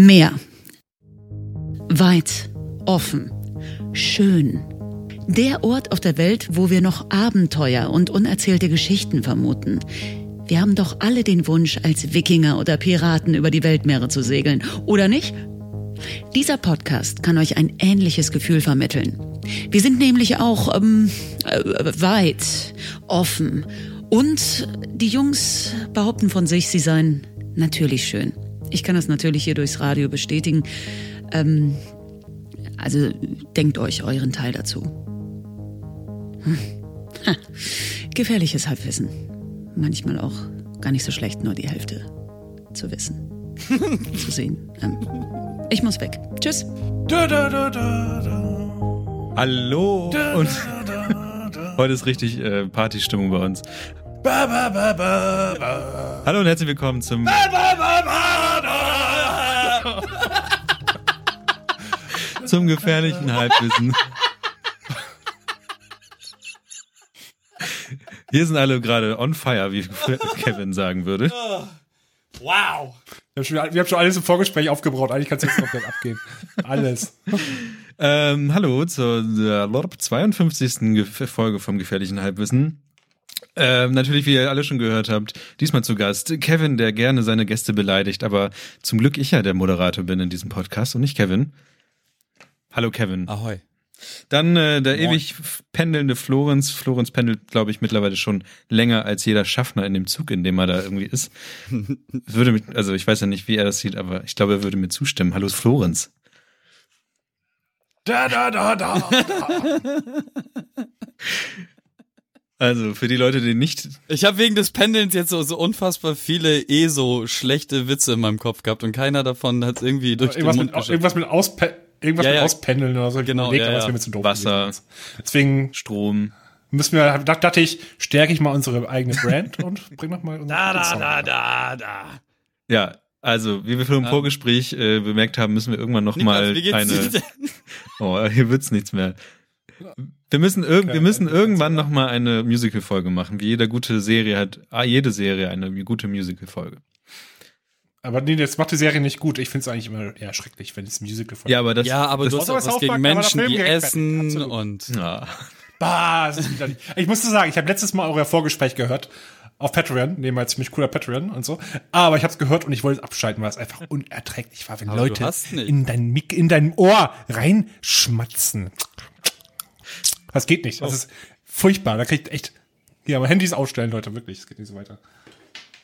Meer. Weit, offen, schön. Der Ort auf der Welt, wo wir noch Abenteuer und unerzählte Geschichten vermuten. Wir haben doch alle den Wunsch, als Wikinger oder Piraten über die Weltmeere zu segeln, oder nicht? Dieser Podcast kann euch ein ähnliches Gefühl vermitteln. Wir sind nämlich auch ähm, äh, weit, offen und die Jungs behaupten von sich, sie seien natürlich schön. Ich kann das natürlich hier durchs Radio bestätigen. Ähm, also denkt euch euren Teil dazu. Hm. Ha. Gefährliches Halbwissen. Manchmal auch gar nicht so schlecht, nur die Hälfte zu wissen. zu sehen. Ähm, ich muss weg. Tschüss. Da, da, da, da, da. Hallo Da, und da, da, da. heute ist richtig äh, Partystimmung bei uns. Ba, ba, ba, ba, ba. Hallo und herzlich willkommen zum Ba, ba, ba, ba, da. Zum gefährlichen Halbwissen. Hier sind alle gerade on fire, wie Kevin sagen würde. Wow. Wir haben, schon, wir haben schon alles im Vorgespräch aufgebraucht. Eigentlich kannst du jetzt komplett abgehen. Alles. Ähm, hallo zur äh, 52. Ge- Folge vom gefährlichen Halbwissen. Ähm, natürlich, wie ihr alle schon gehört habt, diesmal zu Gast Kevin, der gerne seine Gäste beleidigt, aber zum Glück ich ja der Moderator bin in diesem Podcast und nicht Kevin. Hallo Kevin. Ahoi. Dann äh, der ewig f- pendelnde Florenz. Florenz pendelt, glaube ich, mittlerweile schon länger als jeder Schaffner in dem Zug, in dem er da irgendwie ist. würde mit, also ich weiß ja nicht, wie er das sieht, aber ich glaube, er würde mir zustimmen. Hallo Florenz. Da, da, da, da. Also für die Leute, die nicht Ich habe wegen des Pendelns jetzt so, so unfassbar viele eh so schlechte Witze in meinem Kopf gehabt und keiner davon hat irgendwie durch den Irgendwas Mund mit, geschafft. irgendwas mit, Auspe irgendwas Ja, mit ja. Auspendeln oder so. Genau, überlegt, ja, aber ja. wäre mir zu doof. Wasser. Deswegen Strom. müssen wir, da dachte ich, stärke ich mal unsere eigene Brand und bring noch mal unsere Da, da, da, da, da. Ja, also wie wir vor dem Ähm. Vorgespräch äh, bemerkt haben, müssen wir irgendwann noch mal geht's eine. Oh, hier wird's nichts mehr. Wir müssen, irg Okay, wir müssen also- irgendwann noch mal eine Musical-Folge machen. Wie jede gute Serie hat, ah, jede Serie eine gute Musical-Folge. Aber nee, das macht die Serie nicht gut. Ich finde es eigentlich immer eher schrecklich, wenn es Musical von Ja, aber das. Ja, aber das, du hast auch was South gegen Menschen, die essen und Ja. Bah, das ist widerlich. Ich musste sagen, ich habe letztes Mal euer Vorgespräch gehört auf Patreon, nehmen wir ziemlich cooler Patreon und so. Aber ich habe es gehört und ich wollte es abschalten, weil es einfach unerträglich war, wenn Aber Leute nicht. in dein Mik in dein Ohr reinschmatzen. Das geht nicht. Das ist furchtbar. Da kriegt echt. Hier, aber Handys ausstellen, Leute, wirklich. Es geht nicht so weiter.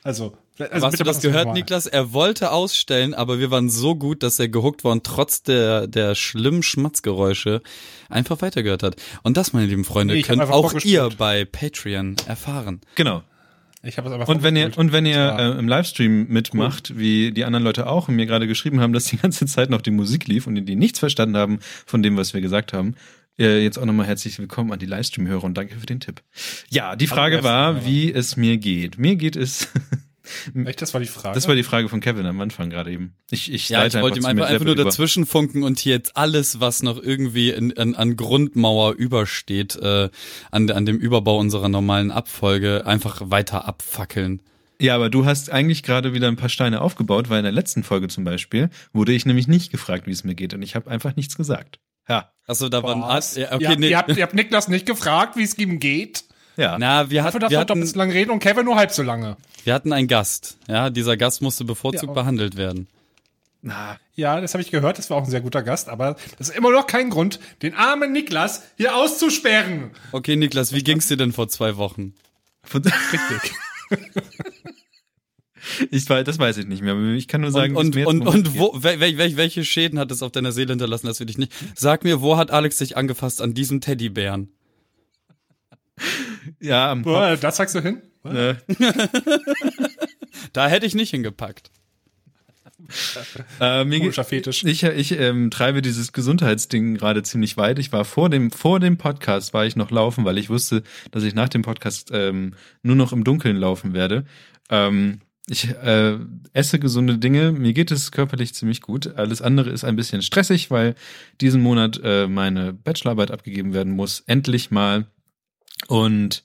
Also, also Hast du das gehört. Niklas? Er wollte ausstellen, aber wir waren so gut, dass er gehuckt war und trotz der, der schlimmen Schmatzgeräusche einfach weitergehört hat. Und das, meine lieben Freunde, Nee, könnt auch ihr bei Patreon erfahren. Genau. Ich habe es einfach Und wenn ihr und wenn ihr äh, im Livestream mitmacht, wie die anderen Leute auch und mir gerade geschrieben haben, dass die ganze Zeit noch die Musik lief und die nichts verstanden haben von dem, was wir gesagt haben, jetzt auch nochmal herzlich willkommen an die Livestream-Hörer und danke für den Tipp. Ja, die Frage war, wie es mir geht. Mir geht es. Echt, das war die Frage. Das war die Frage von Kevin am Anfang gerade eben. Ich, ich Ja, ich wollte ihm einfach, einfach nur dazwischen funken und hier jetzt alles, was noch irgendwie in, in, an Grundmauer übersteht, äh, an, an dem Überbau unserer normalen Abfolge, einfach weiter abfackeln. Ja, aber du hast eigentlich gerade wieder ein paar Steine aufgebaut, weil in der letzten Folge zum Beispiel wurde ich nämlich nicht gefragt, wie es mir geht und ich habe einfach nichts gesagt. Ja, Achso, da war ein? Arzt. Ja, okay, ihr, habt, nee. ihr, habt, ihr habt Niklas nicht gefragt, wie es ihm geht. ja. Na, wir, Dafür hatten, darf wir, er doppelt hatten, so lange reden und Kevin nur halb so lange. wir hatten einen Gast. Ja, dieser Gast musste bevorzugt Ja. behandelt werden. Na, Ja, das habe ich gehört, das war auch ein sehr guter Gast, aber das ist immer noch kein Grund, den armen Niklas hier auszusperren. Okay, Niklas, wie ging's dir denn vor zwei Wochen? von- Richtig. ich weiß, das weiß ich nicht mehr. aber Ich kann nur sagen, Und, und, und, und wo, wel, wel, welche Schäden hat es auf deiner Seele hinterlassen, das will ich nicht. Sag mir, wo hat Alex sich angefasst an diesem Teddybären? Ja, am Kopf. Boah, das sagst du hin? Ne? Da hätte ich nicht hingepackt. Äh, mir Komischer Fetisch. ich ich ähm, treibe dieses Gesundheitsding gerade ziemlich weit. Ich war vor dem vor dem Podcast war ich noch laufen, weil ich wusste, dass ich nach dem Podcast ähm, nur noch im Dunkeln laufen werde. Ähm, ich äh, esse gesunde Dinge. Mir geht es körperlich ziemlich gut. Alles andere ist ein bisschen stressig, weil diesen Monat äh, meine Bachelorarbeit abgegeben werden muss. Endlich mal. Und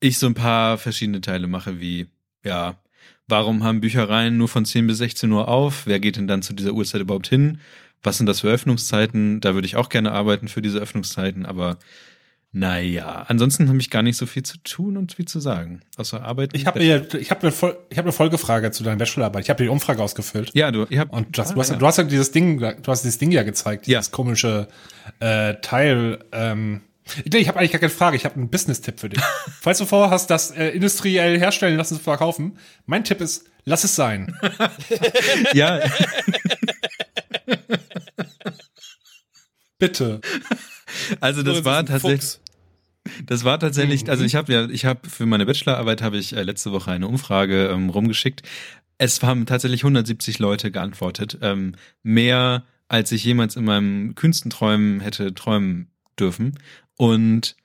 ich so ein paar verschiedene Teile mache, wie ja Warum haben Büchereien nur von 10 bis 16 Uhr auf? Wer geht denn dann zu dieser Uhrzeit überhaupt hin? Was sind das für Öffnungszeiten? Da würde ich auch gerne arbeiten für diese Öffnungszeiten, aber naja, ansonsten habe ich gar nicht so viel zu tun und viel zu sagen. Außer arbeiten. Ich habe mir, ich habe eine, Fol ich habe eine Folgefrage zu deiner Bachelorarbeit. Ich habe die Umfrage ausgefüllt. Ja, du, ihr habt, Und das, ah, du, hast, ja. du hast ja dieses Ding, du hast dieses Ding ja gezeigt, Ja. dieses komische äh, Teil. Ähm, ich habe eigentlich gar keine Frage, ich habe einen Business-Tipp für dich. Falls du vorhast, das äh, industriell herstellen lassen zu verkaufen, mein Tipp ist, lass es sein. ja, Bitte. also das war tatsächlich, Fuchs. Das war tatsächlich, also ich habe ja, ich habe für meine Bachelorarbeit habe ich äh, letzte Woche eine Umfrage ähm, rumgeschickt. Es haben tatsächlich 170 Leute geantwortet, ähm, mehr als ich jemals in meinem kühnsten Träumen hätte träumen dürfen. Und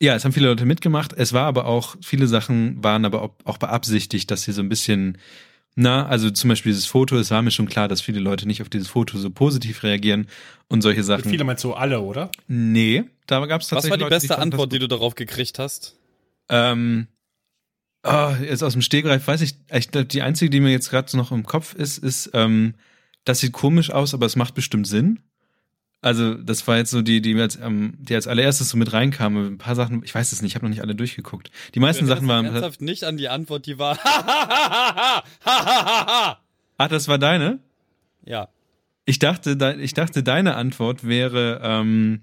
ja, es haben viele Leute mitgemacht. Es war aber auch, viele Sachen waren aber auch, auch beabsichtigt, dass sie so ein bisschen, na, also zum Beispiel dieses Foto, es war mir schon klar, dass viele Leute nicht auf dieses Foto so positiv reagieren und solche Sachen. Viele meinst du alle, oder? Nee, da gab es Was tatsächlich war die Leute, beste das Antwort, die du darauf gekriegt hast? Ähm, oh, jetzt aus dem Stegreif weiß ich, ich glaube, die einzige, die mir jetzt gerade noch im Kopf ist, ist, ähm, das sieht komisch aus, aber es macht bestimmt Sinn. Also, das war jetzt so die, die mir als, ähm, die als allererstes so mit reinkam. Ein paar Sachen, ich weiß es nicht, ich habe noch nicht alle durchgeguckt. Die meisten Sachen waren. ernsthaft nicht an die Antwort, die war. Ah, das war deine? ja. Ich dachte, de- ich dachte, deine Antwort wäre, ähm,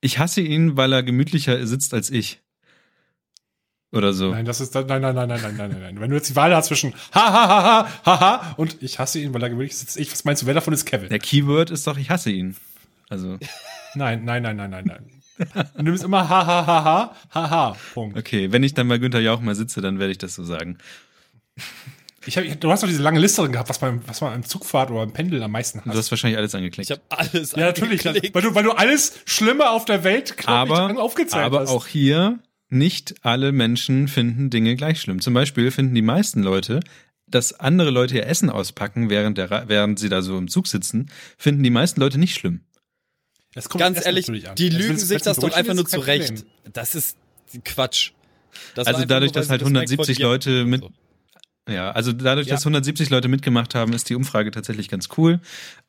ich hasse ihn, weil er gemütlicher sitzt als ich. Oder so. Nein, das ist nein, nein, nein, nein, nein, nein, nein, nein. Wenn du jetzt die Wahl hast zwischen ha ha ha ha ha ha und ich hasse ihn, weil er gewöhnlich sitzt, ich, was meinst du, wer davon ist Kevin? Der Keyword ist doch, ich hasse ihn. Also, Nein, nein, nein, nein, nein, nein. Du nimmst immer ha ha ha ha ha ha. Punkt. okay, wenn ich dann bei Günther Jauch mal sitze, dann werde ich das so sagen. Ich hab, ich, du hast doch diese lange Liste drin gehabt, was man, was man im Zugfahrt oder im Pendel am meisten Du hasst. hast wahrscheinlich alles angeklickt. Ich habe alles Ja, natürlich, angeklickt. weil du, weil du alles Schlimme auf der Welt aber aufgezählt aber hast. auch hier nicht alle Menschen finden Dinge gleich schlimm. Zum Beispiel finden die meisten Leute, dass andere Leute ihr Essen auspacken, während, der, während sie da so im Zug sitzen, finden die meisten Leute nicht schlimm. Das kommt Ganz ehrlich, die lügen wenn's- sich das doch einfach nur zurecht. Problem. Das ist Quatsch. Das Also dadurch, nur, dass halt Respekt vor 170 dir Leute mit, So. Ja, also dadurch, Ja. dass 170 Leute mitgemacht haben, ist die Umfrage tatsächlich ganz cool.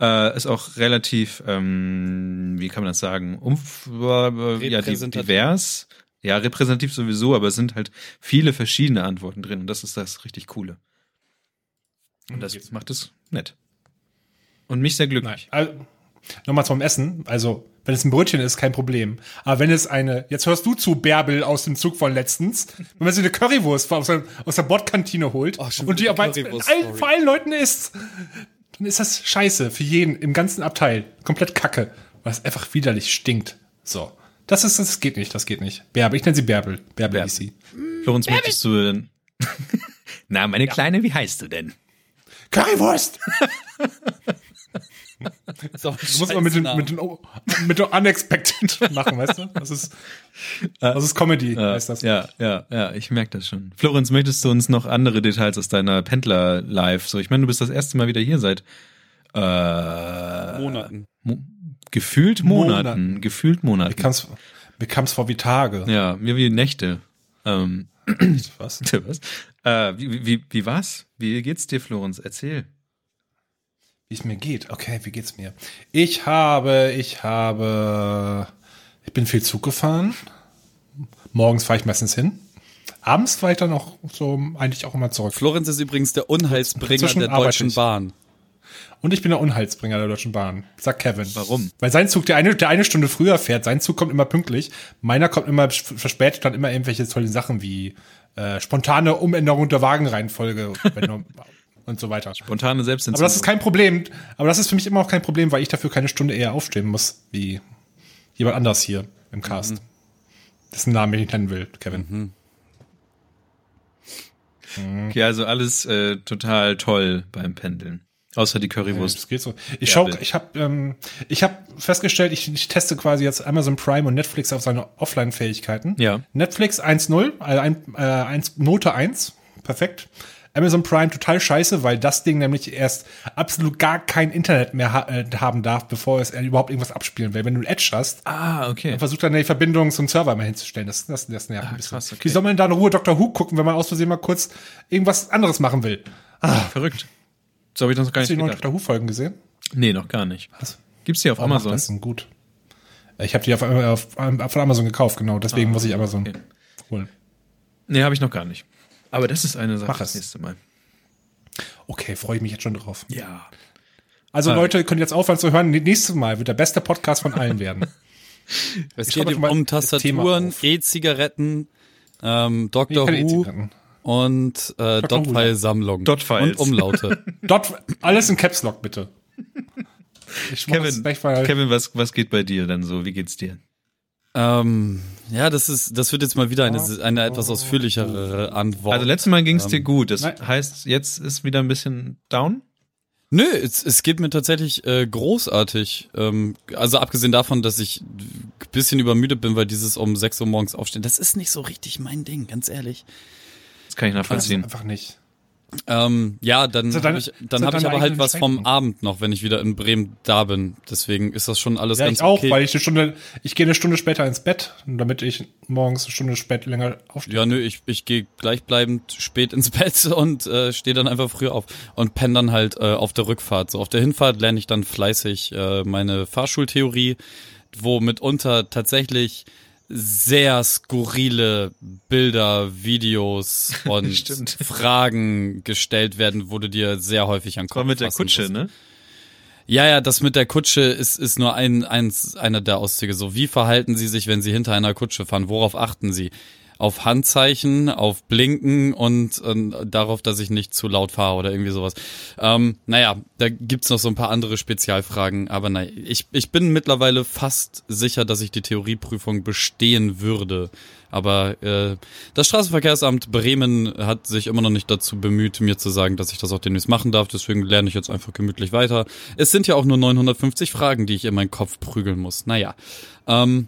Äh, ist auch relativ, ähm, wie kann man das sagen, umf äh, ja, divers. Ja, repräsentativ sowieso, aber es sind halt viele verschiedene Antworten drin und das ist das richtig Coole. Und das Geht's. macht es nett. Und mich sehr Nein. glücklich. Also, Nochmal zum Essen. Also, wenn es ein Brötchen ist, kein Problem. Aber wenn es eine, jetzt hörst du zu, Bärbel aus dem Zug von letztens, wenn man sich eine Currywurst aus der, aus der Bordkantine holt schon und die Currywurst, allen, vor allen Leuten isst, dann ist das scheiße für jeden im ganzen Abteil. Komplett kacke. Weil es einfach widerlich stinkt. So. Das ist, das geht nicht, das geht nicht. Bärbel, ich nenne sie Bärbel. Bärbel ist sie. Florenz, möchtest du denn? Na, meine Kleine, wie heißt du denn? Currywurst! So, Du musst immer mit den, mit den, mit den Unexpected machen, weißt du? Das ist, das ist Comedy, heißt das. Ja, ja, ja, ich merke das schon. Florenz, möchtest du uns noch andere Details aus deiner Pendler-Life? So, ich meine, du bist das erste Mal wieder hier seit äh, Monaten. Mo gefühlt Monaten. Monaten. Gefühlt Mir Monaten. kam's, mir kam's vor wie Tage. Ja, mir wie Nächte. Ähm, Was? was? Äh, wie, wie, wie war's? Wie geht's dir, Florenz? Erzähl. Wie es mir geht. Okay, wie geht's mir? Ich habe, ich habe, ich bin viel Zug gefahren. Morgens fahre ich meistens hin. Abends fahre ich dann auch so eigentlich auch immer zurück. Florenz ist übrigens der Unheilsbringer Inzwischen der Deutschen. Bahn. Und ich bin der Unheilsbringer der Deutschen Bahn, sagt Kevin. Warum? Weil sein Zug, der eine, der eine Stunde früher fährt, sein Zug kommt immer pünktlich. Meiner kommt immer verspätet, dann immer irgendwelche tollen Sachen wie äh, spontane Umänderung der Wagenreihenfolge wenn und so weiter. Spontane Selbstentzündung. Aber das ist kein Problem. Aber das ist für mich immer auch kein Problem, weil ich dafür keine Stunde eher aufstehen muss, wie jemand anders hier im Cast. Dessen Namen ich nicht nennen will, Kevin. Okay, also alles äh, total toll beim Pendeln. Außer die Currywurst. Das geht so. Ich Ja, schau, ich habe, ähm, ich habe festgestellt, ich, ich teste quasi jetzt Amazon Prime und Netflix auf seine Offline-Fähigkeiten. Ja. Netflix 1.0, äh, ein, äh, 1, Note 1, perfekt. Amazon Prime total scheiße, weil das Ding nämlich erst absolut gar kein Internet mehr ha äh, haben darf, bevor es überhaupt irgendwas abspielen will. Wenn du ein Edge hast, Ah, okay. dann versucht dann die Verbindung zum Server mal hinzustellen. Das, das, das nervt ein bisschen. krass, okay. Wie soll man da in Ruhe Dr. Who gucken, wenn man aus Versehen mal kurz irgendwas anderes machen will? Verrückt. So habe ich das noch gar Hast du nicht die neuen. Dr. Who-Folgen gesehen? Nee, noch gar nicht. Was? Gibt's die auf Oh, Amazon? Das sind gut. Ich habe die auf, auf, auf, von Amazon gekauft, genau. Deswegen muss ich Amazon okay. holen. Nee, habe ich noch gar nicht. Aber das ist eine Sache Mach das es. nächste Mal. Okay, freue ich mich jetzt schon drauf. Ja. Also Ah. Leute, ihr könnt jetzt aufhören zu hören. Nächstes Mal wird der beste Podcast von allen werden. Es Ich geht um Tastaturen. E-Zigaretten, ähm, Dr. Who E-Zigaretten. und äh, Dot-File-Sammlung. Dot-Files. Und Umlaute. Dort alles in Caps Lock bitte. Kevin. Kevin, was, was geht bei dir dann so? Wie geht's dir? Ähm, ja, das ist, das wird jetzt mal wieder eine, eine etwas ausführlichere Antwort. Also letztes Mal ging's dir gut. Das nein. heißt, jetzt ist wieder ein bisschen down? Nö, es, es geht mir tatsächlich äh, großartig. Ähm, also abgesehen davon, dass ich ein bisschen übermüdet bin, weil dieses um 6 Uhr morgens aufstehen, das ist nicht so richtig mein Ding, ganz ehrlich. Das kann ich das ist nachvollziehen. einfach nicht. Ähm, ja, dann Sind habe ich, dann sind hab ich aber halt was vom. Abend noch, wenn ich wieder in Bremen da bin. Deswegen ist das schon alles Ja, ganz ich auch, okay. weil ich eine Stunde, ich gehe eine Stunde später ins Bett, damit ich morgens eine Stunde spät länger aufstehe. Ja, nö, ich, ich gehe gleichbleibend spät ins Bett und äh, stehe dann einfach früh auf und penne dann halt äh, auf der Rückfahrt. So auf der Hinfahrt lerne ich dann fleißig äh, meine Fahrschultheorie, wo mitunter tatsächlich sehr skurrile Bilder, Videos und. Fragen gestellt werden, wo du dir sehr häufig an den War Kopf mit der Kutsche, musst. ne? Ja, ja, das mit der Kutsche ist, ist nur ein, eins, einer der Auszüge. So, wie verhalten Sie sich, wenn Sie hinter einer Kutsche fahren? Worauf achten Sie? Auf Handzeichen, auf Blinken und, und darauf, dass ich nicht zu laut fahre oder irgendwie sowas. Ähm, naja, da gibt's noch so ein paar andere Spezialfragen, aber naja, ich, ich bin mittlerweile fast sicher, dass ich die Theorieprüfung bestehen würde. Aber äh, das Straßenverkehrsamt Bremen hat sich immer noch nicht dazu bemüht, mir zu sagen, dass ich das auch demnächst machen darf. Deswegen lerne ich jetzt einfach gemütlich weiter. Es sind ja auch nur 950 Fragen, die ich in meinen Kopf prügeln muss. Naja, ähm,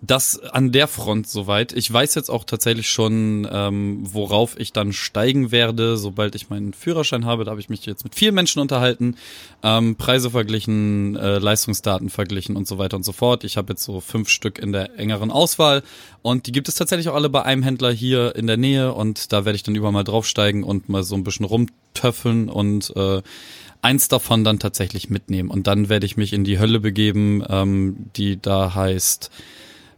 das an der Front soweit. Ich weiß jetzt auch tatsächlich schon, ähm, worauf ich dann steigen werde, sobald ich meinen Führerschein habe. Da habe ich mich jetzt mit vielen Menschen unterhalten, ähm, Preise verglichen, äh, Leistungsdaten verglichen und so weiter und so fort. Ich habe jetzt so fünf Stück in der engeren Auswahl und die gibt es tatsächlich auch alle bei einem Händler hier in der Nähe und da werde ich dann überall mal draufsteigen und mal so ein bisschen rumtöffeln und äh, eins davon dann tatsächlich mitnehmen. Und dann werde ich mich in die Hölle begeben, ähm, die da heißt,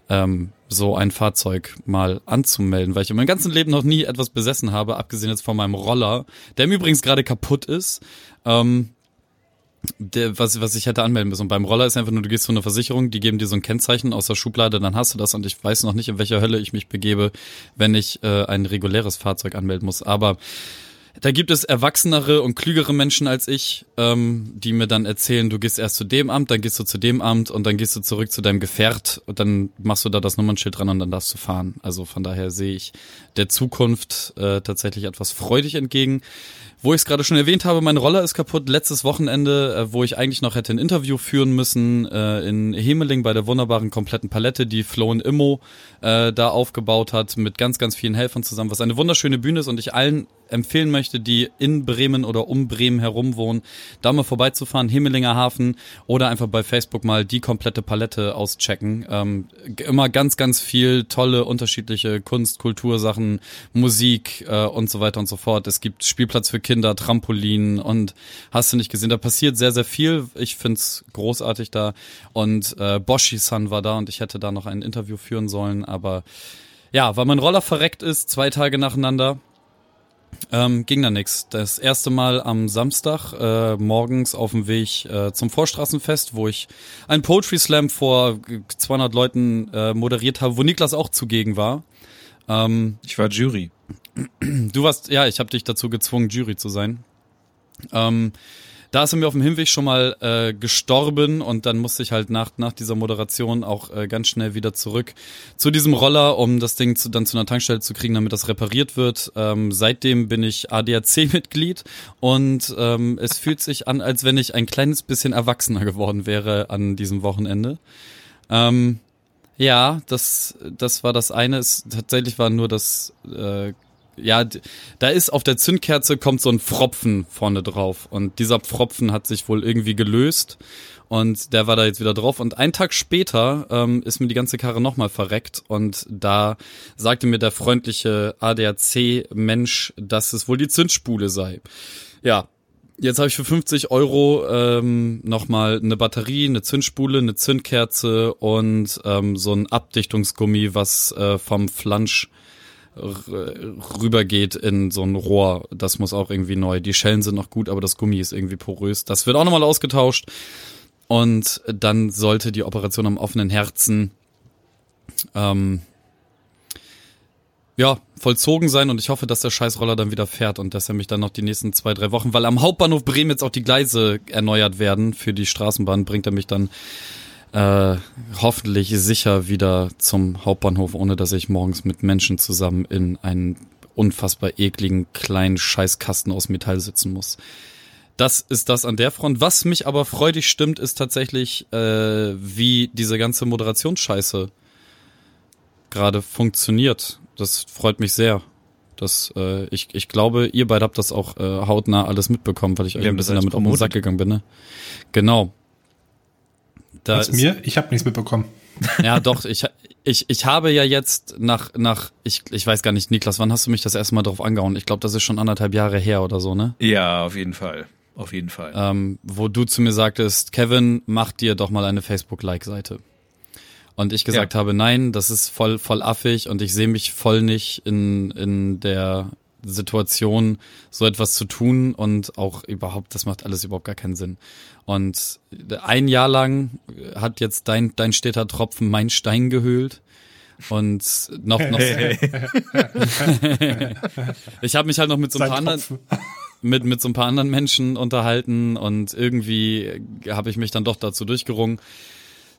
ähm, so ein Fahrzeug mal anzumelden, weil ich in meinem ganzen Leben noch nie etwas besessen habe, abgesehen jetzt von meinem Roller, der mir übrigens gerade kaputt ist. Ähm, der, was, was ich hätte anmelden müssen. Und beim Roller ist einfach nur, du gehst zu einer Versicherung, die geben dir so ein Kennzeichen aus der Schublade, dann hast du das und ich weiß noch nicht, in welcher Hölle ich mich begebe, wenn ich äh, ein reguläres Fahrzeug anmelden muss. Aber da gibt es erwachsenere und klügere Menschen als ich, ähm, die mir dann erzählen, du gehst erst zu dem Amt, dann gehst du zu dem Amt und dann gehst du zurück zu deinem Gefährt und dann machst du da das Nummernschild dran und dann darfst du fahren. Also von daher sehe ich der Zukunft äh, tatsächlich etwas freudig entgegen. Wo ich es gerade schon erwähnt habe, mein Roller ist kaputt. Letztes Wochenende, äh, wo ich eigentlich noch hätte ein Interview führen müssen, äh, in Hemeling bei der wunderbaren kompletten Palette, die Flo Immo äh, da aufgebaut hat, mit ganz, ganz vielen Helfern zusammen, was eine wunderschöne Bühne ist und ich allen empfehlen möchte, die in Bremen oder um Bremen herum wohnen, da mal vorbeizufahren, Hemelinger Hafen oder einfach bei Facebook mal die komplette Palette auschecken. Ähm, immer ganz, ganz viel tolle, unterschiedliche Kunst, Kultursachen, Musik äh, und so weiter und so fort. Es gibt Spielplatz für Kinder, Trampolin und hast du nicht gesehen, da passiert sehr, sehr viel. Ich find's großartig da und äh, Boshi-san war da und ich hätte da noch ein Interview führen sollen, aber ja, weil mein Roller verreckt ist, zwei Tage nacheinander, ähm, ging da nix. Das erste Mal am Samstag äh, morgens auf dem Weg äh, zum Vorstraßenfest, wo ich ein Poetry Slam vor 200 Leuten äh, moderiert habe, wo Niklas auch zugegen war. Ähm, Ich war Jury. Du warst, ja, ich habe dich dazu gezwungen, Jury zu sein. Ähm, da ist er mir auf dem Hinweg schon mal äh, gestorben und dann musste ich halt nach, nach dieser Moderation auch äh, ganz schnell wieder zurück zu diesem Roller, um das Ding zu, dann zu einer Tankstelle zu kriegen, damit das repariert wird. Ähm, seitdem bin ich ADAC-Mitglied und ähm, es fühlt sich an, als wenn ich ein kleines bisschen erwachsener geworden wäre an diesem Wochenende. Ähm, ja, das, das war das eine. Es tatsächlich war nur das äh, ja, da ist auf der Zündkerze kommt so ein Pfropfen vorne drauf. Und dieser Pfropfen hat sich wohl irgendwie gelöst. Und der war da jetzt wieder drauf. Und einen Tag später ähm, ist mir die ganze Karre nochmal verreckt. Und da sagte mir der freundliche ADAC-Mensch, dass es wohl die Zündspule sei. Ja, Jetzt habe ich für 50 Euro ähm, nochmal eine Batterie, eine Zündspule, eine Zündkerze und ähm, so ein Abdichtungsgummi, was äh, vom Flansch rübergeht in so ein Rohr. Das muss auch irgendwie neu. Die Schellen sind noch gut, aber das Gummi ist irgendwie porös. Das wird auch nochmal ausgetauscht. Und dann sollte die Operation am offenen Herzen ähm, ja, vollzogen sein und ich hoffe, dass der Scheißroller dann wieder fährt und dass er mich dann noch die nächsten zwei, drei Wochen, weil am Hauptbahnhof Bremen jetzt auch die Gleise erneuert werden für die Straßenbahn, bringt er mich dann äh, hoffentlich sicher wieder zum Hauptbahnhof, ohne dass ich morgens mit Menschen zusammen in einen unfassbar ekligen kleinen Scheißkasten aus Metall sitzen muss. Das ist das an der Front. Was mich aber freudig stimmt, ist tatsächlich, äh, wie diese ganze Moderationsscheiße gerade funktioniert. Das freut mich sehr. Das, äh, ich, ich glaube, ihr beide habt das auch äh, hautnah alles mitbekommen, weil ich euch ein bisschen damit auf den Sack gegangen bin. Ne? Genau. Da Was mir? Ich habe nichts mitbekommen. Ja, doch, ich, ich, ich habe ja jetzt nach, nach ich, ich weiß gar nicht, Niklas, wann hast du mich das erste Mal drauf angehauen? Ich glaube, das ist schon anderthalb Jahre her oder so, ne? Ja, auf jeden Fall. Auf jeden Fall. Ähm, wo du zu mir sagtest, Kevin, mach dir doch mal eine Facebook-Like-Seite. Und ich gesagt ja. habe, nein, das ist voll, voll affig und ich sehe mich voll nicht in, in der Situation, so etwas zu tun und auch überhaupt, das macht alles überhaupt gar keinen Sinn. Und ein Jahr lang hat jetzt dein, dein steter Tropfen mein Stein gehöhlt. Und noch, noch. ich habe mich halt noch mit so ein paar anderen, mit, mit so ein paar anderen Menschen unterhalten und irgendwie habe ich mich dann doch dazu durchgerungen,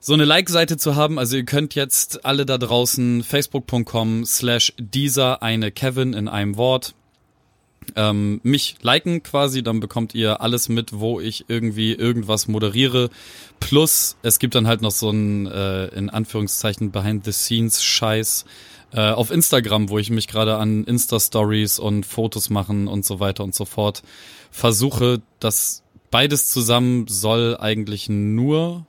so eine Like-Seite zu haben. Also ihr könnt jetzt alle da draußen facebook.com slash dieser eine Kevin in einem Wort ähm, mich liken quasi, dann bekommt ihr alles mit, wo ich irgendwie irgendwas moderiere. Plus, es gibt dann halt noch so ein, äh, in Anführungszeichen, Behind-the-Scenes-Scheiß äh, auf Instagram, wo ich mich gerade an Insta-Stories und Fotos machen und so weiter und so fort versuche. Das beides zusammen soll eigentlich nur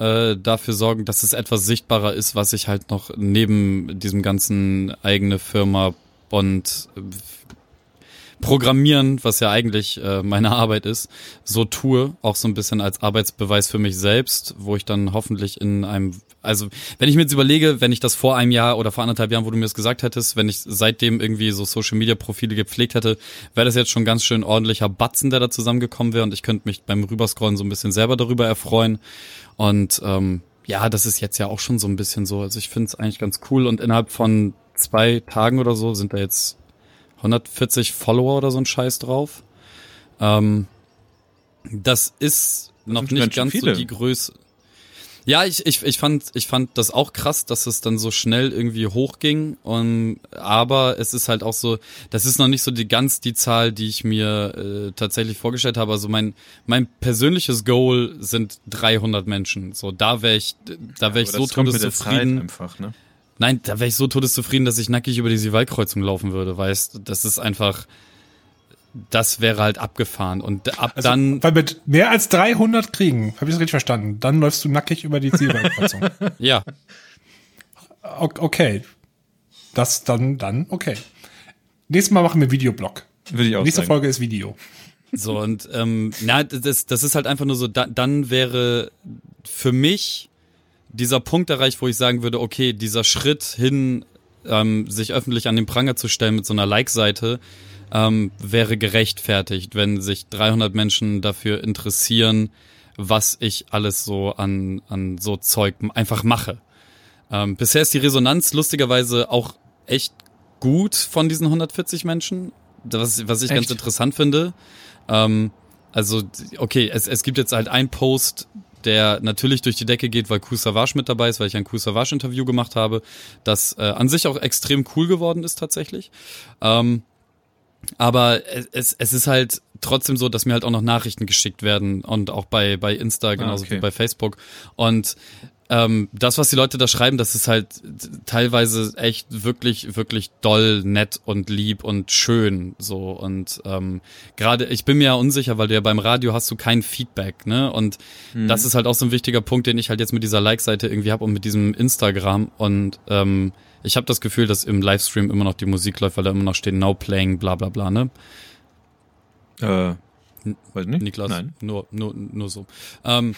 äh, dafür sorgen, dass es etwas sichtbarer ist, was ich halt noch neben diesem ganzen eigene Firma und äh, Programmieren, was ja eigentlich äh, meine Arbeit ist, so tue, auch so ein bisschen als Arbeitsbeweis für mich selbst, wo ich dann hoffentlich in einem, also wenn ich mir jetzt überlege, wenn ich das vor einem Jahr oder vor anderthalb Jahren, wo du mir das gesagt hättest, wenn ich seitdem irgendwie so Social Media Profile gepflegt hätte, wäre das jetzt schon ganz schön ordentlicher Batzen, der da zusammengekommen wäre und ich könnte mich beim Rüberscrollen so ein bisschen selber darüber erfreuen. Und ähm, ja, das ist jetzt ja auch schon so ein bisschen so. Also ich finde es eigentlich ganz cool und innerhalb von zwei Tagen oder so sind da jetzt 140 Follower oder so ein Scheiß drauf. Ähm, das ist noch das nicht ganz viele. so die Größe. Ja, ich, ich, ich, fand, ich fand das auch krass, dass es dann so schnell irgendwie hochging. Und, aber es ist halt auch so, das ist noch nicht so die ganz die Zahl, die ich mir äh, tatsächlich vorgestellt habe. Also mein, mein persönliches Goal sind 300 Menschen. So, da wäre ich, da wäre ja, ich so todeszufrieden. Einfach, ne? Nein, da wäre ich so todeszufrieden, dass ich nackig über die Sivalkreuzung laufen würde, weißt, das ist einfach, das wäre halt abgefahren. Und ab also, dann. Weil mit mehr als 300 kriegen, habe ich das richtig verstanden? Dann läufst du nackig über die Zielwaldkreuzung. ja. Okay. Das dann, dann, okay. Nächstes Mal machen wir Videoblog. Würde ich auch Nächste sagen. Folge ist Video. So, und ähm, na, das, das ist halt einfach nur so, da, dann wäre für mich dieser Punkt erreicht, wo ich sagen würde, okay, dieser Schritt hin, ähm, sich öffentlich an den Pranger zu stellen mit so einer Like-Seite, ähm, wäre gerechtfertigt, wenn sich 300 Menschen dafür interessieren, was ich alles so an, an so Zeug einfach mache. Ähm, bisher ist die Resonanz lustigerweise auch echt gut von diesen 140 Menschen, was, was ich echt? ganz interessant finde. Ähm, also, okay, es, es gibt jetzt halt ein Post, der natürlich durch die Decke geht, weil Kusavage mit dabei ist, weil ich ein Kusavage-Interview gemacht habe, das äh, an sich auch extrem cool geworden ist tatsächlich. Ähm, aber es, es ist halt trotzdem so, dass mir halt auch noch Nachrichten geschickt werden und auch bei, bei Insta genauso okay. wie bei Facebook. Und ähm, das, was die Leute da schreiben, das ist halt teilweise echt wirklich, wirklich doll, nett und lieb und schön. So und ähm, gerade, ich bin mir ja unsicher, weil du ja beim Radio hast du kein Feedback, ne? Und das ist halt auch so ein wichtiger Punkt, den ich halt jetzt mit dieser Like-Seite irgendwie habe und mit diesem Instagram. Und ähm, ich habe das Gefühl, dass im Livestream immer noch die Musik läuft, weil da immer noch steht Now Playing, bla bla bla, ne? Äh, weiß nicht. Niklas, Nein. nur, nur, nur so. Ähm,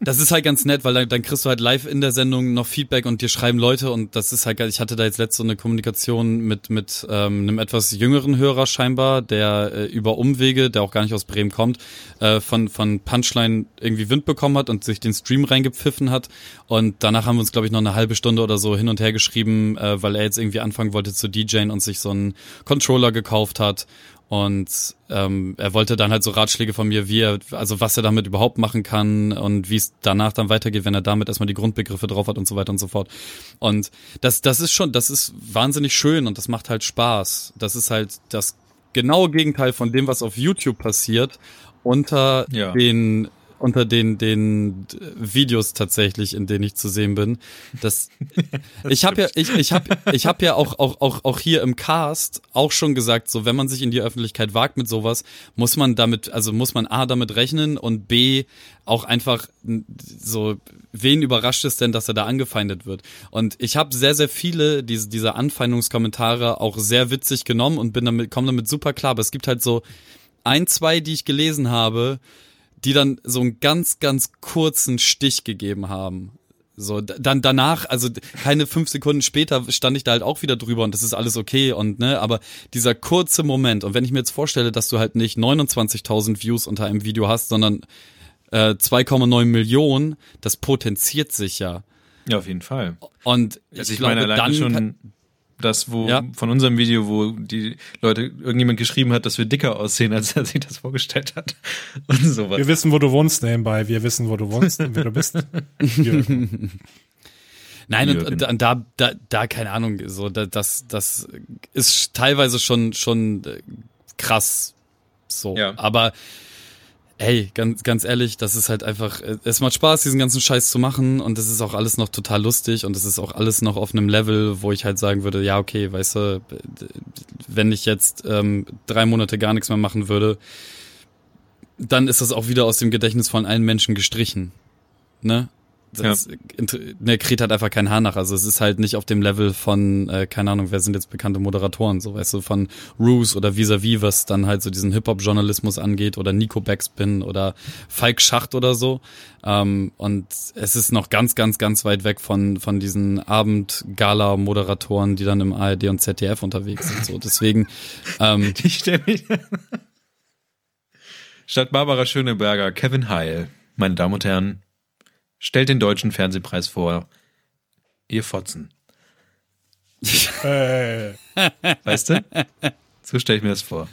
das ist halt ganz nett, weil dann, dann kriegst du halt live in der Sendung noch Feedback und dir schreiben Leute und das ist halt. Ich hatte da jetzt letzte so eine Kommunikation mit mit ähm, einem etwas jüngeren Hörer scheinbar, der äh, über Umwege, der auch gar nicht aus Bremen kommt, äh, von von Punchline irgendwie Wind bekommen hat und sich den Stream reingepfiffen hat und danach haben wir uns glaube ich noch eine halbe Stunde oder so hin und her geschrieben, äh, weil er jetzt irgendwie anfangen wollte zu DJen und sich so einen Controller gekauft hat und ähm, er wollte dann halt so Ratschläge von mir, wie er, also was er damit überhaupt machen kann und wie es danach dann weitergeht, wenn er damit erstmal die Grundbegriffe drauf hat und so weiter und so fort. Und das, das ist schon, das ist wahnsinnig schön und das macht halt Spaß. Das ist halt das genaue Gegenteil von dem, was auf YouTube passiert, unter Ja. den unter den den Videos tatsächlich, in denen ich zu sehen bin. Das ich habe ja ich ich habe ich habe ja auch auch auch auch hier im Cast auch schon gesagt, so wenn man sich in die Öffentlichkeit wagt mit sowas, muss man damit also muss man a damit rechnen und b auch einfach so wen überrascht es denn, dass er da angefeindet wird? Und ich habe sehr sehr viele diese diese Anfeindungskommentare auch sehr witzig genommen und bin damit komme damit super klar, aber es gibt halt so ein, zwei, die ich gelesen habe, die dann so einen ganz, ganz kurzen Stich gegeben haben. So, dann danach, also keine fünf Sekunden später stand ich da halt auch wieder drüber und das ist alles okay und ne, aber dieser kurze Moment und wenn ich mir jetzt vorstelle, dass du halt nicht 29.000 Views unter einem Video hast, sondern äh, 2,9 Millionen, das potenziert sich ja. Ja, auf jeden Fall. Und ich, Also ich glaube, meine dann schon das, wo Ja. von unserem Video, wo die Leute, irgendjemand geschrieben hat, dass wir dicker aussehen, als er sich das vorgestellt hat. Und sowas. Wir wissen, wo du wohnst, nebenbei. Wir wissen, wo du wohnst und wer du bist. Nein, und, genau. und da, da, da, keine Ahnung, so, da, das, das ist teilweise schon, schon äh, krass. So. Ja. Aber, ey, ganz, ganz ehrlich, das ist halt einfach, äh, es macht Spaß, diesen ganzen Scheiß zu machen und es ist auch alles noch total lustig und es ist auch alles noch auf einem Level, wo ich halt sagen würde, ja, okay, weißt du, wenn ich jetzt ähm, drei Monate gar nichts mehr machen würde, dann ist das auch wieder aus dem Gedächtnis von allen Menschen gestrichen. Ne? Das inter- ne, kräht halt einfach kein Haar nach. Also es ist halt nicht auf dem Level von, äh, keine Ahnung, wer sind jetzt bekannte Moderatoren, so weißt du, von Roos oder Vis-a-vis, was dann halt so diesen Hip-Hop-Journalismus angeht oder Nico Backspin oder Falk Schacht oder so. Ähm, und es ist noch ganz, ganz, ganz weit weg von, von diesen Abend-Gala-Moderatoren, die dann im ARD und ZDF unterwegs sind. So, deswegen, ähm, Ich stell mich. Statt Barbara Schöneberger, Kevin Heil, meine Damen und Herren, stellt den deutschen Fernsehpreis vor. Ihr Fotzen. äh, Weißt du? So stelle ich mir das vor.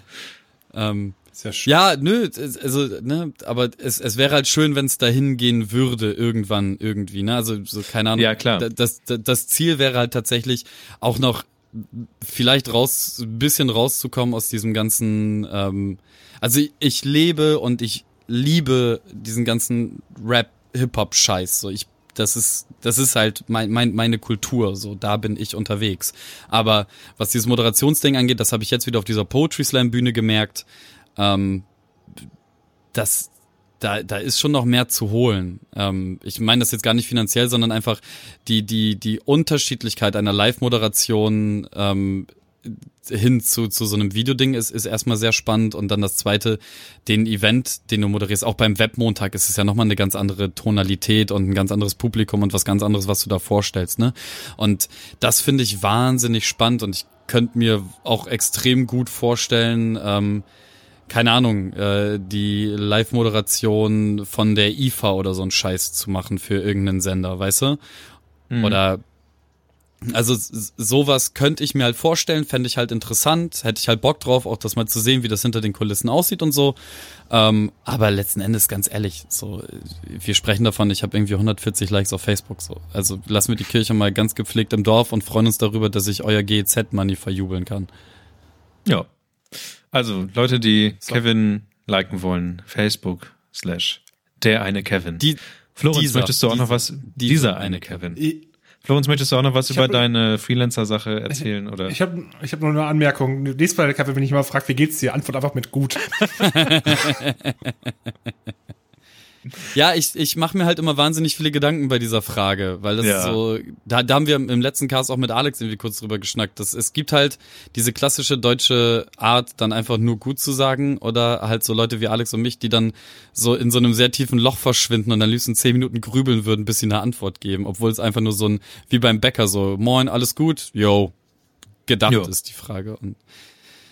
ähm, schön. Ja, nö, also, ne, aber es, es wäre halt schön, wenn es dahin gehen würde, irgendwann, irgendwie, ne? Also, so, keine Ahnung. Ja, klar. Da- Das, das, das Ziel wäre halt tatsächlich auch noch vielleicht raus, ein bisschen rauszukommen aus diesem ganzen, ähm, also ich, ich lebe und ich liebe diesen ganzen Rap, Hip-Hop-Scheiß, so ich das ist, das ist halt mein, mein, meine Kultur, so da bin ich unterwegs. Aber was dieses Moderationsding angeht, das habe ich jetzt wieder auf dieser Poetry Slam Bühne gemerkt. Ähm, das, da, da ist schon noch mehr zu holen. Ähm, ich meine das jetzt gar nicht finanziell, sondern einfach die, die, die Unterschiedlichkeit einer Live-Moderation ähm, hin zu, zu so einem Videoding ist, ist erstmal sehr spannend. Und dann das zweite, den Event, den du moderierst, auch beim Webmontag ist es ja nochmal eine ganz andere Tonalität und ein ganz anderes Publikum und was ganz anderes, was du da vorstellst. Ne? Und das finde ich wahnsinnig spannend und ich könnte mir auch extrem gut vorstellen, ähm, keine Ahnung, äh, die Live-Moderation von der IFA oder so einen Scheiß zu machen für irgendeinen Sender, weißt du? Oder also sowas könnte ich mir halt vorstellen, fände ich halt interessant, hätte ich halt Bock drauf, auch das mal zu sehen, wie das hinter den Kulissen aussieht und so. Ähm, aber letzten Endes, ganz ehrlich, so wir sprechen davon, ich habe irgendwie 140 Likes auf Facebook. So, also lassen wir die Kirche mal ganz gepflegt im Dorf und freuen uns darüber, dass ich euer GEZ-Money verjubeln kann. Ja. Also, Leute, die Kevin liken wollen, Facebook slash der eine Kevin. Die, Florenz, dieser, möchtest du auch noch dieser, was? Dieser eine Kevin. Ich, Florenz, möchtest du auch noch was Ich über hab- deine Freelancer-Sache erzählen? Oder? ich habe ich hab nur eine Anmerkung. Nächstes Mal, Kaffee, wenn ich mal frage, wie geht's dir? Antwort einfach mit gut. Ja, ich, ich mache mir halt immer wahnsinnig viele Gedanken bei dieser Frage, weil das Ja. so, da, da haben wir im letzten Cast auch mit Alex irgendwie kurz drüber geschnackt. dass es gibt halt diese klassische deutsche Art, dann einfach nur gut zu sagen oder halt so Leute wie Alex und mich, die dann so in so einem sehr tiefen Loch verschwinden und dann liebsten zehn Minuten grübeln würden, bis sie eine Antwort geben, obwohl es einfach nur so ein, wie beim Bäcker so, moin, alles gut? Yo. Gedacht Jo. ist die Frage. Und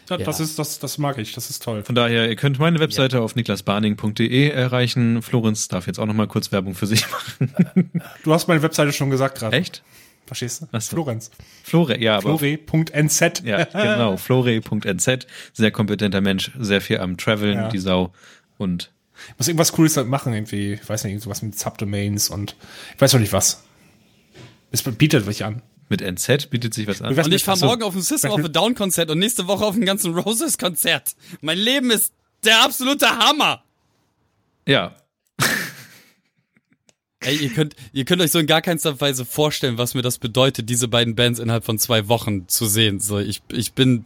Das, Ja. das ist, das, das mag ich. Das ist toll. Von daher, ihr könnt meine Webseite auf niklasbarning.de erreichen. Florenz darf jetzt auch noch mal kurz Werbung für sich machen. Du hast meine Webseite schon gesagt gerade. Echt? Verstehst du? Ach so. Florenz. Flore, ja, aber Flore.nz. Ja, genau. Flore.nz. Sehr kompetenter Mensch, sehr viel am Traveln, Ja. die Sau. Und Muss irgendwas Cooles damit machen, irgendwie. Ich weiß nicht, irgendwas mit Subdomains und ich weiß noch nicht was. Es bietet sich an. Mit NZ bietet sich was an. Und ich fahre morgen auf ein System of a Down Konzert und nächste Woche auf ein ganzen Roses Konzert. Mein Leben ist der absolute Hammer. Ja. Ey, ihr könnt, ihr könnt euch so in gar keinster Weise vorstellen, was mir das bedeutet, diese beiden Bands innerhalb von zwei Wochen zu sehen. So, ich, ich bin,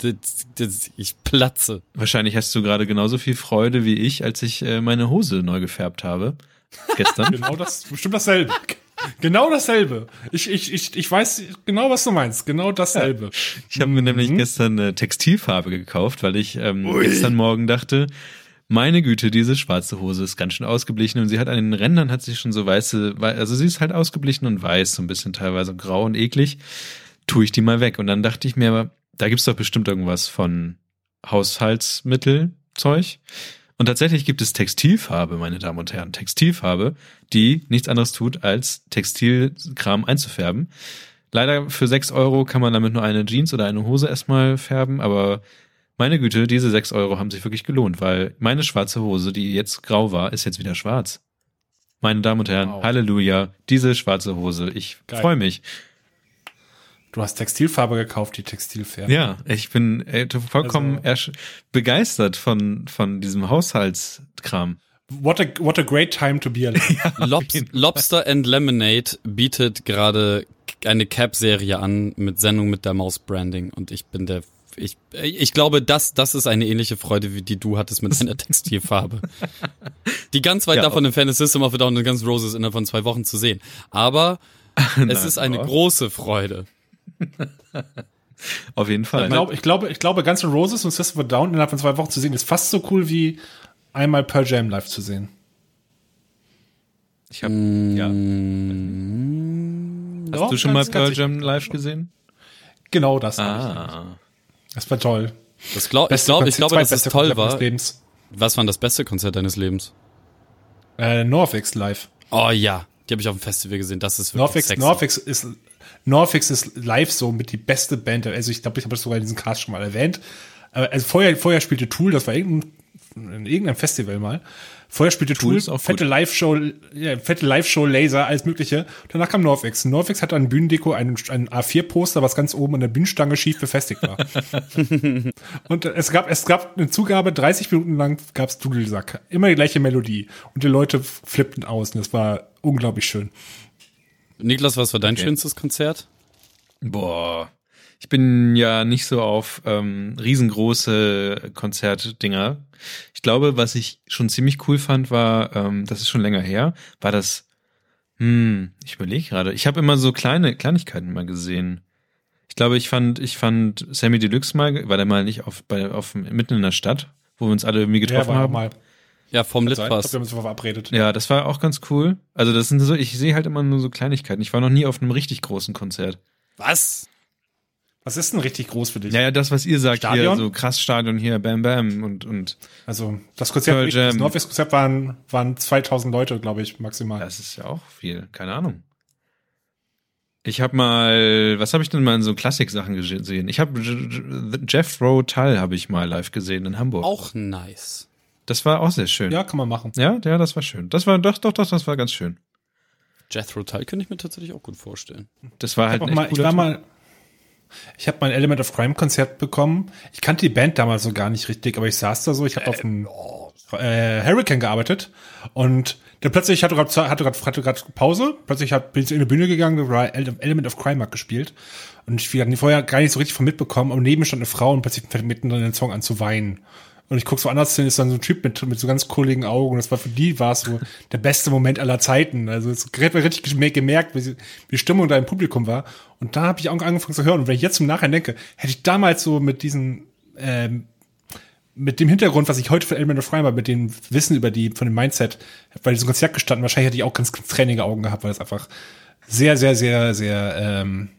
ich platze. Wahrscheinlich hast du gerade genauso viel Freude wie ich, als ich äh, meine Hose neu gefärbt habe. Gestern. Genau das, bestimmt dasselbe. Genau dasselbe. Ich, ich, ich, ich weiß genau, was du meinst. Genau dasselbe. Ich habe mir nämlich Mhm. gestern eine Textilfarbe gekauft, weil ich ähm, gestern Morgen dachte, meine Güte, diese schwarze Hose ist ganz schön ausgeblichen und sie hat an den Rändern hat sie schon so weiße, wei- also sie ist halt ausgeblichen und weiß, so ein bisschen teilweise grau und eklig. Tue ich die mal weg und dann dachte ich mir, aber da gibt's doch bestimmt irgendwas von Haushaltsmittelzeug. Und tatsächlich gibt es Textilfarbe, meine Damen und Herren, Textilfarbe, die nichts anderes tut, als Textilkram einzufärben. Leider für sechs Euro kann man damit nur eine Jeans oder eine Hose erstmal färben, aber meine Güte, diese sechs Euro haben sich wirklich gelohnt, weil meine schwarze Hose, die jetzt grau war, ist jetzt wieder schwarz. Meine Damen und Herren, Wow. Halleluja, diese schwarze Hose, ich freue mich. Du hast Textilfarbe gekauft, die Textilfärbe. Ja, ich bin äh, vollkommen Also- begeistert von, von diesem Haushaltskram. What a, what a great time to be alive. Lobs Lobster and Lemonade bietet gerade eine Cap-Serie an mit Sendung mit der Maus-Branding und ich bin der ich, ich glaube, das, das ist eine ähnliche Freude, wie die du hattest mit deiner Textilfarbe. Die ganz weit Ja, davon entfernt ist System of a Down und Guns Roses innerhalb von zwei Wochen zu sehen. Aber es ist eine große Freude. Auf jeden Fall. Ich glaube, ich glaube, ich glaube, Guns N' Roses und System of Down innerhalb von zwei Wochen zu sehen, ist fast so cool wie einmal Pearl Jam live zu sehen. Ich hab, ja. Hast Doch, du schon mal Pearl Jam live gesehen? Genau das. Ah. Das war toll. Das glaub, ich Beste glaube, ich Konzert- glaube, dass es toll war. Lebens. Was war denn das beste Konzert deines Lebens? Äh, Norfix live. Oh ja, die habe ich auf dem Festival gesehen. Das ist wirklich Norfix, sexy. Norfix ist Norfix ist live so mit die beste Band. Also ich glaube, ich habe das sogar in diesem Cast schon mal erwähnt. Aber Also vorher, vorher spielte Tool, das war irgendein, in irgendeinem Festival mal. Vorher spielte Tool Tool, fette. Live-Show, ja, fette Live-Show, Laser, alles mögliche. Danach kam Norfix. Norfix hatte an Bühnendeko ein, ein A4-Poster, was ganz oben an der Bühnenstange schief befestigt war. Und es gab, es gab eine Zugabe, 30 Minuten lang gab's Dudelsack. Immer die gleiche Melodie. Und die Leute flippten aus. Und das war unglaublich schön. Niklas, was war dein Okay. schönstes Konzert? Boah. Ich bin ja nicht so auf ähm, riesengroße Konzertdinger. Ich glaube, was ich schon ziemlich cool fand, war, ähm, das ist schon länger her, war das, hm, ich überlege gerade, ich habe immer so kleine Kleinigkeiten mal gesehen. Ich glaube, ich fand, ich fand Sammy Deluxe mal, war der mal nicht auf, bei, auf mitten in der Stadt, wo wir uns alle irgendwie getroffen war haben. mal. Ja, vom Ich glaube, wir Litfass. haben uns verabredet. Ja, das war auch ganz cool. Also das sind so, ich sehe halt immer nur so Kleinigkeiten. Ich war noch nie auf einem richtig großen Konzert. Was? Was ist denn richtig groß für dich? Ja, ja, das, was ihr sagt, Stadion? hier, so krass Stadion hier, Bam Bam und, und Also das Konzert, das. Norfix-Konzert waren, waren 2000 Leute, glaube ich, maximal. das ist ja auch viel, keine Ahnung. Ich habe mal, was habe ich denn mal in so Klassik-Sachen gesehen? Ich habe Jeff Rowe Tull habe ich mal live gesehen in Hamburg. Auch nice. Das war auch sehr schön. Ja, kann man machen. ja, ja, das war schön. Das war doch, doch, doch, das war ganz schön. Jethro Tull könnte ich mir tatsächlich auch gut vorstellen. Das war Ich, halt ein mal, echt ich cooler war mal, ich habe mein Element of Crime Konzert bekommen. Ich kannte die Band damals so gar nicht richtig, aber ich saß da so, ich habe auf dem äh, Hurricane gearbeitet und dann plötzlich hatte gerade hatte gerade hatte gerade Pause, plötzlich hat bin ich in die Bühne gegangen, war Element of Crime hat gespielt und ich hatte vorher gar nicht so richtig von mitbekommen und neben stand eine Frau und plötzlich fängt mitten in den Song an zu weinen. Und ich guck so anders hin, ist dann so ein Typ mit, mit so ganz kohligen Augen. Das war für die war es so der beste Moment aller Zeiten. Also es hat richtig gemerkt, wie, wie Stimmung da im Publikum war. Und da habe ich auch angefangen zu hören. Und wenn ich jetzt im Nachhinein denke, hätte ich damals so mit diesen ähm, mit dem Hintergrund, was ich heute für Element of Crime habe, mit dem Wissen über die, von dem Mindset, bei diesem Konzert gestanden, wahrscheinlich hätte ich auch ganz tränige Augen gehabt, weil es einfach sehr, sehr, sehr, sehr, ähm,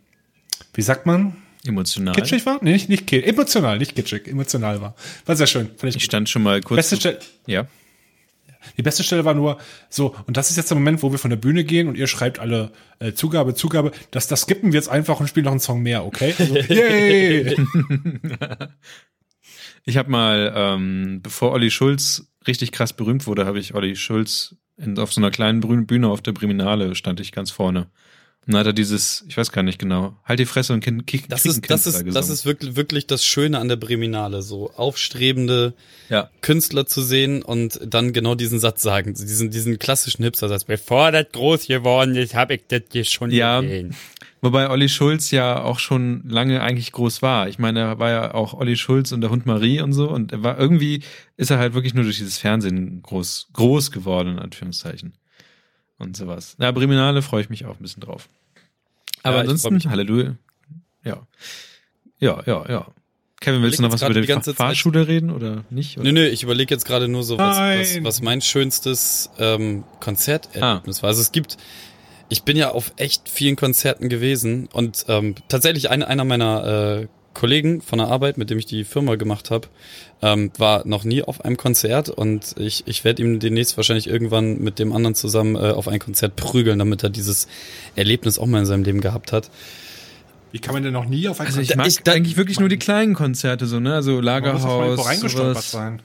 wie sagt man? Emotional. Kitschig war? Nee, nicht, nicht kitschig. Emotional, nicht kitschig. Emotional war. War sehr schön. Ich, ich stand schon mal kurz. Beste Stelle. Ja. Die beste Stelle war nur so, und das ist jetzt der Moment, wo wir von der Bühne gehen und ihr schreibt alle äh, Zugabe, Zugabe. Das, das skippen wir jetzt einfach und spielen noch einen Song mehr, okay? Also, yay! ich habe mal, ähm, bevor Olli Schulz richtig krass berühmt wurde, habe ich Olli Schulz in, auf so einer kleinen Bühne auf der Briminale stand ich ganz vorne. Und hat er dieses, ich weiß gar nicht genau, halt die Fresse und kind, kick, das ist, das ist, das ist wirklich, wirklich das Schöne an der Breminale, so aufstrebende ja. Künstler zu sehen und dann genau diesen Satz sagen, diesen, diesen klassischen Hipster-Satz, bevor das groß geworden ist, habe ich das hier schon ja. gesehen. Wobei Olli Schulz ja auch schon lange eigentlich groß war. Ich meine, er war ja auch Olli Schulz und der Hund Marie und so und er war irgendwie ist er halt wirklich nur durch dieses Fernsehen groß groß geworden in Anführungszeichen und sowas. Na, Breminale freue ich mich auch ein bisschen drauf. Aber ja, ansonsten, Halleluja. Ja. Ja, ja, ja. Kevin, willst du noch was über die, die Fahrschule Zeit. reden oder nicht? Oder? Nö, nö, ich überlege jetzt gerade nur so, was, was, was mein schönstes ähm, Konzerterlebnis ah. war. Also es gibt, ich bin ja auf echt vielen Konzerten gewesen und ähm, tatsächlich ein, einer meiner äh, Kollegen von der Arbeit, mit dem ich die Firma gemacht habe, ähm, war noch nie auf einem Konzert und ich, ich werde ihm demnächst wahrscheinlich irgendwann mit dem anderen zusammen äh, auf ein Konzert prügeln, damit er dieses Erlebnis auch mal in seinem Leben gehabt hat. Wie kann man denn noch nie auf ein also Konzert? Ich mag ich, da, eigentlich wirklich nur die kleinen Konzerte, so, ne? Also Lagerhaus. Reingestolpert sein.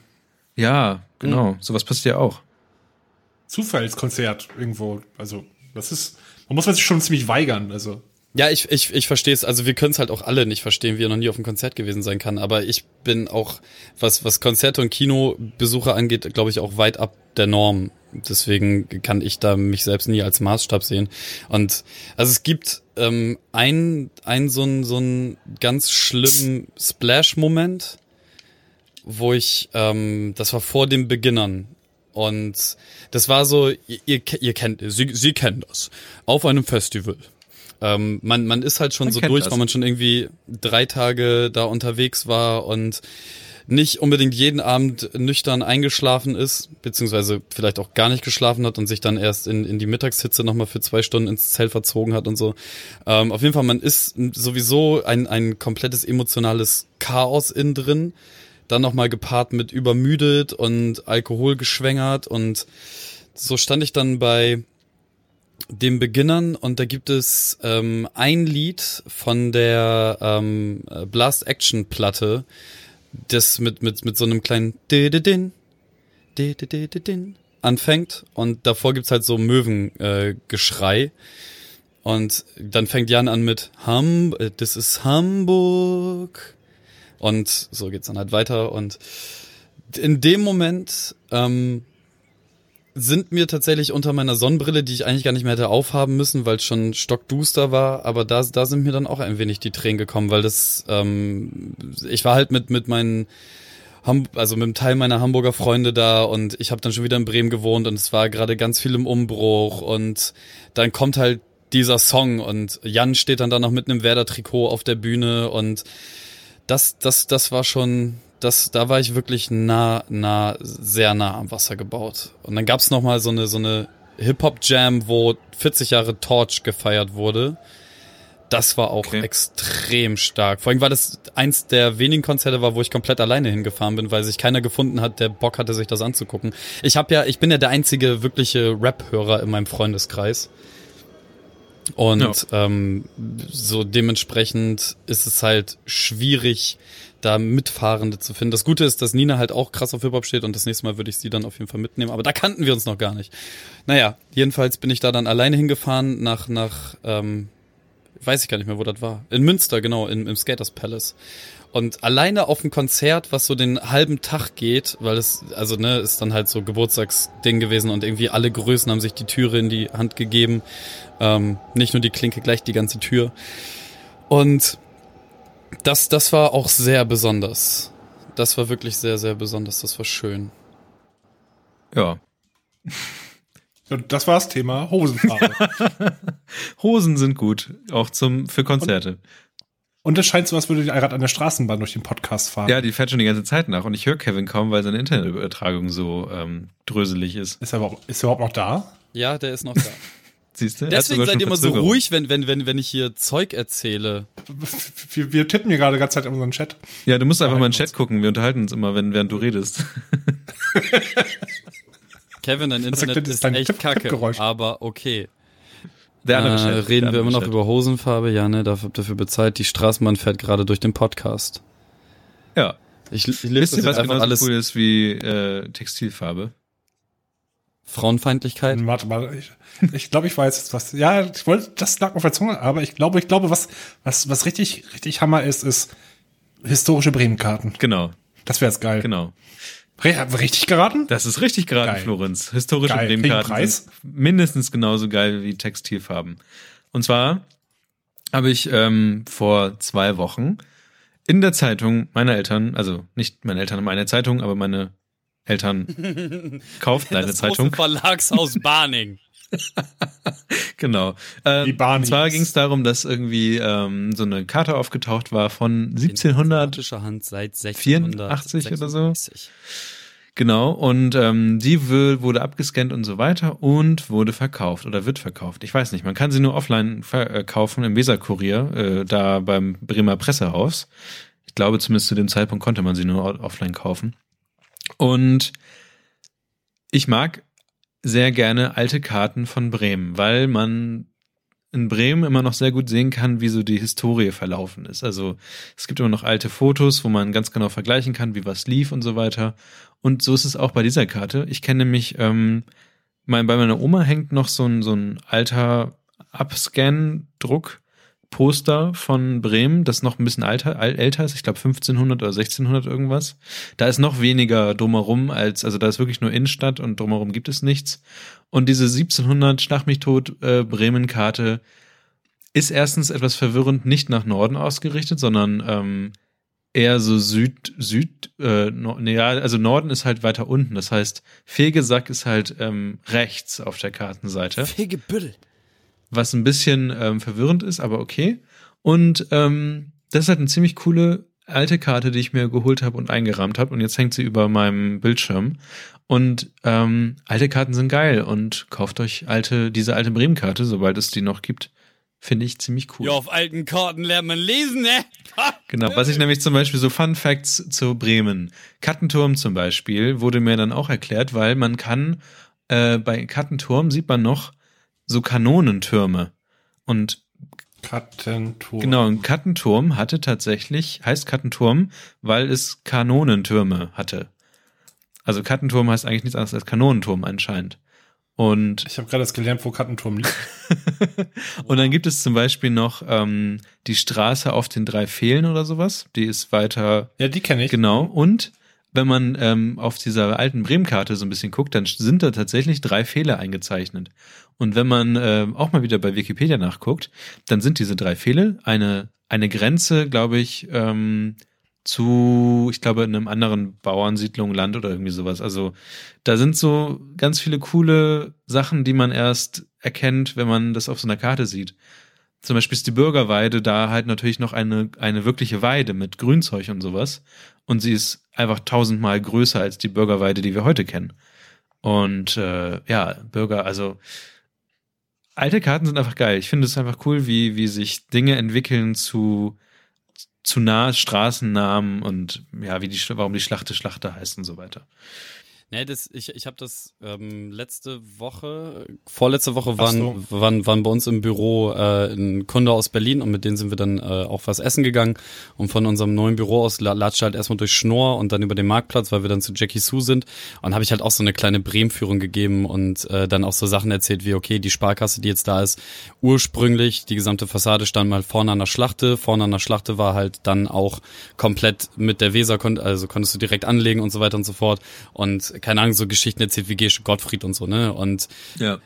Ja, genau. Mhm. Sowas passiert ja auch. Zufallskonzert irgendwo. Also, das ist, man muss man sich schon ziemlich weigern, also. Ja, ich, ich, ich verstehe es. Also wir können es halt auch alle nicht verstehen, wie er noch nie auf einem Konzert gewesen sein kann. Aber ich bin auch, was, was Konzerte und Kinobesucher angeht, glaube ich, auch weit ab der Norm. Deswegen kann ich da mich selbst nie als Maßstab sehen. Und also es gibt ähm, ein, ein so ein so ein ganz schlimmen Splash-Moment, wo ich, ähm, das war vor dem Beginnern. Und das war so, ihr, ihr kennt, sie, sie kennen das. Auf einem Festival ähm, man, man ist halt schon man so durch, das. weil man schon irgendwie drei Tage da unterwegs war und nicht unbedingt jeden Abend nüchtern eingeschlafen ist, beziehungsweise vielleicht auch gar nicht geschlafen hat und sich dann erst in, in die Mittagshitze nochmal für zwei Stunden ins Zelt verzogen hat und so. Ähm, auf jeden Fall, man ist sowieso ein, ein komplettes emotionales Chaos innen drin. Dann nochmal gepaart mit übermüdet und Alkohol geschwängert und so stand ich dann bei den Beginnern und da gibt es ähm, ein Lied von der ähm, Blast Action Platte, das mit mit mit so einem kleinen Din Din anfängt und davor gibt's halt so Möwengeschrei äh, und dann fängt Jan an mit Ham, äh, das ist Hamburg und so geht's dann halt weiter und in dem Moment ähm, sind mir tatsächlich unter meiner Sonnenbrille, die ich eigentlich gar nicht mehr hätte aufhaben müssen, weil es schon stockduster war, aber da, da sind mir dann auch ein wenig die Tränen gekommen, weil das, ähm, ich war halt mit, mit meinen, also mit einem Teil meiner Hamburger Freunde da und ich habe dann schon wieder in Bremen gewohnt und es war gerade ganz viel im Umbruch und dann kommt halt dieser Song und Jan steht dann da noch mit einem Werder-Trikot auf der Bühne und das, das, das war schon, das, da war ich wirklich nah, nah, sehr nah am Wasser gebaut. Und dann gab's noch mal so eine, so eine Hip-Hop-Jam, wo 40 Jahre Torch gefeiert wurde. Das war auch okay. extrem stark. Vor allem, weil das eins der wenigen Konzerte war, wo ich komplett alleine hingefahren bin, weil sich keiner gefunden hat, der Bock hatte, sich das anzugucken. Ich habe ja, ich bin ja der einzige wirkliche Rap-Hörer in meinem Freundeskreis. Und ja. ähm, so dementsprechend ist es halt schwierig, da Mitfahrende zu finden. Das Gute ist, dass Nina halt auch krass auf Hip-Hop steht und das nächste Mal würde ich sie dann auf jeden Fall mitnehmen. Aber da kannten wir uns noch gar nicht. Naja, jedenfalls bin ich da dann alleine hingefahren nach, nach ähm, weiß ich gar nicht mehr, wo das war. In Münster, genau, in, im Skaters Palace. Und alleine auf ein Konzert, was so den halben Tag geht, weil es, also ne, ist dann halt so Geburtstagsding gewesen und irgendwie alle Größen haben sich die Türe in die Hand gegeben. Ähm, nicht nur die Klinke, gleich die ganze Tür. Und das, das war auch sehr besonders. Das war wirklich sehr, sehr besonders. Das war schön. Ja. Und das war's Thema Hosenfarbe. Hosen sind gut, auch zum für Konzerte. Und es scheint so, als würde die gerade an der Straßenbahn durch den Podcast fahren. Ja, die fährt schon die ganze Zeit nach und ich höre Kevin kaum, weil seine Internetübertragung so ähm, dröselig ist. Ist er, überhaupt, ist er überhaupt noch da? Ja, der ist noch da. Siehst du? Deswegen seid ihr immer so ruhig, wenn, wenn, wenn, wenn ich hier Zeug erzähle. Wir, wir tippen hier gerade die ganze Zeit in unseren Chat. Ja, du musst einfach mal in den Chat gucken. Wir unterhalten uns immer, wenn, während du redest. Kevin, dein Internet das ist ist dein echt Tipp- kacke, Tippgeräusch? aber okay. Der andere äh, Chat. reden der wir immer noch Chat. über Hosenfarbe? Ja, ne, dafür, dafür bezahlt. Die Straßenbahn fährt gerade durch den Podcast. Ja. Ich, ich lese Wisst das ihr, was genauso alles. cool ist wie äh, Textilfarbe? Frauenfeindlichkeit? Warte mal, ich, ich glaube, ich weiß jetzt was. Ja, ich wollte, das lag auf der Zunge, aber ich glaube, ich glaube, was, was, was richtig, richtig Hammer ist, ist historische Bremenkarten. Genau, Das wäre jetzt geil. genau. Re- haben wir Richtig geraten? Das ist richtig geraten, Geil. Florenz. Historische Geil. Kriegen Preis? sind mindestens genauso geil wie Textilfarben. Und zwar habe ich ähm, vor zwei Wochen in der Zeitung meiner Eltern, also nicht meine Eltern haben eine Zeitung, aber meine Eltern kauften eine das Zeitung. große Verlagshaus Barning. Genau. Äh, Die Barneys. und zwar ging es darum, dass irgendwie ähm, so eine Karte aufgetaucht war von 1700 Politischer Hand seit 84 oder so? 1636. Genau, und ähm, die wurde abgescannt und so weiter und wurde verkauft oder wird verkauft. Ich weiß nicht, man kann sie nur offline verkaufen im Weserkurier, äh, da beim Bremer Pressehaus. Ich glaube, zumindest zu dem Zeitpunkt konnte man sie nur offline kaufen. Und ich mag sehr gerne alte Karten von Bremen, weil man in Bremen immer noch sehr gut sehen kann, wie so die Historie verlaufen ist. Also es gibt immer noch alte Fotos, wo man ganz genau vergleichen kann, wie was lief und so weiter. Und so ist es auch bei dieser Karte. Ich kenne nämlich, ähm, mein, bei meiner Oma hängt noch so ein, so ein alter Upscan-Druck. Poster von Bremen, das noch ein bisschen alter, al- älter ist, ich glaube 1500 oder 1600 irgendwas. Da ist noch weniger drumherum als, also da ist wirklich nur Innenstadt und drumherum gibt es nichts. Und diese 1700 Schlag mich tot äh, Bremen-Karte ist erstens etwas verwirrend nicht nach Norden ausgerichtet, sondern ähm, eher so Süd, Süd, äh, no, nee, ja, also Norden ist halt weiter unten. Das heißt, Fegesack ist halt ähm, rechts auf der Kartenseite Fegebüttel. Was ein bisschen ähm, verwirrend ist, aber okay. Und ähm, das ist halt eine ziemlich coole alte Karte, die ich mir geholt habe und eingerahmt habe. Und jetzt hängt sie über meinem Bildschirm. Und ähm, alte Karten sind geil und kauft euch alte, diese alte Bremen-Karte, sobald es die noch gibt. Finde ich ziemlich cool. Ja, auf alten Karten lernt man lesen, ne? Genau, was ich nämlich zum Beispiel so Fun Facts zu Bremen. Kattenturm zum Beispiel wurde mir dann auch erklärt, weil man kann, äh, bei Kattenturm sieht man noch so Kanonentürme. Und Kattenturm. Genau, ein Kattenturm hatte tatsächlich, heißt Kattenturm, weil es Kanonentürme hatte. Also Kattenturm heißt eigentlich nichts anderes als Kanonenturm anscheinend. Und, Ich habe gerade das gelernt, wo Kattenturm liegt. und dann gibt es zum Beispiel noch ähm, die Straße auf den drei Fehlen oder sowas. Die ist weiter Ja, die kenne ich. Genau. Und wenn man ähm, auf dieser alten Bremen-Karte so ein bisschen guckt, dann sind da tatsächlich drei Fehler eingezeichnet. Und wenn man äh, auch mal wieder bei Wikipedia nachguckt, dann sind diese drei Fehler eine, eine Grenze, glaube ich, ähm, zu, ich glaube, in einem anderen Bauernsiedlung, Land oder irgendwie sowas. Also da sind so ganz viele coole Sachen, die man erst erkennt, wenn man das auf so einer Karte sieht. Zum Beispiel ist die Bürgerweide da halt natürlich noch eine, eine wirkliche Weide mit Grünzeug und sowas. Und sie ist einfach tausendmal größer als die Bürgerweide, die wir heute kennen. Und äh, ja, Bürger, also alte Karten sind einfach geil. Ich finde es einfach cool, wie, wie sich Dinge entwickeln zu, zu nahe Straßennamen und ja, wie die, warum die Schlachte Schlachter heißt und so weiter. Nee, das, ich, ich habe das ähm, letzte Woche, vorletzte Woche waren, so. waren, waren bei uns im Büro äh, ein Kunde aus Berlin und mit denen sind wir dann äh, auch was essen gegangen. Und von unserem neuen Büro aus la- latscht halt erstmal durch Schnorr und dann über den Marktplatz, weil wir dann zu Jackie Sue sind. Und habe ich halt auch so eine kleine Bremen-Führung gegeben und äh, dann auch so Sachen erzählt wie, okay, die Sparkasse, die jetzt da ist, ursprünglich, die gesamte Fassade stand mal vorne an der Schlachte. Vorne an der Schlachte war halt dann auch komplett mit der Weser, also konntest du direkt anlegen und so weiter und so fort. Und keine Ahnung, so Geschichten erzählt wie Gesche Gottfried und so, ne? Und Ja.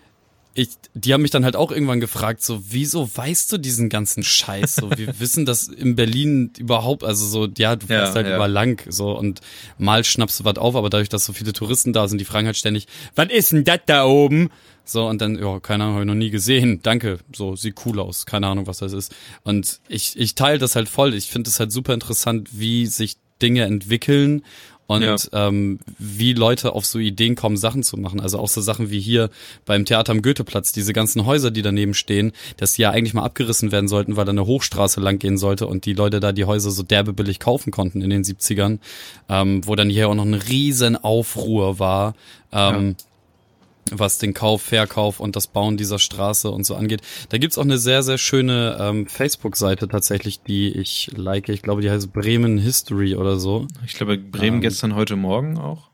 ich, die haben mich dann halt auch irgendwann gefragt, so, wieso weißt du diesen ganzen Scheiß? So, wir wissen das in Berlin überhaupt, also so, ja, du Ja, fährst halt ja. überall lang, so, und mal schnappst du was auf, aber dadurch, dass so viele Touristen da sind, die fragen halt ständig, was ist denn das da oben? So, und dann, ja, keine Ahnung, habe ich noch nie gesehen. Danke, so, sieht cool aus. Keine Ahnung, was das ist. Und ich, ich teile das halt voll. Ich finde es halt super interessant, wie sich Dinge entwickeln und Ja. ähm, wie Leute auf so Ideen kommen, Sachen zu machen. Also auch so Sachen wie hier beim Theater am Goetheplatz, diese ganzen Häuser, die daneben stehen, dass die ja eigentlich mal abgerissen werden sollten, weil da eine Hochstraße lang gehen sollte und die Leute da die Häuser so derbe billig kaufen konnten in den 70ern, ähm, wo dann hier auch noch ein riesen Aufruhr war. Ähm, was den Kauf, Verkauf und das Bauen dieser Straße und so angeht. Da gibt's auch eine sehr, sehr schöne ähm, Facebook-Seite tatsächlich, die ich like. Ich glaube, die heißt Bremen History oder so. Ich glaube, Bremen Ähm. gestern, heute Morgen auch.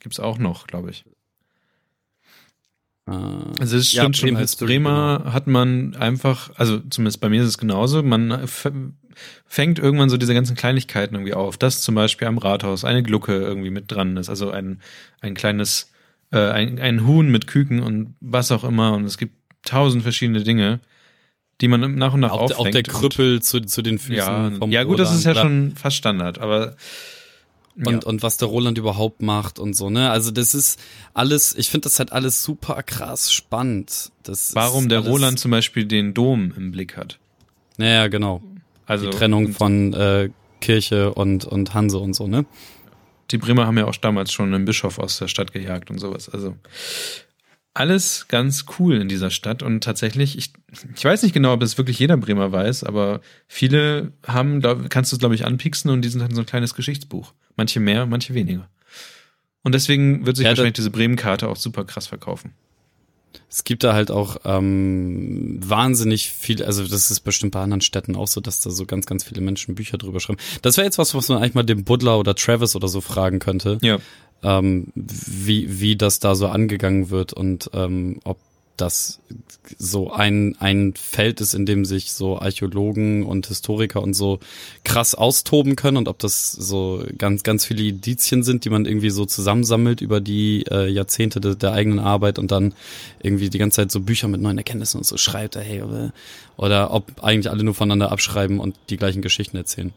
Gibt's auch noch, glaube ich. Äh, Also es Ja, stimmt schon, Bremen als History, genau. Bremer hat man einfach, also zumindest bei mir ist es genauso, man fängt irgendwann so diese ganzen Kleinigkeiten irgendwie auf, dass zum Beispiel am Rathaus eine Glucke irgendwie mit dran ist, also ein, ein kleines, äh, ein, ein Huhn mit Küken und was auch immer und es gibt tausend verschiedene Dinge, die man nach und nach auch, der- auch der und- Krüppel zu, zu den Füßen Ja, vom ja gut, das Roland, ist ja klar. schon fast Standard, aber ja. und, und was der Roland überhaupt macht und so, ne? Also das ist alles, ich finde das halt alles super krass spannend. Das warum der Roland zum Beispiel den Dom im Blick hat. Naja, genau. Also Die Trennung und- von äh, Kirche und, und Hanse und so, ne? Die Bremer haben ja auch damals schon einen Bischof aus der Stadt gejagt und sowas. Also alles ganz cool in dieser Stadt und tatsächlich, ich, ich weiß nicht genau, ob es wirklich jeder Bremer weiß, aber viele haben, glaub, kannst du es glaube ich anpieksen und die sind halt so ein kleines Geschichtsbuch. Manche mehr, manche weniger. Und deswegen wird sich Ja, wahrscheinlich diese Bremen-Karte auch super krass verkaufen. Es gibt da halt auch ähm, wahnsinnig viel, also das ist bestimmt bei anderen Städten auch so, dass da so ganz, ganz viele Menschen Bücher drüber schreiben. Das wäre jetzt was, was man eigentlich mal dem Buddler oder Travis oder so fragen könnte, Ja. ähm, wie, wie das da so angegangen wird und ähm, ob das so ein, ein Feld ist, in dem sich so Archäologen und Historiker und so krass austoben können und ob das so ganz, ganz viele Indizien sind, die man irgendwie so zusammensammelt über die äh, Jahrzehnte de, der eigenen Arbeit und dann irgendwie die ganze Zeit so Bücher mit neuen Erkenntnissen und so schreibt, hey, oder, oder ob eigentlich alle nur voneinander abschreiben und die gleichen Geschichten erzählen.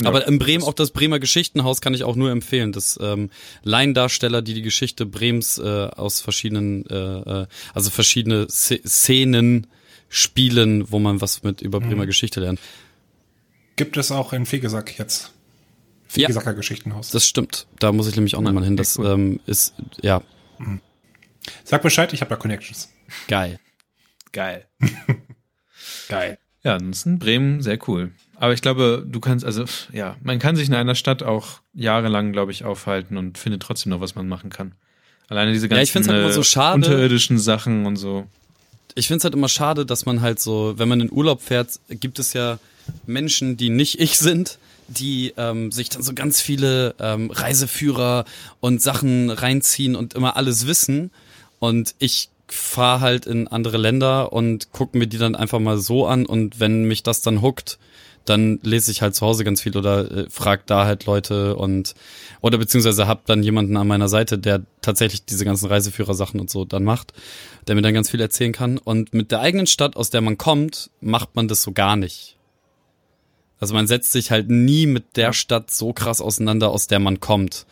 Ja. Aber in Bremen, auch das Bremer Geschichtenhaus kann ich auch nur empfehlen. Das ähm, Laiendarsteller, die die Geschichte Brems äh, aus verschiedenen, äh, äh, also verschiedene Sz- Szenen spielen, wo man was mit über Bremer Geschichte lernt. Gibt es auch in Fegesack jetzt. Ja. Fegesacker Geschichtenhaus. Das stimmt. Da muss ich nämlich auch nochmal hin. Das cool. ähm, ist, ja, Sag Bescheid, ich habe da Connections. geil. Geil. Geil. Ja, ansonsten Bremen, sehr cool. Aber ich glaube, du kannst, also, ja, man kann sich in einer Stadt auch jahrelang, glaube ich, aufhalten und findet trotzdem noch, was man machen kann. Alleine diese Ja, ganzen find's halt immer so äh, schade. unterirdischen Sachen und so. ich finde es halt immer schade, dass man halt so, wenn man in Urlaub fährt, gibt es ja Menschen, die nicht ich sind, die ähm, sich dann so ganz viele ähm, Reiseführer und Sachen reinziehen und immer alles wissen. Und ich fahre halt in andere Länder und gucke mir die dann einfach mal so an und wenn mich das dann huckt, dann lese ich halt zu Hause ganz viel oder äh, frag da halt Leute und oder beziehungsweise hab dann jemanden an meiner Seite, der tatsächlich diese ganzen Reiseführer-Sachen und so dann macht, der mir dann ganz viel erzählen kann. Und mit der eigenen Stadt, aus der man kommt, macht man das so gar nicht. Also man setzt sich halt nie mit der Stadt so krass auseinander, aus der man kommt.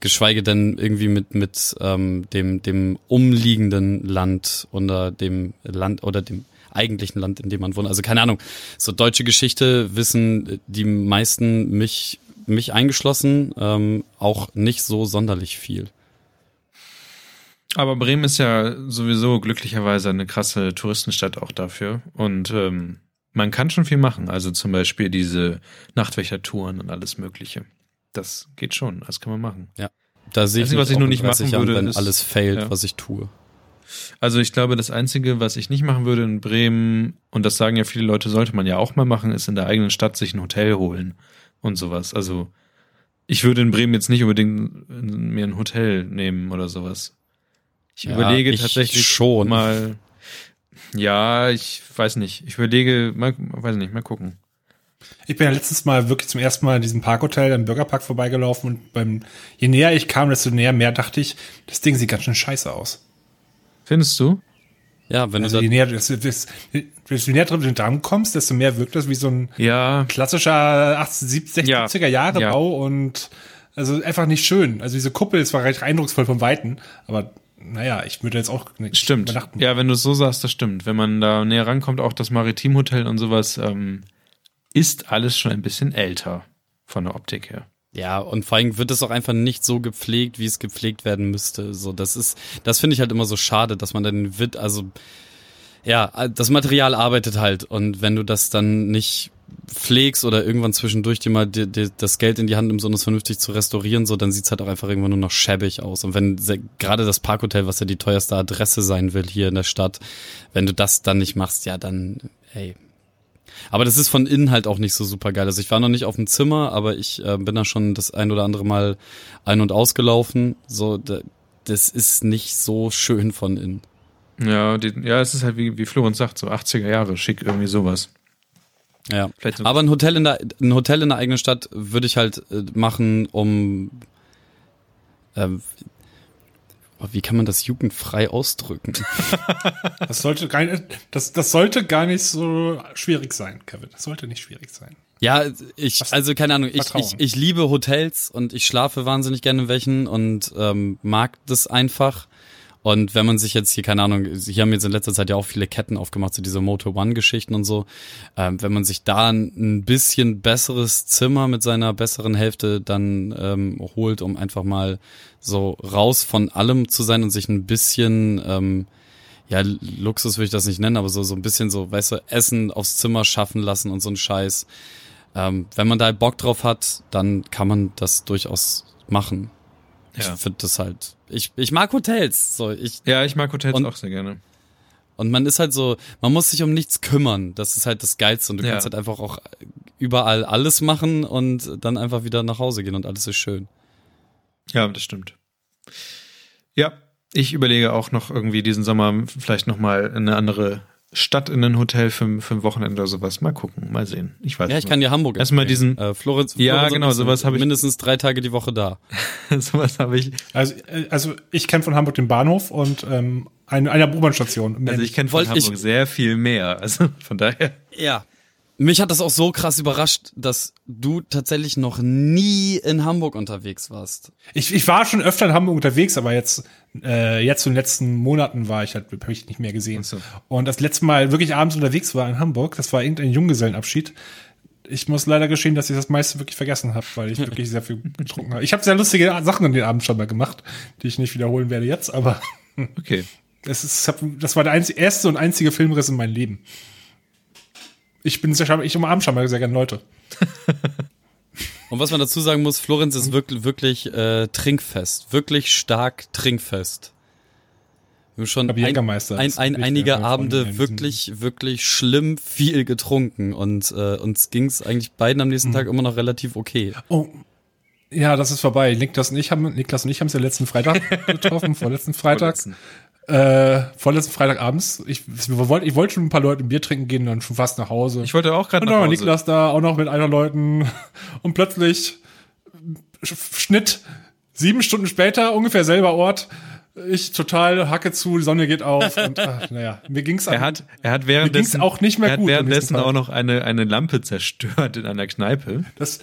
Geschweige denn irgendwie mit, mit ähm, dem, dem umliegenden Land oder dem Land oder dem eigentlichen Land, in dem man wohnt. Also keine Ahnung. So deutsche Geschichte wissen die meisten, mich, mich eingeschlossen, ähm, auch nicht so sonderlich viel. Aber Bremen ist ja sowieso glücklicherweise eine krasse Touristenstadt auch dafür. Und ähm, man kann schon viel machen. Also zum Beispiel diese Nachtwächtertouren und alles Mögliche. Das geht schon, das kann man machen. Ja. Da sehe ich was ich nur nicht 30 machen Jahren, würde, wenn ist- alles failt, ja. was ich tue. Also ich glaube, das Einzige, was ich nicht machen würde in Bremen, und das sagen ja viele Leute, sollte man ja auch mal machen, ist in der eigenen Stadt sich ein Hotel holen und sowas. Also ich würde in Bremen jetzt nicht unbedingt mir ein Hotel nehmen oder sowas. Ich Ja, überlege ich tatsächlich schon. mal. Ja, ich weiß nicht. Ich überlege, mal, weiß nicht, mal gucken. Ich bin ja letztes Mal wirklich zum ersten Mal in diesem Parkhotel im Bürgerpark vorbeigelaufen und beim, je näher ich kam, desto näher mehr dachte ich, das Ding sieht ganz schön scheiße aus. Findest du? Ja, wenn Also du je näher, desto, desto, desto näher drin dran kommst, desto mehr wirkt das wie so ein Ja, klassischer 80, 70, Ja. 60er Jahre Ja. Bau und also einfach nicht schön. Also diese Kuppel ist zwar recht eindrucksvoll vom Weiten, aber naja, ich würde jetzt auch nicht stimmt. übernachten. Ja, wenn du es so sagst, das stimmt. Wenn man da näher rankommt, auch das Maritimhotel und sowas, ähm, ist alles schon ein bisschen älter von der Optik her. Ja, und vor allem wird es auch einfach nicht so gepflegt, wie es gepflegt werden müsste. So, das ist, das finde ich halt immer so schade, dass man dann wird, also, ja, das Material arbeitet halt und wenn du das dann nicht pflegst oder irgendwann zwischendurch dir mal die, die, das Geld in die Hand nimmst, um es vernünftig zu restaurieren, so, dann sieht's halt auch einfach irgendwann nur noch schäbig aus. Und wenn gerade das Parkhotel, was ja die teuerste Adresse sein will hier in der Stadt, wenn du das dann nicht machst, ja, dann, ey. Aber das ist von innen halt auch nicht so super geil. Also ich war noch nicht auf dem Zimmer, aber ich äh, bin da schon das ein oder andere Mal ein- und ausgelaufen. So, da, das ist nicht so schön von innen. Ja, die, ja, es ist halt wie, wie Florenz sagt, so 80er Jahre, schick, irgendwie sowas. Ja. Vielleicht so- Aber ein Hotel in der ein Hotel in der eigenen Stadt würde ich halt äh, machen, um ähm, oh, wie kann man das jugendfrei ausdrücken? Das sollte gar nicht, das, das sollte gar nicht so schwierig sein, Kevin. Das sollte nicht schwierig sein. Ja, ich, also keine Ahnung, ich, ich, ich liebe Hotels und ich schlafe wahnsinnig gerne in welchen und ähm, mag das einfach. Und wenn man sich jetzt hier, keine Ahnung, hier haben jetzt in letzter Zeit ja auch viele Ketten aufgemacht, so diese Motor One-Geschichten und so. Ähm, wenn man sich da ein, bisschen besseres Zimmer mit seiner besseren Hälfte dann ähm, holt, um einfach mal so raus von allem zu sein und sich ein bisschen, ähm, ja, Luxus würde ich das nicht nennen, aber so, so ein bisschen so, weißt du, Essen aufs Zimmer schaffen lassen und so ein Scheiß. Ähm, wenn man da Bock drauf hat, dann kann man das durchaus machen. Ja. Ich finde das halt. Ich, ich mag Hotels. So, ich, Ja, ich mag Hotels Und- auch sehr gerne. und man ist halt so, man muss sich um nichts kümmern. Das ist halt das Geilste. Und du Ja. kannst halt einfach auch überall alles machen und dann einfach wieder nach Hause gehen und alles ist schön. Ja, das stimmt. Ja, ich überlege auch noch irgendwie diesen Sommer vielleicht noch mal in eine andere Stadt in ein Hotel für, für ein Wochenende oder sowas. Mal gucken, mal sehen. Ich weiß Ja, ich nicht. kann dir Hamburg Erstmal diesen- äh, Florenz, Ja, Florenz genau, ist sowas hab ich- Mindestens drei Tage die Woche da. sowas habe ich. Also, äh, also ich kenne von Hamburg den Bahnhof und ähm, eine, eine U-Bahn-Station. Also ich kenne von Wollt ich- Hamburg sehr viel mehr. Also von daher. Ja. Mich hat das auch so krass überrascht, dass du tatsächlich noch nie in Hamburg unterwegs warst. Ich, ich war schon öfter in Hamburg unterwegs, aber jetzt, äh, jetzt in den letzten Monaten war ich halt, habe ich nicht mehr gesehen. So. Und das letzte Mal wirklich abends unterwegs war in Hamburg, das war irgendein Junggesellenabschied. Ich muss leider gestehen, dass ich das meiste wirklich vergessen habe, weil ich wirklich sehr viel getrunken habe. Ich habe sehr lustige Sachen an den Abend schon mal gemacht, die ich nicht wiederholen werde jetzt, aber Okay. es ist, das war der einzige, erste und einzige Filmriss in meinem Leben. Ich bin sehr, ich umarme schon mal sehr gerne Leute. Und was man dazu sagen muss, Florenz ist wirklich, wirklich äh, trinkfest. Wirklich stark trinkfest. Wir haben schon ein, ein, ein, einige Abende wirklich, wirklich schlimm viel getrunken und äh, uns ging's eigentlich beiden am Mhm. nächsten Tag immer noch relativ okay. Oh. Ja, das ist vorbei. Niklas und ich haben, Niklas und ich haben es ja letzten Freitag getroffen, vorletzten Freitag. Äh, vorletzten Freitag abends. Ich, wir ich wollte schon ein paar Leute ein Bier trinken gehen, dann schon fast nach Hause. Ich wollte auch gerade und nach dann war Hause. Niklas da, auch noch mit einer Leuten. Und plötzlich Sch- Schnitt, sieben Stunden später, ungefähr selber Ort. Ich total Hacke zu, die Sonne geht auf. Und ach, naja, mir ging's Er hat, er hat währenddessen auch nicht mehr er hat gut währenddessen auch noch eine, eine Lampe zerstört in einer Kneipe. das,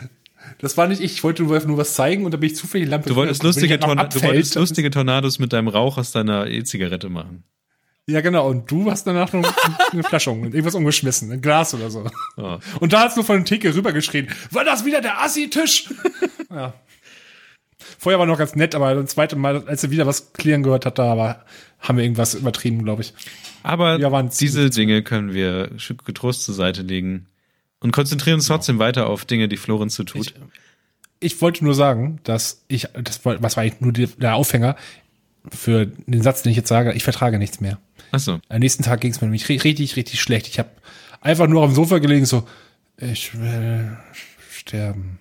das war nicht ich, ich wollte nur, nur was zeigen und da bin ich zufällig die Lampe Du wolltest lustige, Torna du abfällt, wolltest dann- lustige Tornados mit deinem Rauch aus deiner E-Zigarette machen. Ja, genau. Und du hast danach noch eine Flasche, um- irgendwas umgeschmissen, ein Glas oder so. Oh. Und da hast du von der Theke rübergeschrien, war das wieder der Assi-Tisch? ja. Vorher war noch ganz nett, aber das zweite Mal, als er wieder was klären gehört hat, da war, haben wir irgendwas übertrieben, glaube ich. Aber waren diese Dinge können wir getrost zur Seite legen und konzentrieren uns trotzdem weiter auf Dinge, die Florenz so tut. ich wollte nur sagen, dass ich, das war, was war eigentlich nur die, der Aufhänger für den Satz, den ich jetzt sage, ich vertrage nichts mehr. Ach so. Am nächsten Tag ging es mir nämlich ri- richtig, richtig schlecht. Ich habe einfach nur auf dem Sofa gelegen, so, ich will sterben.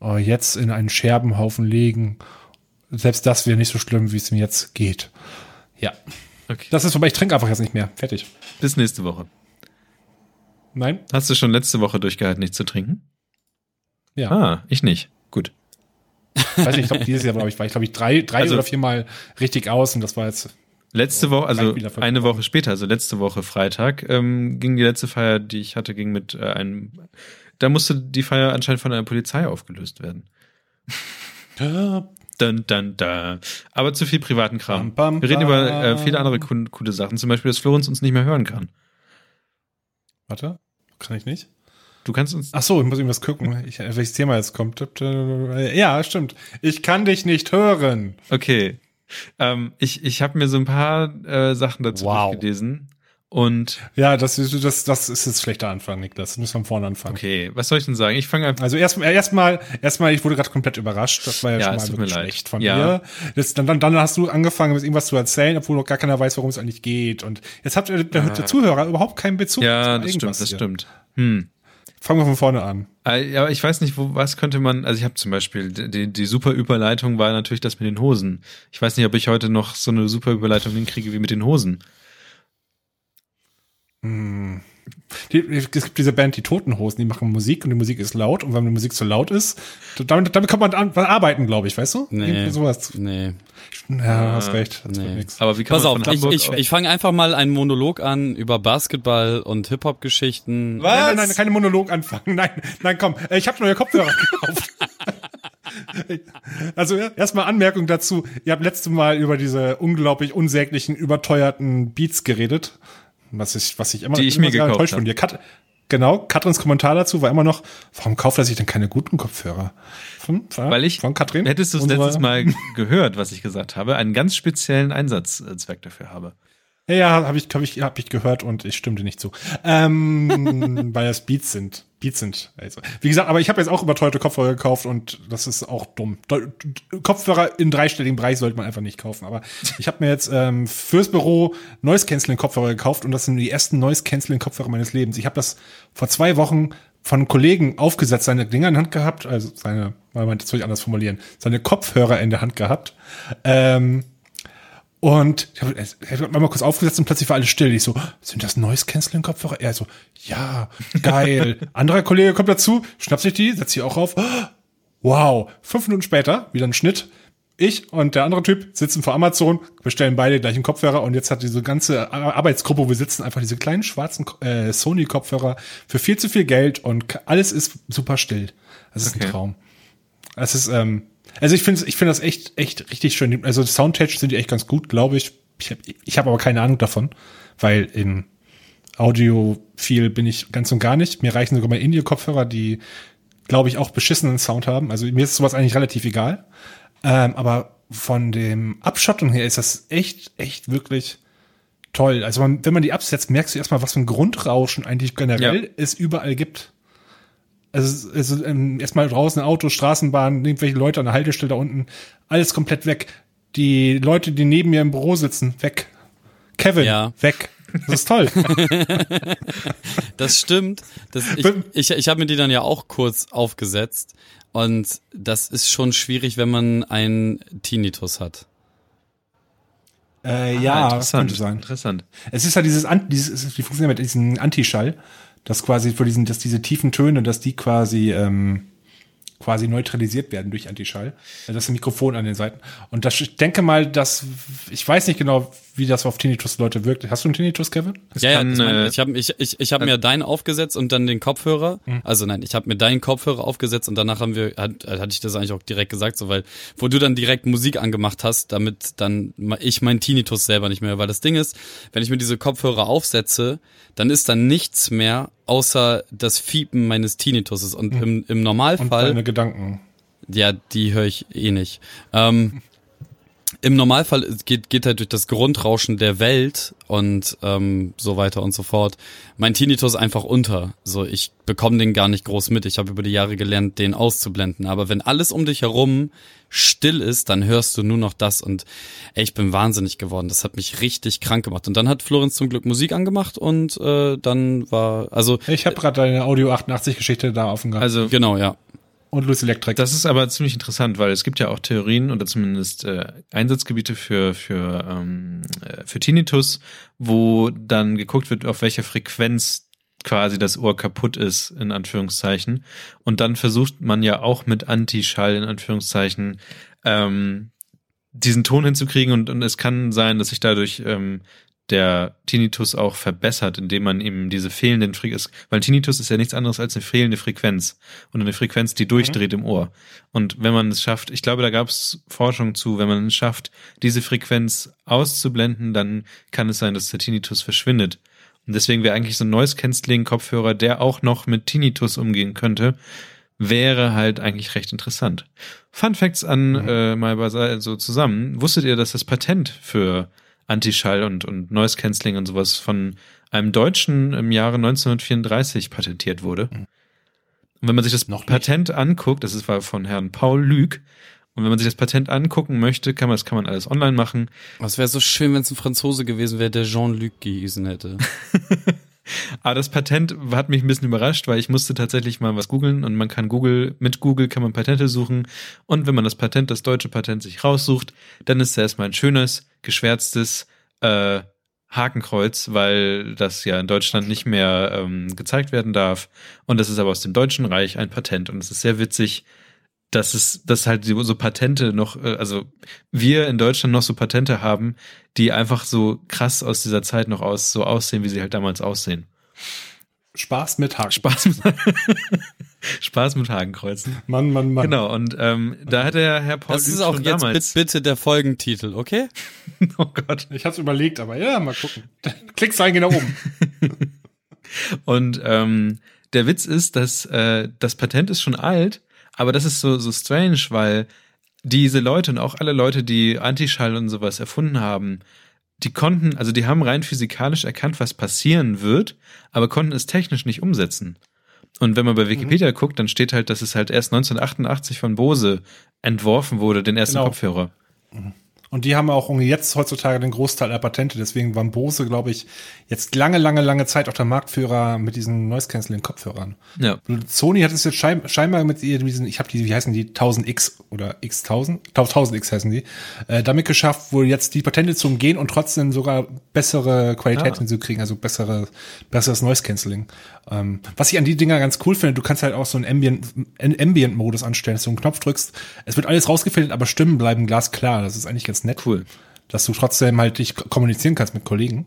Oh, jetzt in einen Scherbenhaufen legen. Selbst das wäre nicht so schlimm, wie es mir jetzt geht. Ja. Okay. Das ist vorbei, ich trinke einfach jetzt nicht mehr. Fertig. Bis nächste Woche. Nein? Hast du schon letzte Woche durchgehalten, nicht zu trinken? Ja. Ah, ich nicht. Gut. Weiß nicht, ich glaube, dieses Jahr glaube ich, war ich, glaube ich, drei, drei Also- oder viermal richtig aus und das war jetzt. Letzte Woche, also eine. Woche später, also letzte Woche Freitag, ähm, ging die letzte Feier, die ich hatte, ging mit äh, einem. Da musste die Feier anscheinend von der Polizei aufgelöst werden. Dun, dun, dun. Aber zu viel privaten Kram. Bam, bam, Wir reden über äh, viele andere coole, coole Sachen, zum Beispiel, dass Florenz uns nicht mehr hören kann. Warte, kann ich nicht? Du kannst uns. Ach so, ich muss irgendwas gucken, ich, welches Thema jetzt kommt. Ja, stimmt. Ich kann dich nicht hören. Okay. Ähm, ich ich habe mir so ein paar äh, Sachen dazu Wow. durchgelesen. Und Ja, das ist, das, das ist jetzt schlechter Anfang, Niklas. Das müssen wir von vorne anfangen. okay, was soll ich denn sagen? Ich fange einfach. Also erstmal, erstmal, erstmal, ich wurde gerade komplett überrascht. Das war ja, Ja, schon mal mir wirklich schlecht von Ja. dir. Das, dann, dann, dann hast du angefangen, irgendwas zu erzählen, obwohl noch gar keiner weiß, worum es eigentlich geht. Und jetzt hat der, der, der Zuhörer überhaupt keinen Bezug. Ja, zu das stimmt, das hier. stimmt. Hm. Fangen wir von vorne an. Äh, Ja, ich weiß nicht, wo, was könnte man, also ich habe zum Beispiel, die, die super Überleitung war natürlich das mit den Hosen. Ich weiß nicht, ob ich heute noch so eine super Überleitung hinkriege wie mit den Hosen. Die, es gibt diese Band, die Toten Hosen, die machen Musik und die Musik ist laut und wenn die Musik so laut ist, damit, damit kann man an, arbeiten, glaube ich, weißt du? Nee. Irgendwie Sowas. Nee. Ja, hast recht. Nee. Aber wie kann Pass auf, man von ich, ich, auf- ich fange einfach mal einen Monolog an über Basketball und Hip-Hop-Geschichten. Nein, nein, nein, keine Monolog anfangen. Nein, nein, komm. Äh, Ich habe neue Kopfhörer gekauft. Also erstmal Anmerkung dazu. Ihr habt letzte Mal über diese unglaublich unsäglichen, überteuerten Beats geredet. Was ich, was ich immer, Die ich immer mir sehr gekauft enttäuscht von dir. Kat genau, Katrins Kommentar dazu war immer noch, warum kauft er sich denn keine guten Kopfhörer? Von, Weil ich, von Katrin? hättest du es letztes Mal gehört, was ich gesagt habe, einen ganz speziellen Einsatzzweck dafür habe. Ja, ja habe ich, hab ich, hab ich gehört und ich stimmte nicht zu. Ähm, weil es Beats sind. Beats sind. Also, wie gesagt, aber ich habe jetzt auch überteuerte Kopfhörer gekauft und das ist auch dumm. Kopfhörer in dreistelligen Bereich sollte man einfach nicht kaufen. Aber ich habe mir jetzt ähm, fürs Büro Noise Canceling Kopfhörer gekauft und das sind die ersten Noise Canceling Kopfhörer meines Lebens. Ich habe das vor zwei Wochen von Kollegen aufgesetzt, seine Dinger in der Hand gehabt, also seine, man das soll ich anders formulieren, seine Kopfhörer in der Hand gehabt. Ähm, und ich habe hab mal kurz aufgesetzt und plötzlich war alles still. Ich so, sind das Noise Canceling Kopfhörer? Er so, ja, geil. Anderer Kollege kommt dazu, schnappt sich die, setzt sie auch auf. Wow. Fünf Minuten später, wieder ein Schnitt. Ich und der andere Typ sitzen vor Amazon, bestellen beide gleich einen Kopfhörer und jetzt hat diese ganze Ar- Arbeitsgruppe, wo wir sitzen, einfach diese kleinen schwarzen äh, Sony-Kopfhörer für viel zu viel Geld und alles ist super still. Das ist Okay. ein Traum. Es ist, ähm, also ich finde ich finde das echt, echt richtig schön. Also Soundtechnisch sind die echt ganz gut, glaube ich. Ich habe ich hab aber keine Ahnung davon, weil in Audio viel bin ich ganz und gar nicht. Mir reichen sogar mal In-Ear-Kopfhörer, die, glaube ich, auch beschissenen Sound haben. Also mir ist sowas eigentlich relativ egal. Ähm, aber von dem Abschottung her ist das echt, echt wirklich toll. Also man, wenn man die absetzt, merkst du erstmal, was für ein Grundrauschen eigentlich generell Ja. es überall gibt. Also, also ähm, erstmal draußen Auto, Straßenbahn, irgendwelche Leute an der Haltestelle da unten, alles komplett weg. Die Leute, die neben mir im Büro sitzen, weg. Kevin, Ja. weg. Das ist toll. Das stimmt. Das, ich ich, ich habe mir die dann ja auch kurz aufgesetzt. Und das ist schon schwierig, wenn man einen Tinnitus hat. äh, Ah, ja, interessant. könnte sein. Interessant. Es ist ja dieses, An- dieses die funktioniert mit diesem Antischall, das quasi für diesen, dass diese tiefen Töne, dass die quasi ähm, quasi neutralisiert werden durch Antischall. Das Mikrofon an den Seiten. Und das, ich denke mal, dass ich weiß nicht genau, wie das auf Tinnitus-Leute wirkt. Hast du einen Tinnitus, Kevin? ja, ja, kann, das meine äh, ich. habe ich, ich, ich hab mir deinen aufgesetzt und dann den Kopfhörer. Also nein, ich habe mir deinen Kopfhörer aufgesetzt und danach haben wir, hat, hatte ich das eigentlich auch direkt gesagt, so weil, wo du dann direkt Musik angemacht hast, damit dann ich meinen Tinnitus selber nicht mehr, weil das Ding ist, wenn ich mir diese Kopfhörer aufsetze, dann ist dann nichts mehr außer das Fiepen meines Tinnituses und im, im Und Normalfall deine Gedanken. ja, die höre ich eh nicht. Ähm, im Normalfall geht, geht halt durch das Grundrauschen der Welt und ähm, so weiter und so fort. Mein Tinnitus einfach unter. So, ich bekomme den gar nicht groß mit. Ich habe über die Jahre gelernt, den auszublenden. Aber wenn alles um dich herum still ist, dann hörst du nur noch das und ey, ich bin wahnsinnig geworden. Das hat mich richtig krank gemacht. Und dann hat Florenz zum Glück Musik angemacht und äh, dann war, also. Ich habe gerade deine Audio 88 Geschichte da offen gehabt. Also Genau, ja. Und Lucy Electric. Das ist aber ziemlich interessant, weil es gibt ja auch Theorien oder zumindest äh, Einsatzgebiete für für ähm, äh, für Tinnitus, wo dann geguckt wird, auf welcher Frequenz quasi das Ohr kaputt ist in Anführungszeichen und dann versucht man ja auch mit Antischall in Anführungszeichen ähm, diesen Ton hinzukriegen und, und es kann sein, dass sich dadurch ähm, der Tinnitus auch verbessert, indem man eben diese fehlenden Frequenz, weil Tinnitus ist ja nichts anderes als eine fehlende Frequenz und eine Frequenz, die durchdreht im Ohr. Und wenn man es schafft, ich glaube, da gab es Forschung zu, wenn man es schafft, diese Frequenz auszublenden, dann kann es sein, dass der Tinnitus verschwindet. Und deswegen wäre eigentlich so ein Noise Cancelling Kopfhörer, der auch noch mit Tinnitus umgehen könnte, wäre halt eigentlich recht interessant. Fun Facts an äh, mal so zusammen. Wusstet ihr, dass das Patent für Antischall und, und Noise Cancelling und sowas von einem Deutschen im Jahre 1934 patentiert wurde? Und wenn man sich das Noch nicht. Patent anguckt, das ist war von Herrn Paul Lüg, und wenn man sich das Patent angucken möchte, kann man das kann man alles online machen. Es wäre so schön, wenn es ein Franzose gewesen wäre, der Jean-Luc gehießen hätte. Aber das Patent hat mich ein bisschen überrascht, weil ich musste tatsächlich mal was googeln und man kann Google, mit Google kann man Patente suchen. Und wenn man das Patent, das deutsche Patent sich raussucht, dann ist da erstmal ein schönes, geschwärztes äh, Hakenkreuz, weil das ja in Deutschland nicht mehr ähm, gezeigt werden darf. Und das ist aber aus dem Deutschen Reich ein Patent und es ist sehr witzig, dass es, dass halt so so Patente noch, äh, also wir in Deutschland noch so Patente haben, die einfach so krass aus dieser Zeit noch aus, so aussehen, wie sie halt damals aussehen. Spaß mit Haken. Spaß mit, Spaß mit Hakenkreuzen. Mann, Mann, Mann. Genau, und ähm, da hat der Herr Paul Das ist auch schon jetzt damals. bit- bitte der Folgentitel, okay? Oh Gott. Ich hab's überlegt, aber ja, mal gucken. Klicks rein, geh nach oben. Und ähm, der Witz ist, dass äh, das Patent ist schon alt, aber das ist so, so strange, weil diese Leute und auch alle Leute, die Antischall und sowas erfunden haben, die konnten, also die haben rein physikalisch erkannt, was passieren wird, aber konnten es technisch nicht umsetzen. Und wenn man bei Wikipedia guckt, dann steht halt, dass es halt erst 1988 von Bose entworfen wurde, den ersten Genau. Kopfhörer. Und die haben auch jetzt heutzutage den Großteil der Patente. Deswegen waren Bose, glaube ich, jetzt lange, lange, lange Zeit auch der Marktführer mit diesen Noise Cancelling Kopfhörern. Ja. Sony hat es jetzt schein, scheinbar mit diesen, ich habe die, wie heißen die, 1000X oder X1000? 1000X heißen die, äh, damit geschafft, wohl jetzt die Patente zu umgehen und trotzdem sogar bessere Qualität Ah. hinzukriegen, also bessere, besseres Noise Cancelling. Ähm, was ich an die Dinger ganz cool finde, du kannst halt auch so einen Ambient, einen Ambient-Modus anstellen, dass du einen Knopf drückst, es wird alles rausgefiltert, aber Stimmen bleiben glasklar. Das ist eigentlich ganz nett Cool. dass du trotzdem halt dich kommunizieren kannst mit Kollegen.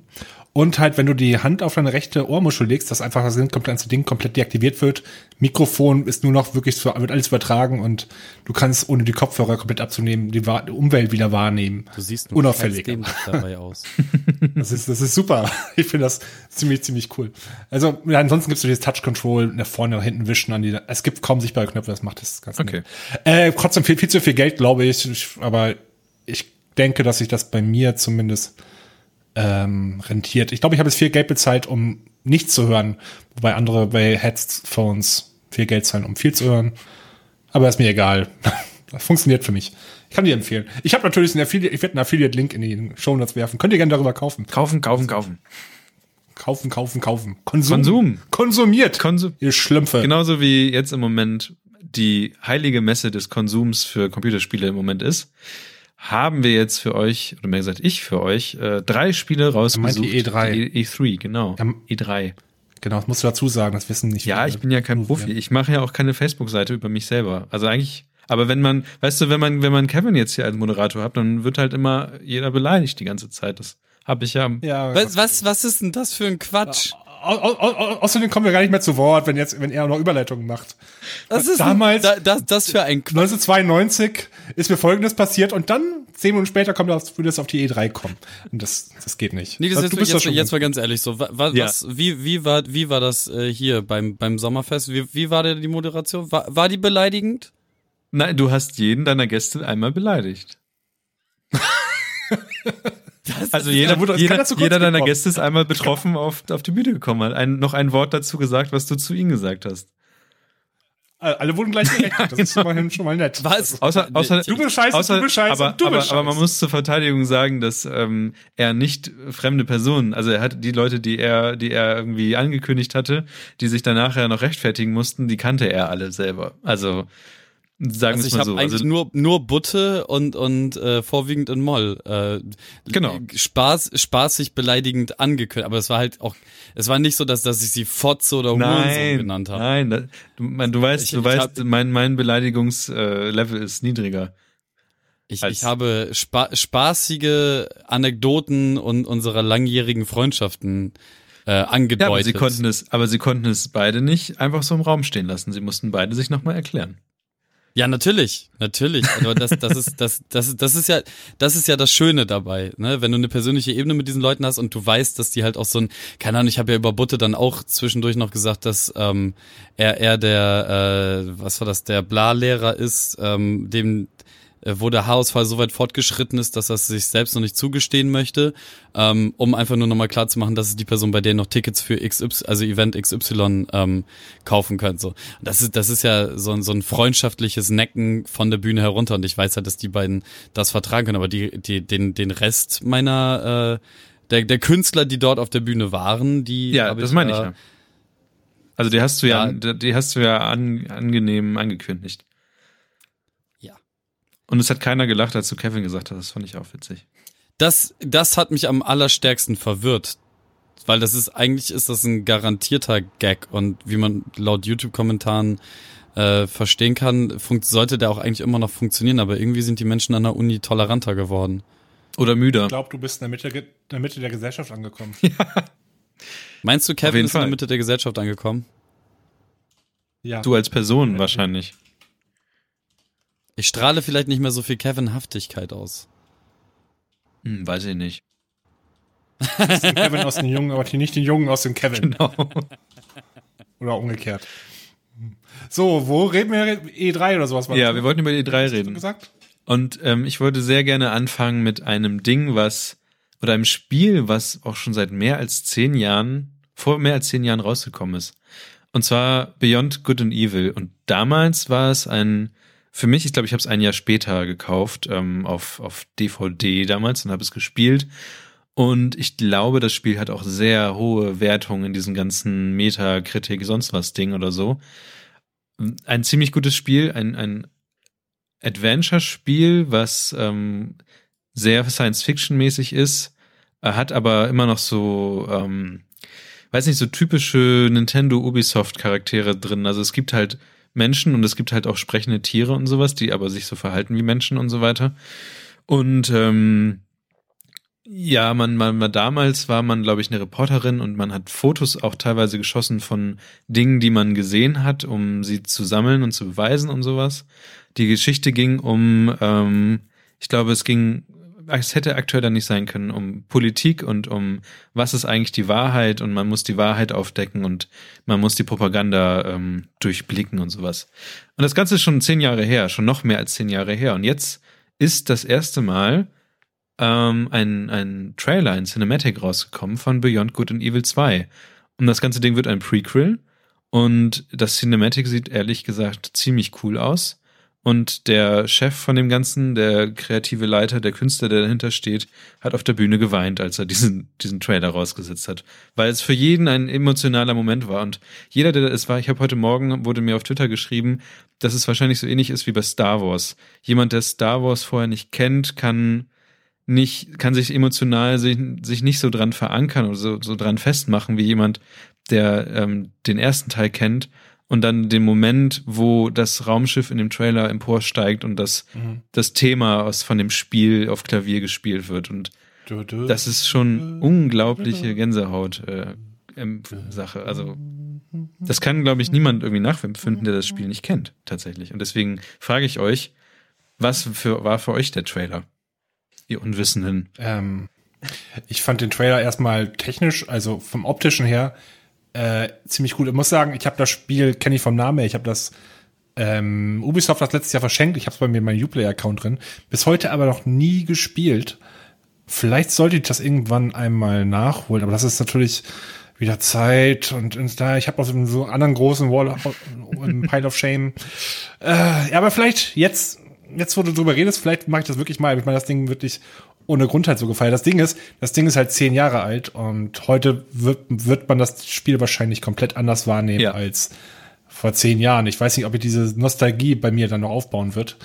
Und halt, wenn du die Hand auf deine rechte Ohrmuschel legst, dass einfach das ganze Ding komplett deaktiviert wird. Mikrofon ist nur noch wirklich, so, wird alles übertragen und du kannst, ohne die Kopfhörer komplett abzunehmen, die, Umwelt wieder wahrnehmen. Du siehst nur Unauffällig. dabei aus. Das ist, das ist super. Ich finde das ziemlich, ziemlich cool. Also, ja, ansonsten gibt's so dieses Touch Control nach vorne, nach hinten wischen an die, es gibt kaum sichtbare Knöpfe, das macht das ganz Okay. Äh, trotzdem viel, viel zu viel Geld, glaube ich, Ich- aber ich denke, dass sich das bei mir zumindest ähm, rentiert. Ich glaube, ich habe jetzt viel Geld bezahlt, um nichts zu hören, wobei andere bei Headphones viel Geld zahlen, um viel zu hören. Aber ist mir egal. Das funktioniert für mich. Ich kann dir empfehlen. Ich habe natürlich einen Affiliate, ich werde einen Affiliate-Link in die Show Notes werfen. Könnt ihr gerne darüber kaufen. Kaufen, kaufen, kaufen. Kaufen, kaufen, kaufen. Konsum. Konsum. Konsumiert. Konsum. ihr Schlümpfe. Genauso wie jetzt im Moment die heilige Messe des Konsums für Computerspiele im Moment ist, haben wir jetzt für euch, oder mehr gesagt, ich für euch, äh, drei Spiele rausgesucht. die E3. Die E3, genau. Ja, E3. Genau, das musst du dazu sagen. Das wissen nicht Ja, viele. ich bin ja kein Profi. Ich mache ja auch keine Facebook-Seite über mich selber. Also eigentlich, aber wenn man, weißt du, wenn man, wenn man Kevin jetzt hier als Moderator hat, dann wird halt immer jeder beleidigt die ganze Zeit. Das habe ich ja. Ja, Was, was, was ist denn das für ein Quatsch? Au, außerdem kommen wir gar nicht mehr zu Wort, wenn jetzt, wenn er noch Überleitungen macht. Was ist damals- denn da, das, das für ein Quatsch? 1992 ist mir Folgendes passiert und dann zehn Minuten später kommt er auf, würde es auf die E3 kommen. Und das, das geht nicht. Nee, das Du ist jetzt, jetzt, schon jetzt mal ganz ehrlich so. Wa, wa, Ja. was, wie, wie, war, wie war das äh, hier beim, beim Sommerfest? Wie, wie war denn die Moderation? War, war die beleidigend? Nein, du hast jeden deiner Gäste einmal beleidigt. Also jeder, jeder, ja kurz jeder deiner gekommen. Gäste ist einmal betroffen auf, auf die Bühne gekommen, hat ein, noch ein Wort dazu gesagt, was du zu ihnen gesagt hast. Alle wurden gleich gerechnet. Das ist immerhin schon mal nett. Was? Außer, außer, Du bist scheiße, außer, du bist scheiße, aber, du bist aber, aber man muss zur Verteidigung sagen, dass ähm, er nicht fremde Personen, also er hat die Leute, die er, die er irgendwie angekündigt hatte, die sich danach ja noch rechtfertigen mussten, die kannte er alle selber. Also sagen Also ich habe so. eigentlich Also, nur nur Butte und und äh, vorwiegend in Moll. Äh, Genau. Spaß spaßig beleidigend angekündigt, aber es war halt auch es war nicht so, dass dass ich sie Fotze oder Hurensohn genannt habe. nein, da, du, man, du weißt, Ich- du ich weißt, hab- mein mein Beleidigungslevel äh, ist niedriger. Ich, ich habe spa spaßige Anekdoten und unserer langjährigen Freundschaften äh, angedeutet. Ja, aber sie konnten es, aber sie konnten es beide nicht einfach so im Raum stehen lassen. Sie mussten beide sich nochmal erklären. Ja, natürlich, natürlich. Aber das, das ist, das, das, das ist ja, das ist ja das Schöne dabei, ne? Wenn du eine persönliche Ebene mit diesen Leuten hast und du weißt, dass die halt auch so ein, keine Ahnung, ich habe ja über Butte dann auch zwischendurch noch gesagt, dass ähm, er, er der, äh, was war das, der Bla-Lehrer ist, ähm, dem wo der Haarausfall so weit fortgeschritten ist, dass er es sich selbst noch nicht zugestehen möchte, ähm, um einfach nur nochmal klarzumachen, dass es die Person, bei der noch Tickets für XY, also Event XY ähm, kaufen können. So. Das ist, das ist ja so, ein- so ein freundschaftliches Necken von der Bühne herunter und ich weiß halt, dass die beiden das vertragen können, aber die, die, den, den Rest meiner äh, der, der Künstler, die dort auf der Bühne waren, die Ja, das meine ich äh, ja. Also die hast du ja, Ja. die hast du ja an, angenehm angekündigt. Ja. Und es hat keiner gelacht, als du Kevin gesagt hast. Das fand ich auch witzig. Das, das hat mich am allerstärksten verwirrt. Weil das ist, eigentlich ist das ein garantierter Gag und wie man laut YouTube-Kommentaren äh, verstehen kann, funkt, sollte der auch eigentlich immer noch funktionieren, aber irgendwie sind die Menschen an der Uni toleranter geworden. Oder müder. Ich glaube, du bist in der Mitte, in der Mitte der Gesellschaft angekommen. Meinst du, Kevin ist in der Fall. Mitte der Gesellschaft angekommen? Ja. Du als Person wahrscheinlich. Ich strahle vielleicht nicht mehr so viel Kevin-Haftigkeit aus. Hm, weiß ich nicht. den Kevin aus den Jungen, aber nicht den Jungen aus dem Kevin. Genau. Oder umgekehrt. So, wo reden wir? E3 oder sowas? war Ja, das, wir ne? wollten über die drei Hast du reden. gesagt? Und ähm, ich würde sehr gerne anfangen mit einem Ding, was oder einem Spiel, was auch schon seit mehr als zehn Jahren, vor mehr als zehn Jahren rausgekommen ist. Und zwar Beyond Good and Evil. Und damals war es ein, für mich, ich glaube, ich habe es ein Jahr später gekauft, ähm, auf, auf DVD damals und habe es gespielt. Und ich glaube, das Spiel hat auch sehr hohe Wertungen in diesem ganzen Metakritik, sonst was Ding oder so. Ein ziemlich gutes Spiel, ein, ein Adventure-Spiel, was ähm, sehr Science-Fiction-mäßig ist, er hat aber immer noch so, ähm, weiß nicht, so typische Nintendo Ubisoft-Charaktere drin. Also es gibt halt Menschen und es gibt halt auch sprechende Tiere und sowas, die aber sich so verhalten wie Menschen und so weiter. Und ähm, ja, man, man, man damals war man, glaube ich, eine Reporterin und man hat Fotos auch teilweise geschossen von Dingen, die man gesehen hat, um sie zu sammeln und zu beweisen und sowas. Die Geschichte ging um, ähm, ich glaube, es ging, es hätte aktuell dann nicht sein können, um Politik und um was ist eigentlich die Wahrheit und man muss die Wahrheit aufdecken und man muss die Propaganda ähm, durchblicken und sowas. Und das Ganze ist schon zehn Jahre her, schon noch mehr als zehn Jahre her. Und jetzt ist das erste Mal ähm, ein, ein Trailer, ein Cinematic rausgekommen von Beyond Good and Evil 2. Und das ganze Ding wird ein Prequel. Und das Cinematic sieht ehrlich gesagt ziemlich cool aus. Und der Chef von dem Ganzen, der kreative Leiter, der Künstler, der dahinter steht, hat auf der Bühne geweint, als er diesen, diesen Trailer rausgesetzt hat. Weil es für jeden ein emotionaler Moment war. Und jeder, der es war, ich habe heute Morgen, wurde mir auf Twitter geschrieben, dass es wahrscheinlich so ähnlich ist wie bei Star Wars. Jemand, der Star Wars vorher nicht kennt, kann nicht, kann sich emotional sich, sich nicht so dran verankern oder so, so dran festmachen wie jemand, der ähm, den ersten Teil kennt und dann den Moment, wo das Raumschiff in dem Trailer emporsteigt und das, das Thema aus von dem Spiel auf Klavier gespielt wird. Und Du, du. das ist schon unglaubliche Gänsehaut äh, ähm, Sache. Also das kann, glaube ich, niemand irgendwie nachempfinden, der das Spiel nicht kennt, tatsächlich. Und deswegen frage ich euch, was für, war für euch der Trailer? Ihr Unwissenden. Ähm, ich fand den Trailer erstmal technisch, also vom optischen her, äh, ziemlich gut. Ich muss sagen, ich habe das Spiel, kenne ich vom Namen her, ich habe das ähm, Ubisoft das letztes Jahr verschenkt. Ich habe es bei mir in meinem Uplay-Account drin. Bis heute aber noch nie gespielt. Vielleicht sollte ich das irgendwann einmal nachholen, aber das ist natürlich wieder Zeit und, und da ich habe auch so anderen großen Wall Pile of Shame. Äh, ja, aber vielleicht jetzt jetzt wo du drüber redest, vielleicht mache ich das wirklich mal. Ich meine, das Ding wirklich ohne Grund halt so gefeiert. Das Ding ist, das Ding ist halt zehn Jahre alt und heute wird, wird man das Spiel wahrscheinlich komplett anders wahrnehmen Ja. als vor zehn Jahren. Ich weiß nicht, ob ich diese Nostalgie bei mir dann noch aufbauen wird.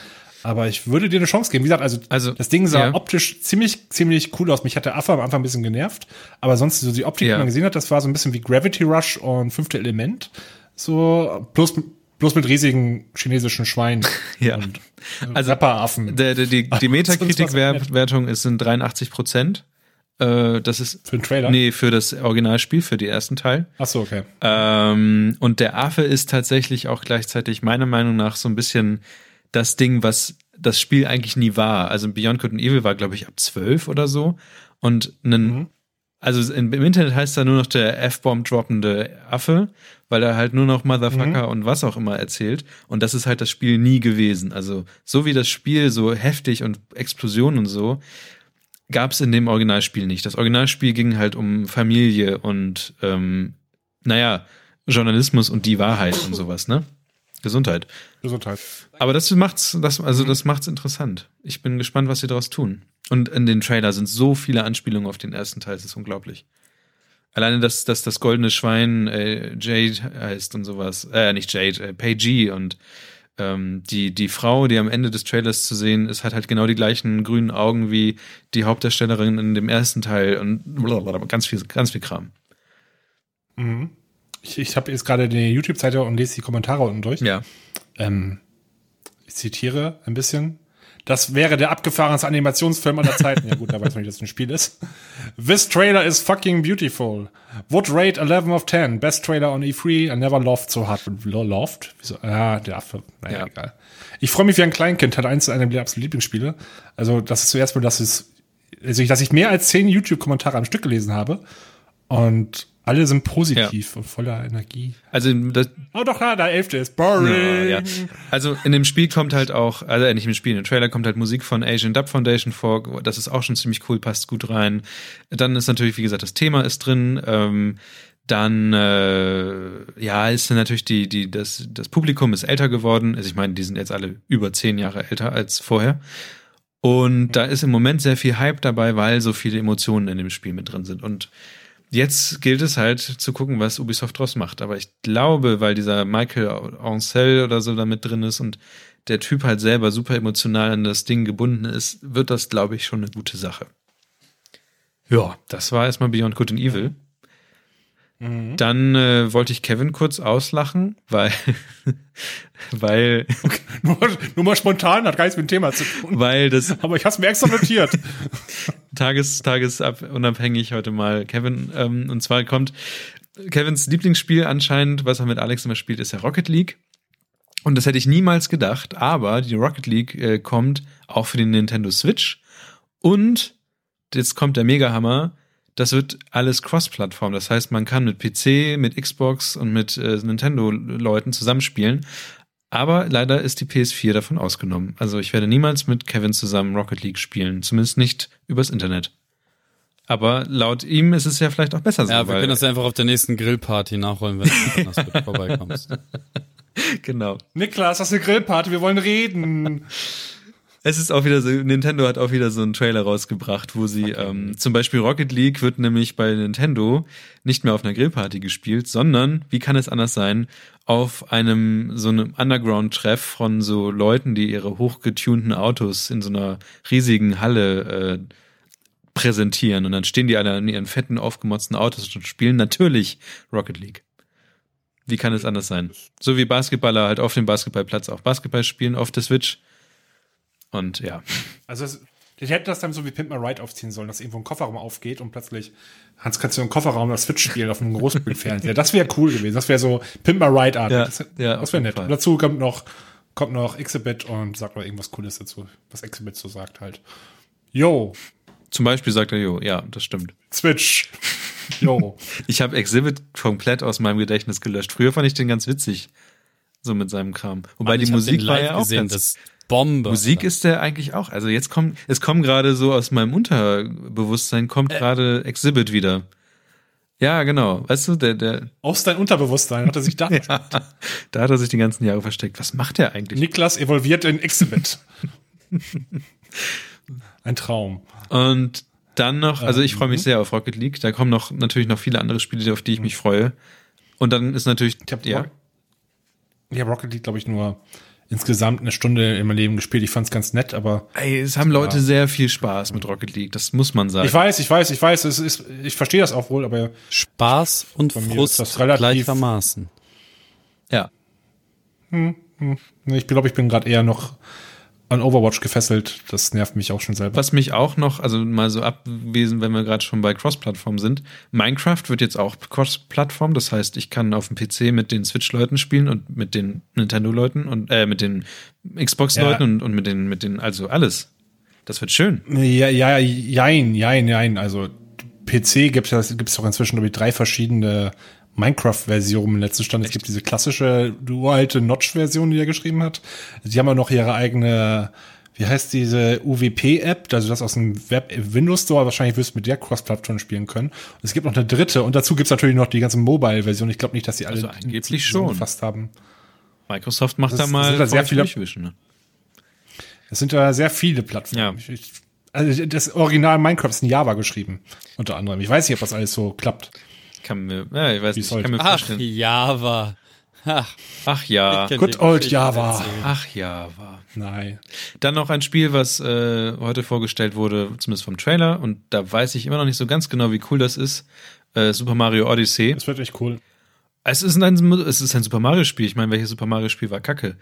Aber ich würde dir eine Chance geben. Wie gesagt, also, Also, das Ding sah ja. optisch ziemlich, ziemlich cool aus. Mich hat der Affe am Anfang ein bisschen genervt. Aber sonst, so die Optik, Ja. die man gesehen hat, das war so ein bisschen wie Gravity Rush und Fünfte Element. So, plus, bloß mit riesigen chinesischen Schweinen Ja. und Also, Rapperaffen. Der, der, die die. Metacritic-Wertung ist in 83 Prozent. Äh, das ist Für den Trailer? Nee, für das Originalspiel, für den ersten Teil. Ach so, okay. Ähm, und der Affe ist tatsächlich auch gleichzeitig meiner Meinung nach so ein bisschen das Ding, was das Spiel eigentlich nie war. Also Beyond Good and Evil war, glaube ich, ab 12 oder so. Und einen, also im, Internet heißt er nur noch der F-Bomb droppende Affe, weil er halt nur noch Motherfucker und was auch immer erzählt. Und das ist halt das Spiel nie gewesen. Also so wie das Spiel so heftig und Explosionen und so, gab es in dem Originalspiel nicht. Das Originalspiel ging halt um Familie und ähm, naja, Journalismus und die Wahrheit und sowas, ne? Gesundheit. Gesundheit. Aber das macht's, das, also das macht's interessant. Ich bin gespannt, was sie daraus tun. Und in den Trailer sind so viele Anspielungen auf den ersten Teil, es ist unglaublich. Alleine, dass, dass das goldene Schwein äh, Jade heißt und sowas. Äh, nicht Jade, äh, Paige und ähm, die, die Frau, die am Ende des Trailers zu sehen ist, hat halt genau die gleichen grünen Augen wie die Hauptdarstellerin in dem ersten Teil und blablabla, ganz viel, ganz viel Kram. Ich, ich habe jetzt gerade die YouTube-Seite und lese die Kommentare unten durch. Ja. Ähm, ich zitiere ein bisschen. Das wäre der abgefahrenste Animationsfilm aller Zeiten. Ja gut, da weiß man nicht, dass es ein Spiel ist. This trailer is fucking beautiful. Would rate 11 of 10. Best trailer on E3. I never loved so hard. Lo- Loved? Wieso? Ah, der Affe. Naja, Ja. egal. Ich freue mich wie ein Kleinkind. Hat eins einer meiner absoluten Lieblingsspiele. Also, das ist zuerst mal, dass es, also dass ich mehr als 10 YouTube-Kommentare am Stück gelesen habe. Und alle sind positiv und voller Energie. Also das, Oh doch, da, der elfte ist boring. Ja, ja. Also in dem Spiel kommt halt auch, also äh, nicht im Spiel, im Trailer kommt halt Musik von Asian Dub Foundation vor. Das ist auch schon ziemlich cool, passt gut rein. Dann ist natürlich, wie gesagt, das Thema ist drin. Ähm, dann äh, ja, ist dann natürlich die, die, das, das Publikum ist älter geworden. Also ich meine, die sind jetzt alle über zehn Jahre älter als vorher. Und da ist im Moment sehr viel Hype dabei, weil so viele Emotionen in dem Spiel mit drin sind. Und jetzt gilt es halt zu gucken, was Ubisoft draus macht. Aber ich glaube, weil dieser Michael Ancel oder so da mit drin ist und der Typ halt selber super emotional an das Ding gebunden ist, wird das, glaube ich, schon eine gute Sache. Ja, das war erstmal Beyond Good and Evil. Dann äh, wollte ich Kevin kurz auslachen, weil, weil, Nur, nur mal spontan, hat gar nichts mit dem Thema zu tun. weil das Aber ich hab's mir extra notiert. Tages, tagesunabhängig heute mal Kevin. Ähm, und zwar kommt Kevins Lieblingsspiel anscheinend, was er mit Alex immer spielt, ist ja Rocket League. Und das hätte ich niemals gedacht, aber die Rocket League äh, kommt auch für den Nintendo Switch. Und jetzt kommt der Megahammer. Das wird alles Cross-Plattform. Das heißt, man kann mit PC, mit Xbox und mit äh, Nintendo-Leuten zusammenspielen. Aber leider ist die PS4 davon ausgenommen. Also ich werde niemals mit Kevin zusammen Rocket League spielen. Zumindest nicht übers Internet. Aber laut ihm ist es ja vielleicht auch besser so. Ja, wir weil- können das einfach auf der nächsten Grillparty nachholen, wenn du mit vorbeikommst. genau. Niklas, das ist eine Grillparty, wir wollen reden. Es ist auch wieder so, Nintendo hat auch wieder so einen Trailer rausgebracht, wo sie ähm, zum Beispiel Rocket League wird nämlich bei Nintendo nicht mehr auf einer Grillparty gespielt, sondern, wie kann es anders sein, auf einem so einem Underground-Treff von so Leuten, die ihre hochgetunten Autos in so einer riesigen Halle äh, präsentieren. Und dann stehen die alle in ihren fetten, aufgemotzten Autos und spielen natürlich Rocket League. Wie kann es anders sein? So wie Basketballer halt auf dem Basketballplatz auch Basketball spielen auf der Switch. Und ja. Also, es, ich hätte das dann so wie Pimp My Ride aufziehen sollen, dass irgendwo ein Kofferraum aufgeht und plötzlich, Hans, kannst du im Kofferraum das Switch spielen auf einem Großbildfernseher. Das wäre cool gewesen. Das wäre so Pimp My Ride Art. Ja, das ja, das wäre nett. Fall. Und dazu kommt noch, kommt noch Exhibit und sagt noch irgendwas Cooles dazu, was Exhibit so sagt halt. Yo, Zum Beispiel sagt er, jo, ja, das stimmt. Switch. Yo. Ich habe Exhibit komplett aus meinem Gedächtnis gelöscht. Früher fand ich den ganz witzig. So mit seinem Kram. Wobei die Ich hab Musik war ja auch gesehen, ganz, das, Bombe. Musik Alter. ist der eigentlich auch. Also jetzt kommt, es kommt gerade so aus meinem Unterbewusstsein, kommt gerade Exhibit wieder. Ja, genau. Weißt du, der, der, Aus dein Unterbewusstsein hat er sich da. ja, da hat er sich die ganzen Jahre versteckt. Was macht der eigentlich? Niklas evolviert in Exhibit. Ein Traum. Und dann noch, also ich freue mich Mhm. sehr auf Rocket League. Da kommen noch natürlich noch viele andere Spiele, auf die ich mich freue. Und dann ist natürlich, Ich habe ja, ich hab Rocket League, glaube ich, nur insgesamt eine Stunde in meinem Leben gespielt. Ich fand es ganz nett, aber ey, es haben Leute sehr viel Spaß mit Rocket League. Das muss man sagen. ich weiß, ich weiß, ich weiß, es ist, ich verstehe das auch wohl, aber Spaß und Frust ist das relativ- gleichermaßen. ja. ne, ich glaube, ich bin gerade eher noch an Overwatch gefesselt. Das nervt mich auch schon selber. Was mich auch noch, also mal so abwesen, wenn wir gerade schon bei Cross-Plattform sind, Minecraft wird jetzt auch Cross-Plattform, das heißt, ich kann auf dem PC mit den Switch-Leuten spielen und mit den Nintendo-Leuten und äh, mit den Xbox-Leuten Ja. und, und mit den, mit den, also alles. Das wird schön. Ja, ja, jein, jein, jein. Also PC gibt es gibt's doch inzwischen glaube ich drei verschiedene Minecraft-Versionen im letzten Stand. Es gibt diese klassische, uralte Notch-Version, die er geschrieben hat. Die haben ja noch ihre eigene, wie heißt diese UWP-App, also das aus dem Web Windows Store, wahrscheinlich wirst du mit der Cross-Plattform spielen können. Und es gibt noch eine dritte und dazu gibt es natürlich noch die ganze Mobile-Version. Ich glaube nicht, dass sie alle Also angeblich schon. gefasst haben. Microsoft macht Das da mal da sehr viele- ne? Es sind ja sehr viele Plattformen. Ja. Also das Original Minecraft ist in Java geschrieben, unter anderem. Ich weiß nicht, ob das alles so klappt. Ich kann mir, ja, ich weiß nicht, ich kann mir Ach, vorstellen. Java. Ach, Ach ja, Good old Java. erzählen. ach ja, war. Nein. Dann noch ein Spiel, was äh, heute vorgestellt wurde, zumindest vom Trailer, und da weiß ich immer noch nicht so ganz genau, wie cool das ist. Äh, Super Mario Odyssey. Das wird echt cool. Es ist ein, es ist ein Super Mario Spiel. Ich meine, welches Super Mario Spiel war Kacke?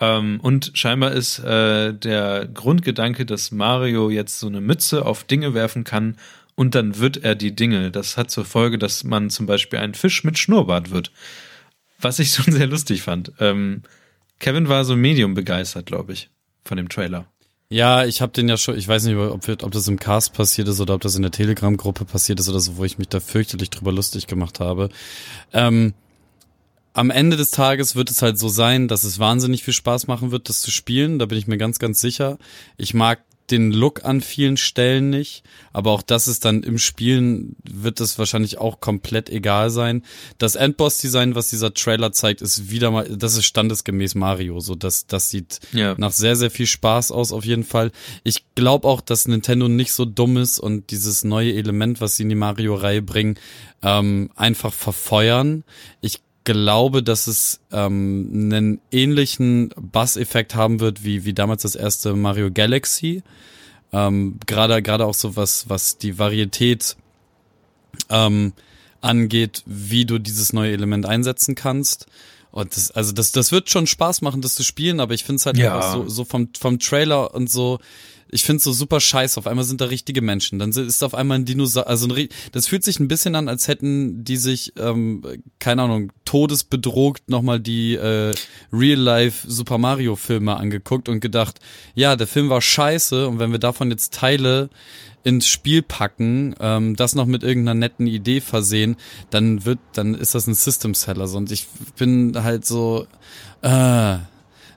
Ähm, und scheinbar ist äh, der Grundgedanke, dass Mario jetzt so eine Mütze auf Dinge werfen kann und dann wird er die Dinge. Das hat zur Folge, dass man zum Beispiel ein Fisch mit Schnurrbart wird. Was ich schon sehr lustig fand. Ähm, Kevin war so medium begeistert, glaube ich, von dem Trailer. Ja, ich habe den ja schon, ich weiß nicht, ob, ob das im Cast passiert ist oder ob das in der Telegram-Gruppe passiert ist oder so, wo ich mich da fürchterlich drüber lustig gemacht habe. Ähm, am Ende des Tages wird es halt so sein, dass es wahnsinnig viel Spaß machen wird, das zu spielen. Da bin ich mir ganz, ganz sicher. Ich mag den Look an vielen Stellen nicht, aber auch das ist dann im Spielen wird es wahrscheinlich auch komplett egal sein. Das Endboss-Design, was dieser Trailer zeigt, ist wieder mal, das ist standesgemäß Mario. So, das, das sieht Ja. nach sehr, sehr viel Spaß aus auf jeden Fall. Ich glaube auch, dass Nintendo nicht so dumm ist und dieses neue Element, was sie in die Mario-Reihe bringen, ähm, einfach verfeuern. Ich glaube, dass es ähm, einen ähnlichen Bass-Effekt haben wird wie, wie damals das erste Mario Galaxy. Ähm, gerade, gerade auch so was, was die Varietät ähm, angeht, wie du dieses neue Element einsetzen kannst. Und das, also das, das wird schon Spaß machen, das zu spielen, aber ich finde es halt Ja. so, so vom, vom Trailer und so, ich finde es so super scheiße. Auf einmal sind da richtige Menschen. Dann ist auf einmal ein Dinosaurier. Also ein, ri- das fühlt sich ein bisschen an, als hätten die sich, ähm, keine Ahnung, todesbedroht nochmal die äh, Real-Life Super Mario Filme angeguckt und gedacht, ja, der Film war scheiße und wenn wir davon jetzt Teile ins Spiel packen, ähm, das noch mit irgendeiner netten Idee versehen, dann wird, dann ist das ein System Seller. Und ich bin halt so, äh,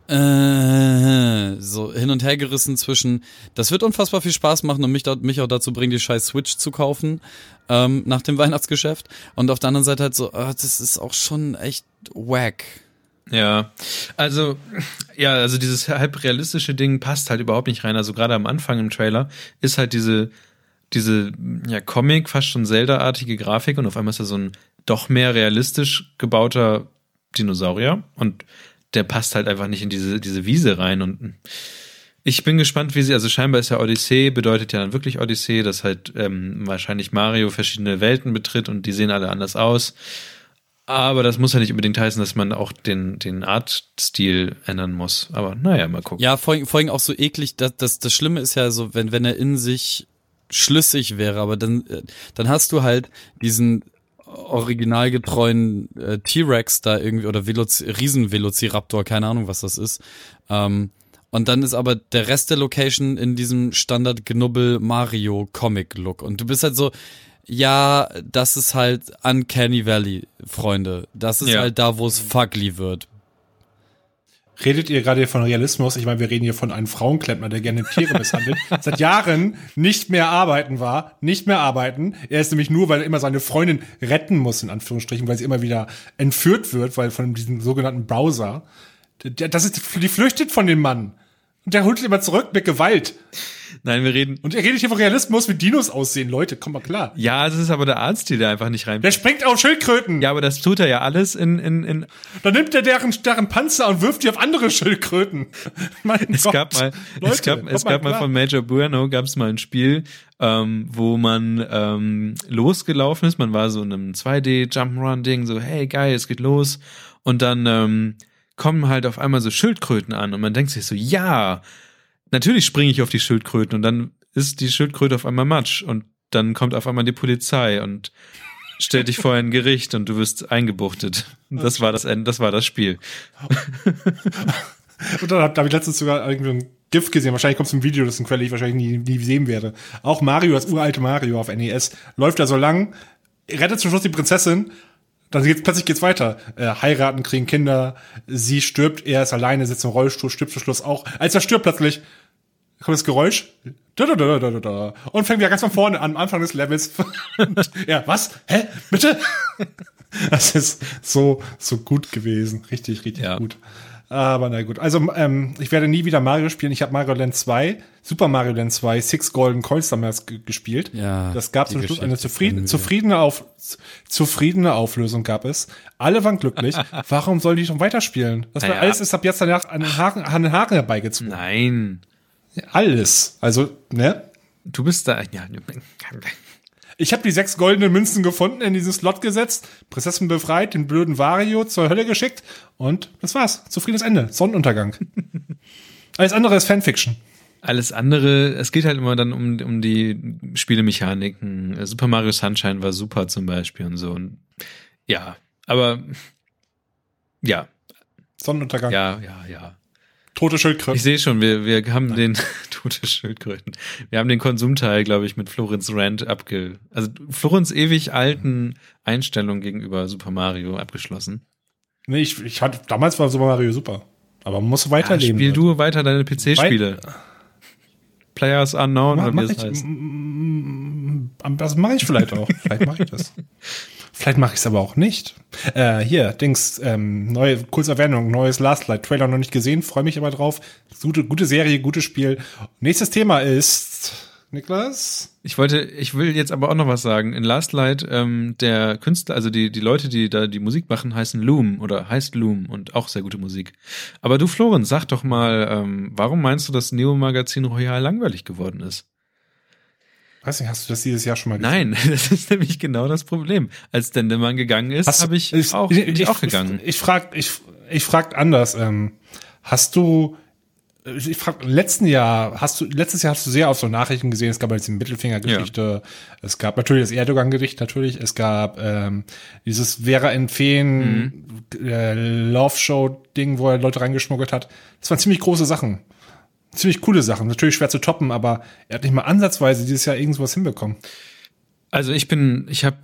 äh, so hin und her gerissen zwischen, das wird unfassbar viel Spaß machen und mich, da, mich auch dazu bringen, die scheiß Switch zu kaufen ähm, nach dem Weihnachtsgeschäft. Und auf der anderen Seite halt so, ah, das ist auch schon echt wack. Ja, also ja, also dieses halb realistische Ding passt halt überhaupt nicht rein. Also gerade am Anfang im Trailer ist halt diese diese ja Comic fast schon Zelda-artige Grafik und auf einmal ist da so ein doch mehr realistisch gebauter Dinosaurier und der passt halt einfach nicht in diese diese Wiese rein und ich bin gespannt, wie sie, also scheinbar ist ja Odyssee, bedeutet ja dann wirklich Odyssee, dass halt ähm, wahrscheinlich Mario verschiedene Welten betritt und die sehen alle anders aus. Aber das muss ja nicht unbedingt heißen, dass man auch den, den Artstil ändern muss. Aber naja, mal gucken. Ja, vor, vor allem auch so eklig, das, das, das Schlimme ist ja so, wenn, wenn er in sich schlüssig wäre, aber dann, äh, dann hast du halt diesen originalgetreuen äh, T-Rex da irgendwie oder Veloz Riesen-Velociraptor, keine Ahnung, was das ist. Ähm, und dann ist aber der Rest der Location in diesem Standard-Knubbel-Mario-Comic-Look. Und du bist halt so, ja, das ist halt Uncanny Valley, Freunde. Das ist Ja. halt da, wo es fugly wird. Redet ihr gerade von Realismus? Ich meine, wir reden hier von einem Frauenklempner, der gerne Tiere misshandelt. Seit Jahren nicht mehr arbeiten war, nicht mehr arbeiten. Er ist nämlich nur, weil er immer seine Freundin retten muss, in Anführungsstrichen, weil sie immer wieder entführt wird, weil von diesem sogenannten Browser. Das ist, die flüchtet von dem Mann. Und der holt immer zurück mit Gewalt. Nein, wir reden. Und ihr redet hier von Realismus, wie Dinos aussehen. Leute, komm mal klar. Ja, das ist aber der Arzt, der einfach nicht rein. Der springt auf Schildkröten. Ja, aber das tut er ja alles in, in, in. Dann nimmt er deren, deren Panzer und wirft die auf andere Schildkröten. mein es Gott. gab mal, Leute, es gab, es gab mal, mal von Major Bueno gab es mal ein Spiel, ähm, wo man ähm, losgelaufen ist. Man war so in einem 2D Jump'n'Run Ding, so hey geil, es geht los. Und dann ähm, kommen halt auf einmal so Schildkröten an und man denkt sich so, ja, natürlich springe ich auf die Schildkröten und dann ist die Schildkröte auf einmal Matsch und dann kommt auf einmal die Polizei und stellt dich vor ein Gericht und du wirst eingebuchtet. Das war das Ende, das war das Spiel. und dann habe ich letztens sogar irgendwie ein GIF gesehen. Wahrscheinlich kommt es im Video, das ist eine Quelle, die ich wahrscheinlich nie, nie sehen werde. Auch Mario, das uralte Mario auf NES, läuft da so lang, rettet zum Schluss die Prinzessin, dann geht's, plötzlich geht's weiter. Äh, heiraten, kriegen Kinder, sie stirbt, er ist alleine, sitzt im Rollstuhl, stirbt zum Schluss auch. Als er stirbt plötzlich, kommt das Geräusch da, da, da, da, da, da, und fängt wieder ganz von vorne an, am Anfang des Levels. ja, was? Hä? Bitte? das ist so, so gut gewesen. Richtig, richtig ja. gut. Aber na gut. Also ähm, ich werde nie wieder Mario spielen. Ich habe Mario Land 2, Super Mario Land 2, Six Golden Coins damals gespielt. Ja. Das gab zum Schluss eine zufrieden, zufriedene, auf, zufriedene Auflösung gab es. Alle waren glücklich. Warum soll ich noch weiterspielen? Das naja. alles ist ab jetzt danach an den Haken, an den Haken herbeigezogen. Nein. Alles. Also, ne? Du bist da, ja. Ich habe die sechs goldenen Münzen gefunden, in diesen Slot gesetzt, Prinzessin befreit, den blöden Vario zur Hölle geschickt und das war's. Zufriedenes Ende. Sonnenuntergang. Alles andere ist Fanfiction. Alles andere, es geht halt immer dann um, um die Spielemechaniken. Super Mario Sunshine war super zum Beispiel und so. Und ja, aber ja. Sonnenuntergang. Ja, ja, ja. Tote Schildkröten. Ich sehe schon, wir, wir haben Nein. den tote Schildkröten. Wir haben den Konsumteil, glaube ich, mit Florenz Rand abge, also Florenz ewig alten Einstellung gegenüber Super Mario abgeschlossen. Nee, ich, ich hatte, damals war Super Mario super. Aber man muss weiterleben. Ja, spiel du weiter deine PC-Spiele. Players Unknown, oder wie das heißt. Das mache ich vielleicht auch. vielleicht mache ich das. Vielleicht mache ich es aber auch nicht. Äh, hier, Dings, ähm, neue Kurzerwähnung, neues Last Light, Trailer noch nicht gesehen, freue mich aber drauf. Gute, gute Serie, gutes Spiel. Nächstes Thema ist, Niklas? Ich wollte, ich will jetzt aber auch noch was sagen. In Last Light, ähm, der Künstler, also die, die Leute, die da die Musik machen, heißen Loom oder heißt Loom und auch sehr gute Musik. Aber du, Florenz, sag doch mal, ähm, warum meinst du, dass Neo-Magazin Royal langweilig geworden ist? Weiß nicht, hast du das dieses Jahr schon mal gesehen? Nein, das ist nämlich genau das Problem. Als Dendemann gegangen ist, habe ich, ich, auch, ich, ich, auch gegangen. Ich, ich frag, ich, ich frag anders. Ähm, hast du, ich frag, letzten Jahr hast du, letztes Jahr hast du sehr auf so Nachrichten gesehen. Es gab jetzt die Mittelfinger-Geschichte. Ja. Es gab natürlich das Erdogan-Gericht natürlich. Es gab ähm, dieses Vera in Feen mhm. äh, Love Show Ding, wo er Leute reingeschmuggelt hat. Das waren ziemlich große Sachen ziemlich coole Sachen. Natürlich schwer zu toppen, aber er hat nicht mal ansatzweise dieses Jahr irgendwas hinbekommen. Also ich bin, ich habe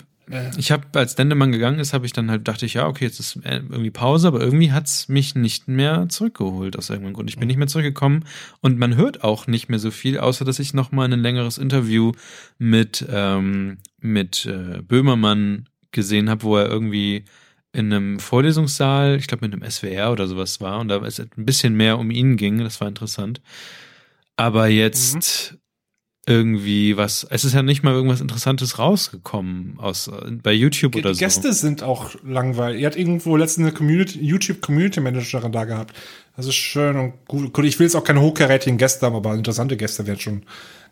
ich habe, als Dendemann gegangen ist, habe ich dann halt, dachte ich, ja, okay, jetzt ist irgendwie Pause, aber irgendwie hat's mich nicht mehr zurückgeholt aus irgendeinem Grund. Ich bin nicht mehr zurückgekommen und man hört auch nicht mehr so viel, außer dass ich noch mal ein längeres Interview mit, ähm, mit äh, Böhmermann gesehen habe, wo er irgendwie in einem Vorlesungssaal, ich glaube mit einem SWR oder sowas war und da es ein bisschen mehr um ihn ging, das war interessant. Aber jetzt mhm. irgendwie was, es ist ja nicht mal irgendwas Interessantes rausgekommen aus bei YouTube oder die so. Gäste sind auch langweilig. Er hat irgendwo letztens eine Community, YouTube Community Managerin da gehabt. Das ist schön und gut. Ich will jetzt auch keine hochkarätigen Gäste haben, aber interessante Gäste wären schon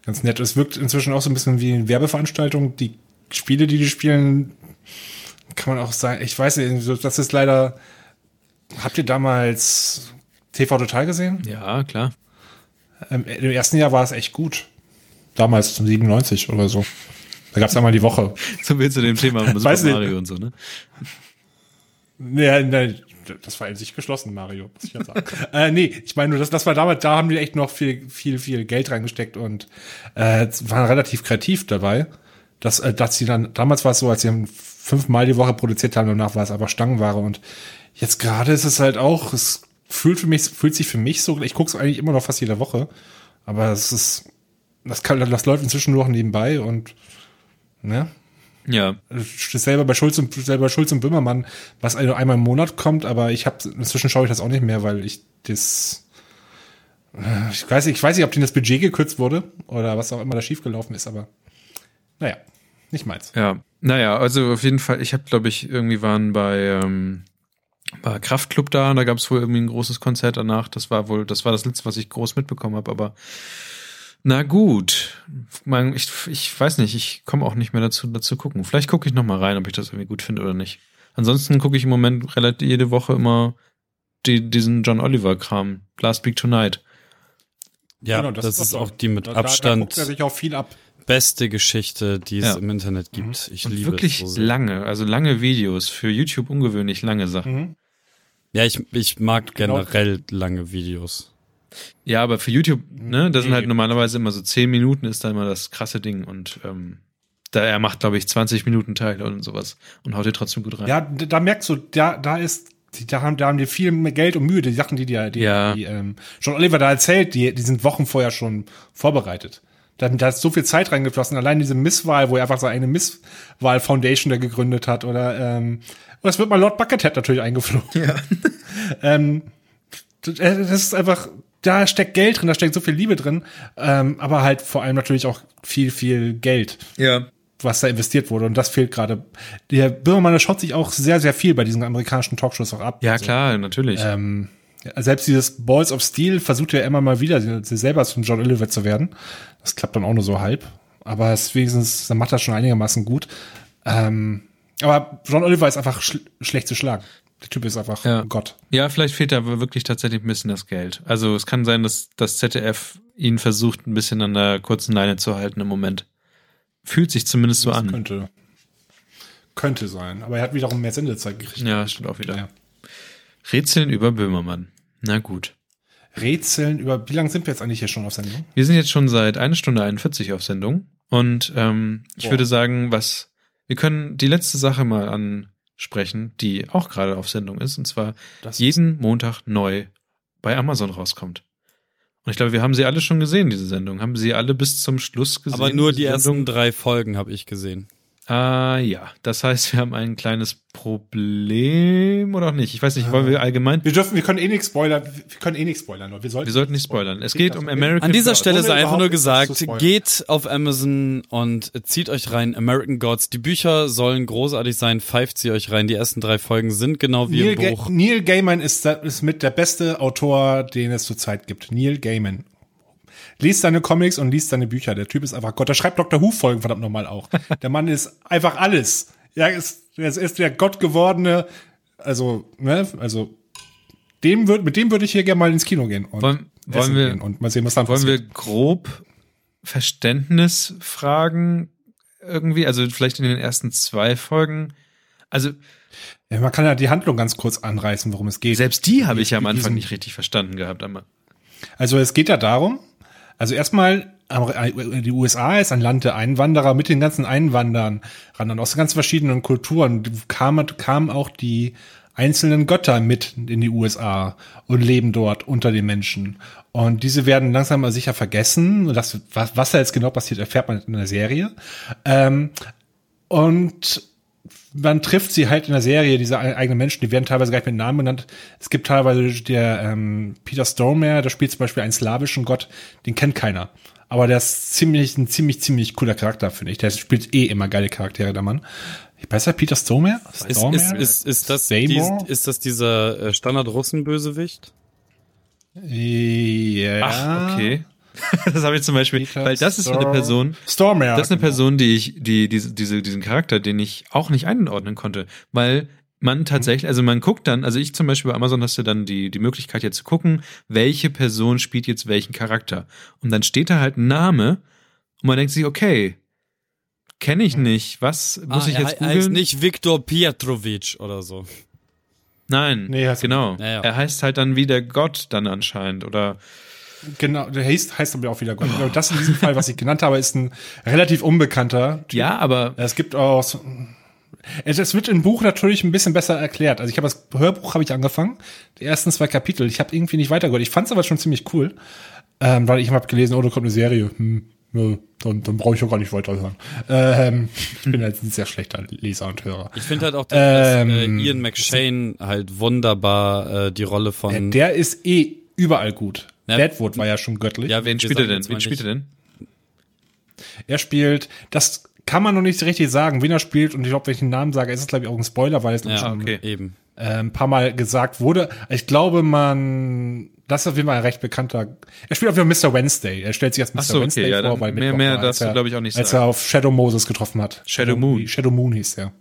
ganz nett. Es wirkt inzwischen auch so ein bisschen wie eine Werbeveranstaltung. Die Spiele, die die spielen, kann man auch sagen, ich weiß nicht, das ist leider. Habt ihr damals TV Total gesehen? Ja, klar. Im, Im, ersten Jahr war es echt gut. Damals zum 97 oder so. Da gab es einmal die Woche. So viel zu dem Thema Super Mario und so, ne? Ja, nein, das war in sich geschlossen, Mario, muss ich ja sagen. äh, nee, ich meine nur, das, das war damals, da haben die echt noch viel, viel, viel Geld reingesteckt und äh, waren relativ kreativ dabei. Das, äh, dass sie dann, damals war es so, als sie fünfmal die Woche produziert haben, danach war es einfach Stangenware und jetzt gerade ist es halt auch, es fühlt für mich, fühlt sich für mich so, ich gucke es eigentlich immer noch fast jede Woche, aber es ist, das kann, das läuft inzwischen nur noch nebenbei und, ne? Ja. Selber bei Schulz und, selber Schulz und Böhmermann, was also einmal im Monat kommt, aber ich habe, inzwischen schaue ich das auch nicht mehr, weil ich das, äh, ich weiß nicht, ich weiß nicht, ob denen das Budget gekürzt wurde oder was auch immer da schiefgelaufen ist, aber naja, nicht meins. Ja, naja, also auf jeden Fall, ich habe, glaube ich, irgendwie waren bei, ähm, war Kraftclub da und da gab es wohl irgendwie ein großes Konzert danach. Das war wohl, das war das letzte, was ich groß mitbekommen habe, aber na gut. Man, ich, ich weiß nicht, ich komme auch nicht mehr dazu, dazu gucken. Vielleicht gucke ich noch mal rein, ob ich das irgendwie gut finde oder nicht. Ansonsten gucke ich im Moment relativ jede Woche immer die, diesen John Oliver-Kram. Last Week Tonight. Ja, Genau, das, ist doch- auch die mit da- da- Da Abstand guckt er sich auch viel ab. Beste Geschichte, die es Ja. im Internet gibt. Ich Und liebe wirklich es so sehr. lange, also lange Videos. Für YouTube ungewöhnlich lange Sachen. Mhm. Ja, ich, ich mag Genau. generell lange Videos. Ja, aber für YouTube, ne, das sind halt normalerweise immer so zehn Minuten ist da immer das krasse Ding und ähm, da er macht, glaube ich, 20 Minuten Teile und sowas und haut dir trotzdem gut rein. Ja, da merkst du, da, da ist, die- da haben, da haben die viel mehr Geld und Mühe, die Sachen, die die, die, Ja. die ähm, John Oliver da erzählt, die, die sind Wochen vorher schon vorbereitet. Da, da ist so viel Zeit reingeflossen. Allein diese Misswahl, wo er einfach seine Misswahl Foundation da gegründet hat oder, ähm, und das wird mal Lord Buckethead natürlich eingeflogen. Ja. ähm, das ist einfach, da steckt Geld drin, da steckt so viel Liebe drin, ähm, aber halt vor allem natürlich auch viel, viel Geld ja. was da investiert wurde. Und das fehlt gerade. Der Böhmermann der schaut sich auch sehr, sehr viel bei diesen amerikanischen Talkshows auch ab. Ja, Also, klar, natürlich. Ähm, selbst dieses Balls of Steel versucht er immer mal wieder, sie selber zum John Oliver zu werden. Das klappt dann auch nur so halb. Aber es wenigstens, dann macht das schon einigermaßen gut. Ähm, aber John Oliver ist einfach schl schlecht zu schlagen. Der Typ ist einfach Ja. Gott. Ja, vielleicht fehlt da wirklich tatsächlich ein bisschen das Geld. Also es kann sein, dass das ZDF ihn versucht, ein bisschen an der kurzen Leine zu halten im Moment. Fühlt sich zumindest so das an. könnte, könnte sein. Aber er hat wiederum mehr Sendezeit gekriegt. Ja, stimmt auch wieder. Ja. Rätseln über Böhmermann. Na gut. Rätseln über, wie lange sind wir jetzt eigentlich hier schon auf Sendung? Wir sind jetzt schon seit eine Stunde 41 auf Sendung und ähm, ich Boah. würde sagen, was wir können die letzte Sache mal ansprechen, die auch gerade auf Sendung ist, und zwar Das jeden Montag neu bei Amazon rauskommt. Und ich glaube, wir haben sie alle schon gesehen, diese Sendung. Haben sie alle bis zum Schluss gesehen? Aber nur die diese ersten Sendung? drei Folgen habe ich gesehen. Ah, ja. Das heißt, wir haben ein kleines Problem oder auch nicht. Ich weiß nicht, wollen wir allgemein. Wir dürfen, wir können eh nicht spoilern. Wir können eh nicht spoilern. Wir sollten, Wir sollten nicht spoilern. Es geht um American An dieser Gods. Stelle sei einfach nur nichts gesagt, geht auf Amazon und zieht euch rein American Gods. Die Bücher sollen großartig sein, pfeift sie euch rein. Die ersten drei Folgen sind genau wie Neil, im Ga Buch. Neil Gaiman ist, ist mit der beste Autor, den es zurzeit gibt. Neil Gaiman. Liest seine Comics und liest seine Bücher. Der Typ ist einfach Gott. Der schreibt Dr. Who-Folgen verdammt nochmal auch. Der Mann ist einfach alles. Ja, ist, er ist der Gott gewordene, also, ne, also, dem würd, mit dem würde ich hier gerne mal ins Kino gehen. Und Wollen- wollen wir- gehen und mal sehen, was dann Wollen wir passiert. grob Verständnisfragen irgendwie, also vielleicht in den ersten zwei Folgen. Also Ja, man kann ja die Handlung ganz kurz anreißen, worum es geht. selbst die habe ich ja am Anfang nicht richtig verstanden gehabt. Aber Also es geht ja darum, also erstmal, Amer- die USA ist ein Land der Einwanderer mit den ganzen Einwanderern ran und aus ganz verschiedenen Kulturen kamen, kamen auch die einzelnen Götter mit in die USA und leben dort unter den Menschen. Und diese werden langsam aber sicher vergessen. Das, was, was da jetzt genau passiert, erfährt man in der Serie. Ähm, und man trifft sie halt in der Serie, diese eigenen Menschen, die werden teilweise gar nicht mit Namen genannt. Es gibt teilweise der ähm, Peter Stormare, der spielt zum Beispiel einen slawischen Gott, den kennt keiner. Aber der ist ziemlich, ein ziemlich, ziemlich cooler Charakter, finde ich. Der spielt eh immer geile Charaktere, der Mann. Besser Peter Stormare? Ist, Stormare? ist, ist, ist, das Seymour? dies, ist das dieser äh, Standard-Russen-Bösewicht? ja. ach, okay. Das habe ich zum Beispiel, Peter weil das ist so eine Storm- Person, Stormare. das ist eine genau. Person, die ich, die, diese, diese, diesen Charakter, den ich auch nicht einordnen konnte, weil man tatsächlich, also man guckt dann, also ich zum Beispiel bei Amazon hast du dann die, die Möglichkeit jetzt zu gucken, welche Person spielt jetzt welchen Charakter. Und dann steht da halt ein Name und man denkt sich, okay, kenne ich nicht, was muss ich er jetzt he- heißt googeln? nicht Viktor Pietrovic oder so. Nein, Nee, heißt er genau. Ja, ja. Er heißt halt dann wie der Gott dann anscheinend oder Genau, der heißt, heißt aber auch wieder Gott. Glaube, Das in diesem Fall, was ich genannt habe, ist ein relativ unbekannter. Typ. ja, aber Es gibt auch, so- Es wird im Buch natürlich ein bisschen besser erklärt. Also ich habe das Hörbuch habe ich angefangen, die ersten zwei Kapitel. Ich habe irgendwie nicht weitergehört. Ich fand es aber schon ziemlich cool, ähm, weil ich habe gelesen, oh, da kommt eine Serie. Hm, ja, dann, dann brauche ich ja gar nicht weiterhören. Ähm, ich bin halt ein sehr schlechter Leser und Hörer. Ich finde halt auch, dass äh, Ähm, Ian McShane halt wunderbar äh, die Rolle von. Der ist eh überall gut. Ja. Deadwood war ja schon göttlich. ja, Wen spielt er denn? jetzt Wen spielt er denn? Er spielt, das kann man noch nicht richtig sagen, wen er spielt und ich glaube, wenn ich den Namen sage, ist es glaube ich auch ein Spoiler, weil es Ja, schon okay. Eben. äh, ein paar Mal gesagt wurde. Ich glaube, man, das ist auf jeden Fall ein recht bekannter. Er spielt auf jeden Fall Mr. Wednesday. Er stellt sich als Mr. So, okay, Wednesday ja, vor, weil mehr- mehr darfst als du, er- glaub ich, auch nicht Als sagen. er auf Shadow Moses getroffen hat. Shadow Moon. Shadow Moon hieß der.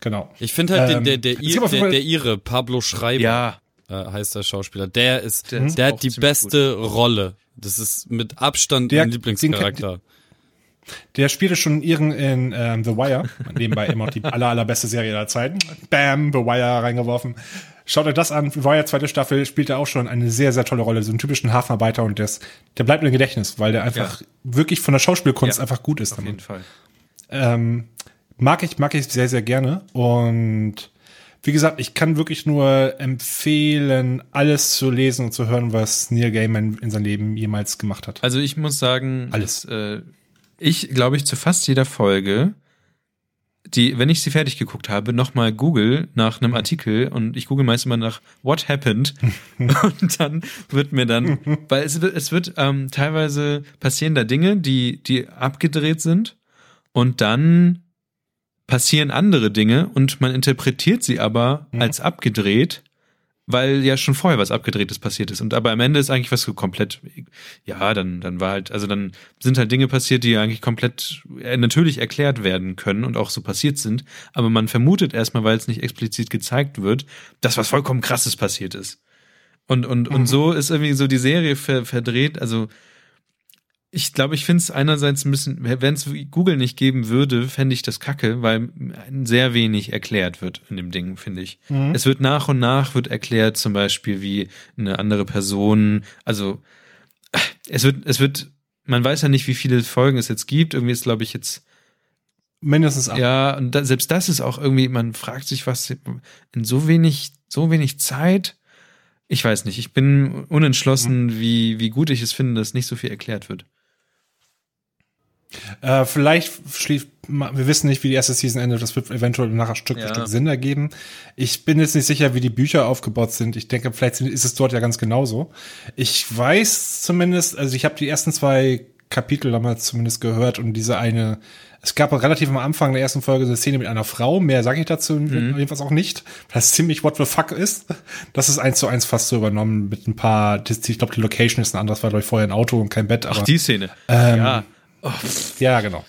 Genau. Ich finde halt Ähm, der, der, der, der, Fall- der Ire, Pablo Schreiber, Ja, äh, heißt der Schauspieler, der ist, Der der, ist auch hat die beste Rolle. Das ist mit Abstand Der- mein Lieblingscharakter. Der spielte schon ihren in ähm, The Wire. Nebenbei immer die aller, allerbeste Serie aller Zeiten. Bam, The Wire reingeworfen. Schaut euch das an. The Wire, zweite Staffel, spielt er auch schon eine sehr, sehr tolle Rolle. So einen typischen Hafenarbeiter und das, der bleibt im Gedächtnis, weil der einfach wirklich von der Schauspielkunst Ja, einfach gut ist. auf jeden Fall. Ähm, mag ich, mag ich sehr, sehr gerne. Und wie gesagt, ich kann wirklich nur empfehlen, alles zu lesen und zu hören, was Neil Gaiman in seinem Leben jemals gemacht hat. Also ich muss sagen, Alles. dass, äh, ich glaube ich zu fast jeder Folge, die, wenn ich sie fertig geguckt habe, nochmal google nach einem Artikel und ich google meist immer nach What happened und dann wird mir dann, weil es wird, es wird ähm, teilweise passieren da Dinge, die, die abgedreht sind und dann passieren andere Dinge und man interpretiert sie aber als abgedreht, weil ja schon vorher was abgedrehtes passiert ist. Und aber am Ende ist eigentlich was so komplett, ja, dann, dann war halt, also dann sind halt Dinge passiert, die eigentlich komplett äh, natürlich erklärt werden können und auch so passiert sind. Aber man vermutet erstmal, weil es nicht explizit gezeigt wird, dass was vollkommen krasses passiert ist. Und, und, und so ist irgendwie so die Serie ver, verdreht. Also ich glaube, ich finde es einerseits ein bisschen, wenn es Google nicht geben würde, fände ich das kacke, weil sehr wenig erklärt wird in dem Ding, finde ich. Es wird nach und nach wird erklärt, zum Beispiel, wie eine andere Person, also es wird, es wird, man weiß ja nicht, wie viele Folgen es jetzt gibt. Irgendwie ist, glaube ich, jetzt Mindestens ab. ja, und da, selbst das ist auch irgendwie, man fragt sich, was in so wenig, so wenig Zeit. Ich weiß nicht, ich bin unentschlossen, wie, wie gut ich es finde, dass nicht so viel erklärt wird. Äh, vielleicht schließt, wir wissen nicht, wie die erste Season endet, das wird eventuell nachher Stück für Ja. Stück Sinn ergeben. Ich bin jetzt nicht sicher, wie die Bücher aufgebaut sind. Ich denke, vielleicht ist es dort ja ganz genauso. Ich weiß zumindest, also ich habe die ersten zwei Kapitel damals zumindest gehört und diese eine, es gab relativ am Anfang der ersten Folge eine Szene mit einer Frau, mehr sage ich dazu jedenfalls auch nicht, das ziemlich what the fuck ist. Das ist eins zu eins fast so übernommen mit ein paar, ich glaube, die Location ist ein anderes, war glaube ich vorher ein Auto und kein Bett, aber Ach, die Szene. Ähm, ja. Ja, genau.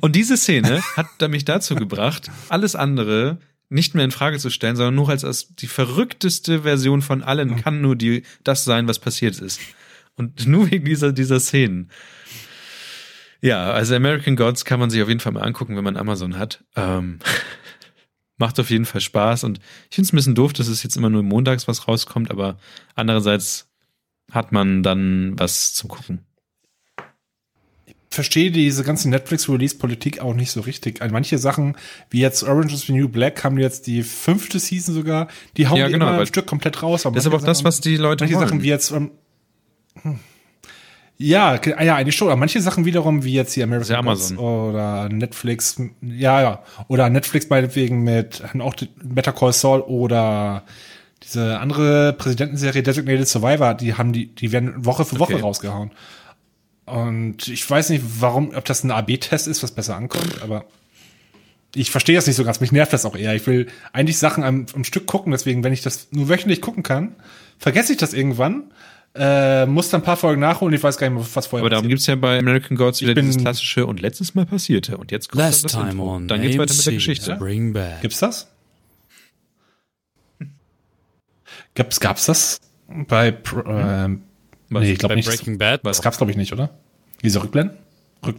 Und diese Szene hat mich dazu gebracht, alles andere nicht mehr in Frage zu stellen, sondern nur als, als die verrückteste Version von allen kann nur die, das sein, was passiert ist. Und nur wegen dieser, dieser Szenen. Ja, also American Gods kann man sich auf jeden Fall mal angucken, wenn man Amazon hat. Ähm, macht auf jeden Fall Spaß und ich finde es ein bisschen doof, dass es jetzt immer nur montags was rauskommt, aber andererseits hat man dann was zum Gucken. Verstehe diese ganze Netflix-Release-Politik auch nicht so richtig. Also manche Sachen, wie jetzt Orange is the New Black, haben jetzt die fünfte Season sogar, die hauen Ja, die genau, immer ein Stück komplett raus. Das ist aber auch das, was die Leute manche wollen. Sachen wie jetzt, ähm, hm. ja, ah ja, eigentlich schon. Aber manche Sachen wiederum, wie jetzt die American ja Gods Amazon. oder Netflix, ja, ja. Oder Netflix meinetwegen mit auch die Better Call Saul oder diese andere Präsidentenserie Designated Survivor, die haben die, die werden Woche für Woche Okay. rausgehauen. Und ich weiß nicht, warum, ob das ein AB-Test ist, was besser ankommt, aber ich verstehe das nicht so ganz. Mich nervt das auch eher. Ich will eigentlich Sachen am, am Stück gucken, deswegen, wenn ich das nur wöchentlich gucken kann, vergesse ich das irgendwann, äh, muss dann ein paar Folgen nachholen. Ich weiß gar nicht mehr, was vorher Aber darum passiert. gibt's ja bei American Gods wieder bin- dieses klassische und letztes Mal passierte. Und jetzt kommt Last dann das time on Dann geht's weiter mit der AMC, Geschichte. Bring back. Gibt's das? Gab's, gab's das bei, ähm, Was? nee, ich glaube Bei nicht. Breaking Bad? Das gab's glaube ich nicht, oder? Diese Rückblenden? Rück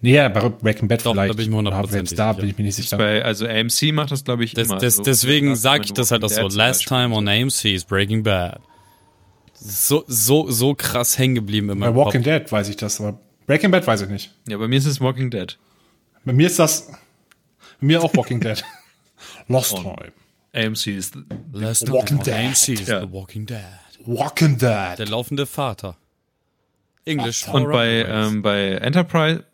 nee, ja, bei Breaking Bad Doch, da vielleicht. bin ich mir Aber hundertprozentig Selbst da sicher. bin ich mir nicht sicher. Bei, also AMC macht das, glaube ich, Das, immer. das, so. deswegen Last sag Time ich das halt auch so. Last time on AMC is Breaking Bad. So, so, so krass hängen geblieben in Bei Walking Kopf. Dead weiß ich das, aber Breaking Bad weiß ich nicht. Ja, bei mir ist es Walking Dead. Bei mir ist das, Mir auch Walking Dead. Lost Time. AMC ist Last Walking Walking Dead. AMC is Ja. The Walking Dead. Walking Dead. Der laufende Vater. English. und bei ähm, bei Enterprise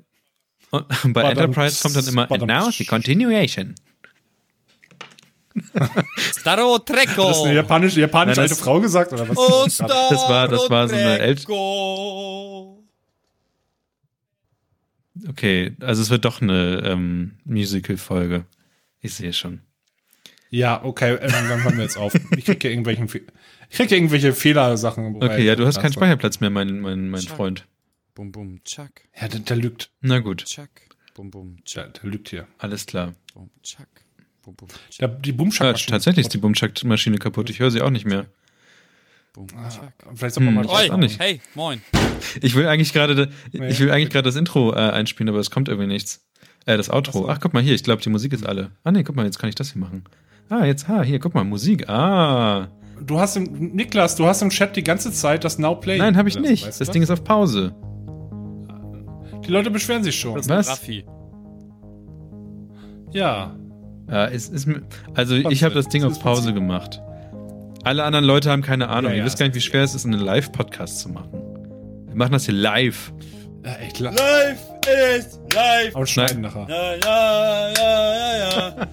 und bei Enterprise kommt dann immer and now the continuation. Staro Trecco. Das ist eine japanische, japanische Nein, alte Frau gesagt, oder was? Ist das war- das war so eine Trecco. Okay, also es wird doch eine ähm, Musical-Folge. Ich sehe schon. Ja, okay, ähm, dann hören wir jetzt auf. Ich krieg hier irgendwelchen, ich krieg hier irgendwelche Fehlersachen. Okay, ja, du hast keinen Speicherplatz mehr, mein, mein, mein Freund. Bum bum Chuck. Ja, der, der lügt. Na gut, Chuck. Bum bum Der, Chuck. der lügt hier. alles klar. Bum Chuck. Bum bum Chuck. Der, die Ja, Boomschack. tatsächlich ist die Bumschack-Maschine kaputt. Ich höre sie auch nicht mehr. Bum Ah. Vielleicht soll man mal Hm. Oi, auch nicht. hey, moin. Ich will eigentlich gerade, ich will eigentlich gerade das Intro äh, einspielen, aber es kommt irgendwie nichts. Äh, das Outro. Ach, guck mal hier, ich glaube, die Musik ist alle. Ah, nee, guck mal, jetzt kann ich das hier machen. Ah, jetzt, ah, hier, guck mal, Musik. Ah. Du hast im, Niklas, du hast im Chat die ganze Zeit das Now Play. Nein, habe ich nicht. weißt du Das Ding ist auf Pause. Die Leute beschweren sich schon. Das ist Was? Raffi. Ja. Ja, es ist, also ich habe das Ding auf Pause gemacht. Alle anderen Leute haben keine Ahnung. Ja, Ihr ja, wisst gar nicht, wie schwer es ist, einen Live-Podcast zu machen. Wir machen das hier live. Ja echt la- Live ist live. Aber schneiden nachher. Ja, ja, ja, ja, ja.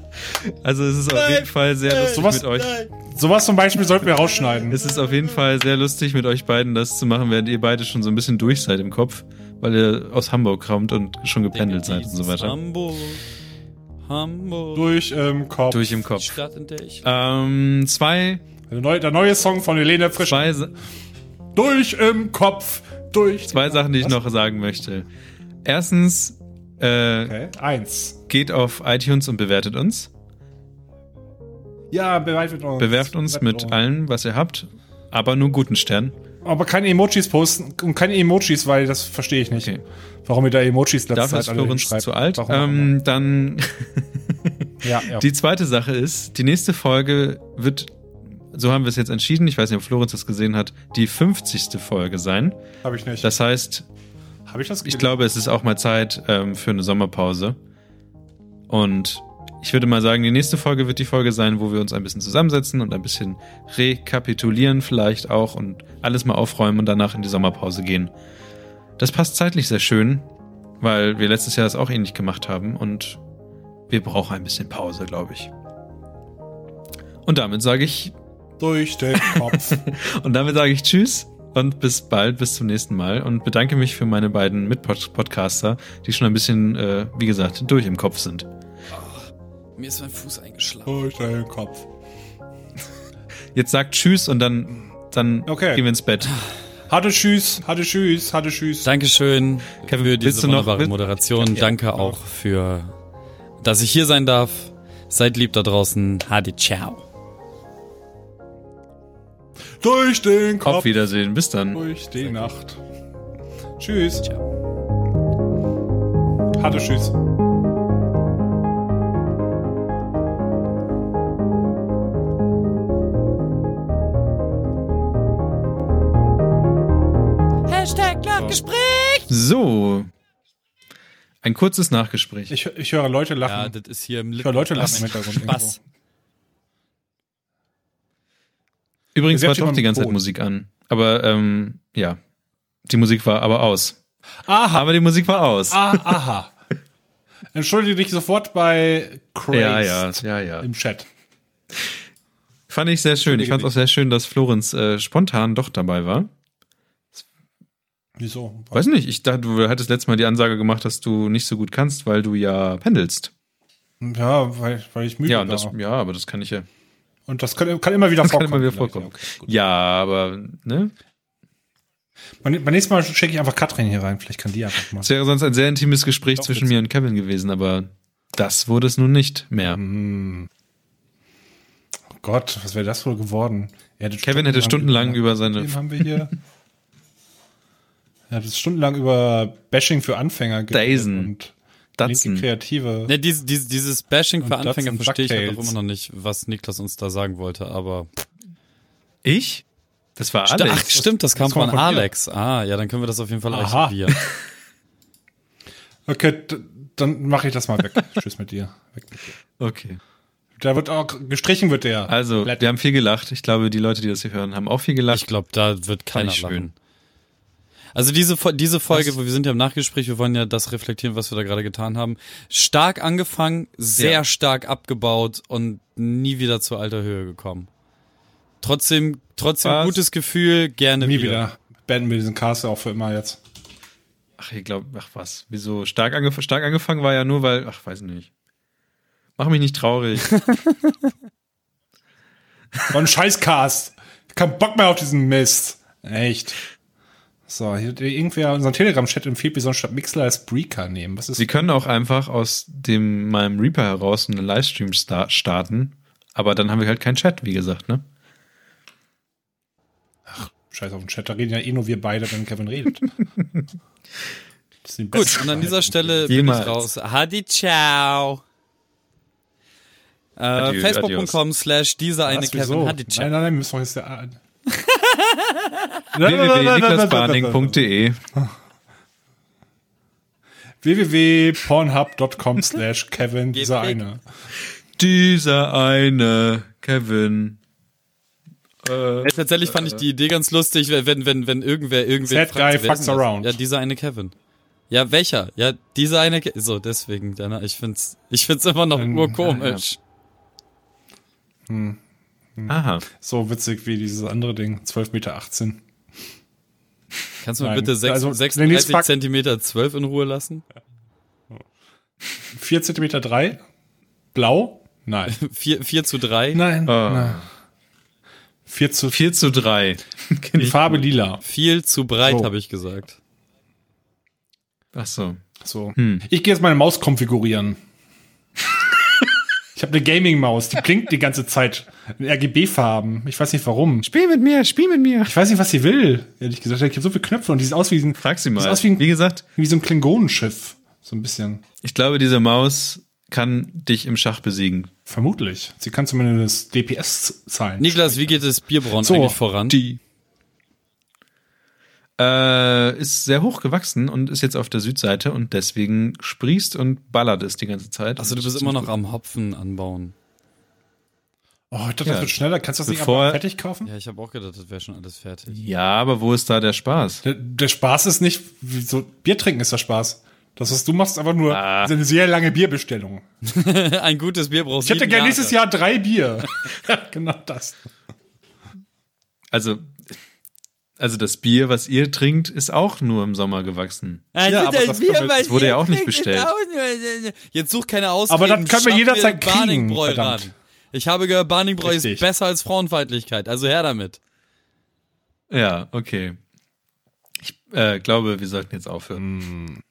Also es ist auf jeden Fall sehr lustig Sowas- mit euch. Sowas zum Beispiel sollten wir rausschneiden. Es ist auf jeden Fall sehr lustig mit euch beiden das zu machen, während ihr beide schon so ein bisschen durch seid im Kopf, weil ihr aus Hamburg kommt und schon gependelt seid und so weiter. Hamburg. Hamburg. Durch im Kopf. Durch im Die Kopf. Stadt, in der ich. Ähm, zwei, Der neue, der neue Song von Helene Frisch. zwei, Durch im Kopf. Durch. zwei Sachen, die ich Was? noch sagen möchte. Erstens, äh, Okay. Eins. geht auf iTunes und bewertet uns. Ja, bewertet uns. Bewerft uns Bewertet mit allem, was ihr habt, aber nur guten Stern. Aber keine Emojis posten und keine Emojis, weil das verstehe ich nicht. Okay. Warum ihr da Emojis letzte Dafür Zeit ist alle Florenz hinschreibt. zu alt. Ähm, dann ja, ja. die zweite Sache ist, die nächste Folge wird, so haben wir es jetzt entschieden, ich weiß nicht, ob Florenz das gesehen hat, die 50. Folge sein. Habe ich nicht. Das heißt, Habe ich das ich glaube, es ist auch mal Zeit ähm, für eine Sommerpause. Und ich würde mal sagen, die nächste Folge wird die Folge sein, wo wir uns ein bisschen zusammensetzen und ein bisschen rekapitulieren vielleicht auch und alles mal aufräumen und danach in die Sommerpause gehen. Das passt zeitlich sehr schön, weil wir letztes Jahr das auch ähnlich gemacht haben und wir brauchen ein bisschen Pause, glaube ich. Und damit sage ich, durch den Kopf. und damit sage ich Tschüss und bis bald, bis zum nächsten Mal und bedanke mich für meine beiden Mitpodcaster, die schon ein bisschen, äh, wie gesagt, durch im Kopf sind. Mir ist mein Fuß eingeschlagen. durch den Kopf. Jetzt sagt Tschüss und dann, dann Okay. gehen wir ins Bett. Hatte Tschüss, hatte Tschüss, hatte Tschüss. Dankeschön Kevin, für diese noch- wunderbare willst- Moderation. Ja, Danke auch für, dass ich hier sein darf. Seid lieb da draußen. Hadi, ciao. Durch den Kopf. Auf Wiedersehen, bis dann. Durch die Nacht. Tschüss. Ciao. Hatte Tschüss. Hashtag Nachgespräch. So. Ein kurzes Nachgespräch. Ich, ich höre Leute lachen. Ja, das ist hier im ich höre Leute lachen im. Hintergrund. Spaß. Übrigens war doch die ganze Zeit. Musik an. Aber, ähm, ja. Die Musik war aber aus. Aha. Aber die Musik war aus. Ah, aha. Entschuldige dich sofort bei Crazed ja, ja, ja, im Chat. Fand ich sehr schön. Ich fand es auch sehr schön, dass Florenz äh, spontan doch dabei war. Wieso? Weiß nicht, ich dachte, du hattest letztes Mal die Ansage gemacht, dass du nicht so gut kannst, weil du ja pendelst. Ja, weil, weil ich müde Ja, war. ja, aber das kann ich ja. Und das kann, kann immer wieder Das kann vorkommen. immer wieder vorkommen. Ja, okay. Ja, aber, ne? Beim, nächsten Mal schicke ich einfach Katrin hier rein. Vielleicht kann die einfach mal. Es wäre sonst ein sehr intimes Gespräch Doch, zwischen mir und Kevin gewesen, aber das wurde es nun nicht mehr. Hm. Oh Gott, was wäre das wohl geworden? Hätte Kevin hätte stundenlang über seine- Wen haben wir hier? Er hat stundenlang über Bashing für Anfänger Dazen. und Datsen. linke Kreative. Ne, dieses, dieses, dieses Bashing für Anfänger verstehe ich halt auch immer noch nicht, was Niklas uns da sagen wollte, aber. Ich? Das war Ach, Alex. stimmt, das kam das kommt von von dir. Alex. Ah, ja, dann können wir das auf jeden Fall Aha. archivieren. Okay, dann mache ich das mal weg. Tschüss mit dir. Weg mit dir. Okay. Da wird auch gestrichen wird der. Also, Blätter. wir haben viel gelacht. Ich glaube, die Leute, die das hier hören, haben auch viel gelacht. Ich glaube, da wird keiner ich schön. Also diese, diese Folge, wo wir sind ja im Nachgespräch, wir wollen ja das reflektieren, was wir da gerade getan haben. Stark angefangen, sehr Ja. stark abgebaut und nie wieder zu alter Höhe gekommen. Trotzdem, trotzdem Was? gutes Gefühl, gerne Nie wieder. wieder. Beenden wir diesen Cast auch für immer jetzt. Ach, ich glaube, ach was. Wieso? Stark, angef stark angefangen war ja nur, weil, ach, weiß nicht. Mach mich nicht traurig. War ein Scheißcast. Kein Bock mehr auf diesen Mist. Echt. So, hier hat irgendwer unseren Telegram-Chat empfiehlt, wir sollen statt Mixler als Breaker nehmen. Was ist Sie können auch einfach aus dem meinem Reaper heraus einen Livestream sta starten, aber dann haben wir halt keinen Chat, wie gesagt, ne? Scheiß auf den Chat, da reden ja eh nur wir beide, wenn Kevin redet. Gut, und an dieser. Stelle bin Jemals. ich raus. Hadi, ciao. Äh, Facebook.com slash dieser eine Was, Kevin? Hadi, ciao. Nein, nein, nein, wir müssen doch jetzt der. www.niklasbarning.de www.pornhub.com slash Kevin, dieser eine. Dieser eine Kevin. Äh, tatsächlich fand ich die Idee ganz lustig, wenn, wenn, wenn irgendwer irgendwer Sad guy fucks around. Ja, dieser eine Kevin. Ja, welcher? Ja, dieser eine Ke So, deswegen, ich find's, ich find's immer noch Ähm, nur komisch. Aha. So witzig wie dieses andere Ding, 12,18 Meter. Kannst du mir Nein. bitte sechs, Also, 36 Fakt- Zentimeter 12 in Ruhe lassen? 4 Zentimeter 3? Blau? Nein. 4, 4 zu 3? Nein. Oh. nein. 4 zu 4 zu 3. Die Farbe lila. Viel zu breit, So. habe ich gesagt. Ach so. So. Ich gehe jetzt meine Maus konfigurieren. Ich habe eine Gaming-Maus, die blinkt die ganze Zeit in RGB-Farben. Ich weiß nicht warum. Spiel mit mir, spiel mit mir. Ich weiß nicht, was sie will, ehrlich gesagt. Ich habe so viele Knöpfe und die sieht aus wie ein, Frag sie Sieht mal. aus wie ein- Wie gesagt, wie so ein Klingonenschiff. So ein bisschen. ich glaube, diese Maus kann dich im Schach besiegen. Vermutlich. Sie kann zumindest DPS zahlen. Niklas, wie geht es Bierbrauen So, eigentlich voran? Die. Äh, ist sehr hoch gewachsen und ist jetzt auf der Südseite und deswegen sprießt und ballert es die ganze Zeit. Also du bist immer noch am Hopfen anbauen. Oh, ich dachte, Ja. das wird schneller. Kannst du das Bevor- nicht aber fertig kaufen? Ja, ich habe auch gedacht, das wäre schon alles fertig. Ja, aber wo ist da der Spaß? Der, der Spaß ist nicht, wie so Bier trinken ist der Spaß. Das, was du machst, ist einfach nur Ah. eine sehr lange Bierbestellung. Ein gutes Bier brauchst Ich hätte gerne nächstes Jahr drei Bier. genau das. Also, also das Bier, was ihr trinkt, ist auch nur im Sommer gewachsen. Also Ja, aber das das Bier, wir- das wurde ja auch nicht bestellt. auch Jetzt such keine Ausreden. Aber das können wir jederzeit kriegen, ran. Ich habe gehört, Barningbräu ist Richtig. besser als Frauenfeindlichkeit. Also her damit. Ja, okay. Ich äh, glaube, wir sollten jetzt aufhören.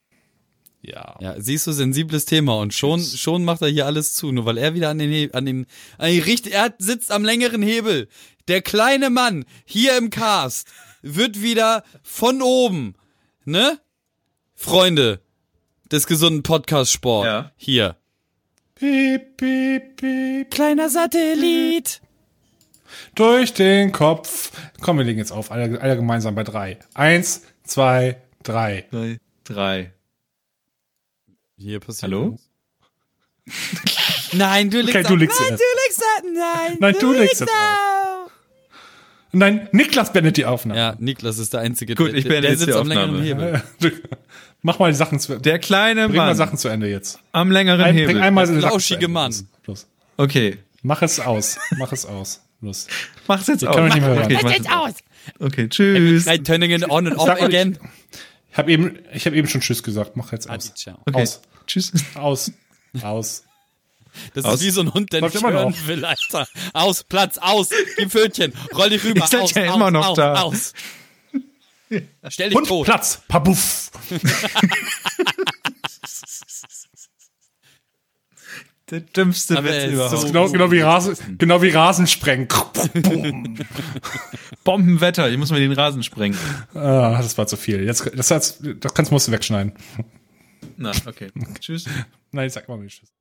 Ja. Ja, siehst du, sensibles Thema und schon, schon macht er hier alles zu, nur weil er wieder an den, He an den, an den richt, er sitzt am längeren Hebel. Der kleine Mann hier im Cast wird wieder von oben, ne? Freunde des gesunden Podcast-Sport. Ja. Hier. Piep, piep, piep. Kleiner Satellit. Durch den Kopf. Komm, wir legen jetzt auf. Alle, alle gemeinsam bei drei. Eins, zwei, drei. Drei, drei. Hier passiert. Hallo? Nein, du legst Okay, du legst Nein, du legst. Nein, Nein, du legst jetzt auf. Nein, Niklas beendet die Aufnahme. Ja, Niklas ist der Einzige, Gut, der, ich beende der jetzt sitzt am längeren. Hebel. Mach mal die Sachen zu Der kleine Bring mal Mann Sachen zu Ende jetzt. am längeren Ein, Hebel. bring einmal Der Ende. Mann. Los, los. Okay, Mach es aus. Mach es aus. Los. mach's jetzt aus. kann man nicht mehr hören. mach jetzt aus. Okay, tschüss. Nein, turning it on and off Sag mal, again. Ich habe eben, ich habe eben schon Tschüss gesagt. Mach jetzt Adi, aus. ciao. Okay, Aus. tschüss. Aus. Aus. Das Aus. ist wie so ein Hund, der Läuft nicht immer hören noch. will, Alter. Aus, Platz, aus, gib Pfötchen, roll dich rüber, seid aus, ja aus, immer noch aus, da. aus. Stell dich Und tot. Platz. Pabuff. Der dümmste Aber er Witz ist überhaupt. so- Genau, genau wie Rasen, genau wie Rasensprengen. Bombenwetter, ich muss mir den Rasen sprengen. ah, das war zu viel. Jetzt, das, das, das kannst, musst du wegschneiden. Na, okay. Tschüss. Nein, ich sag mal nicht Tschüss.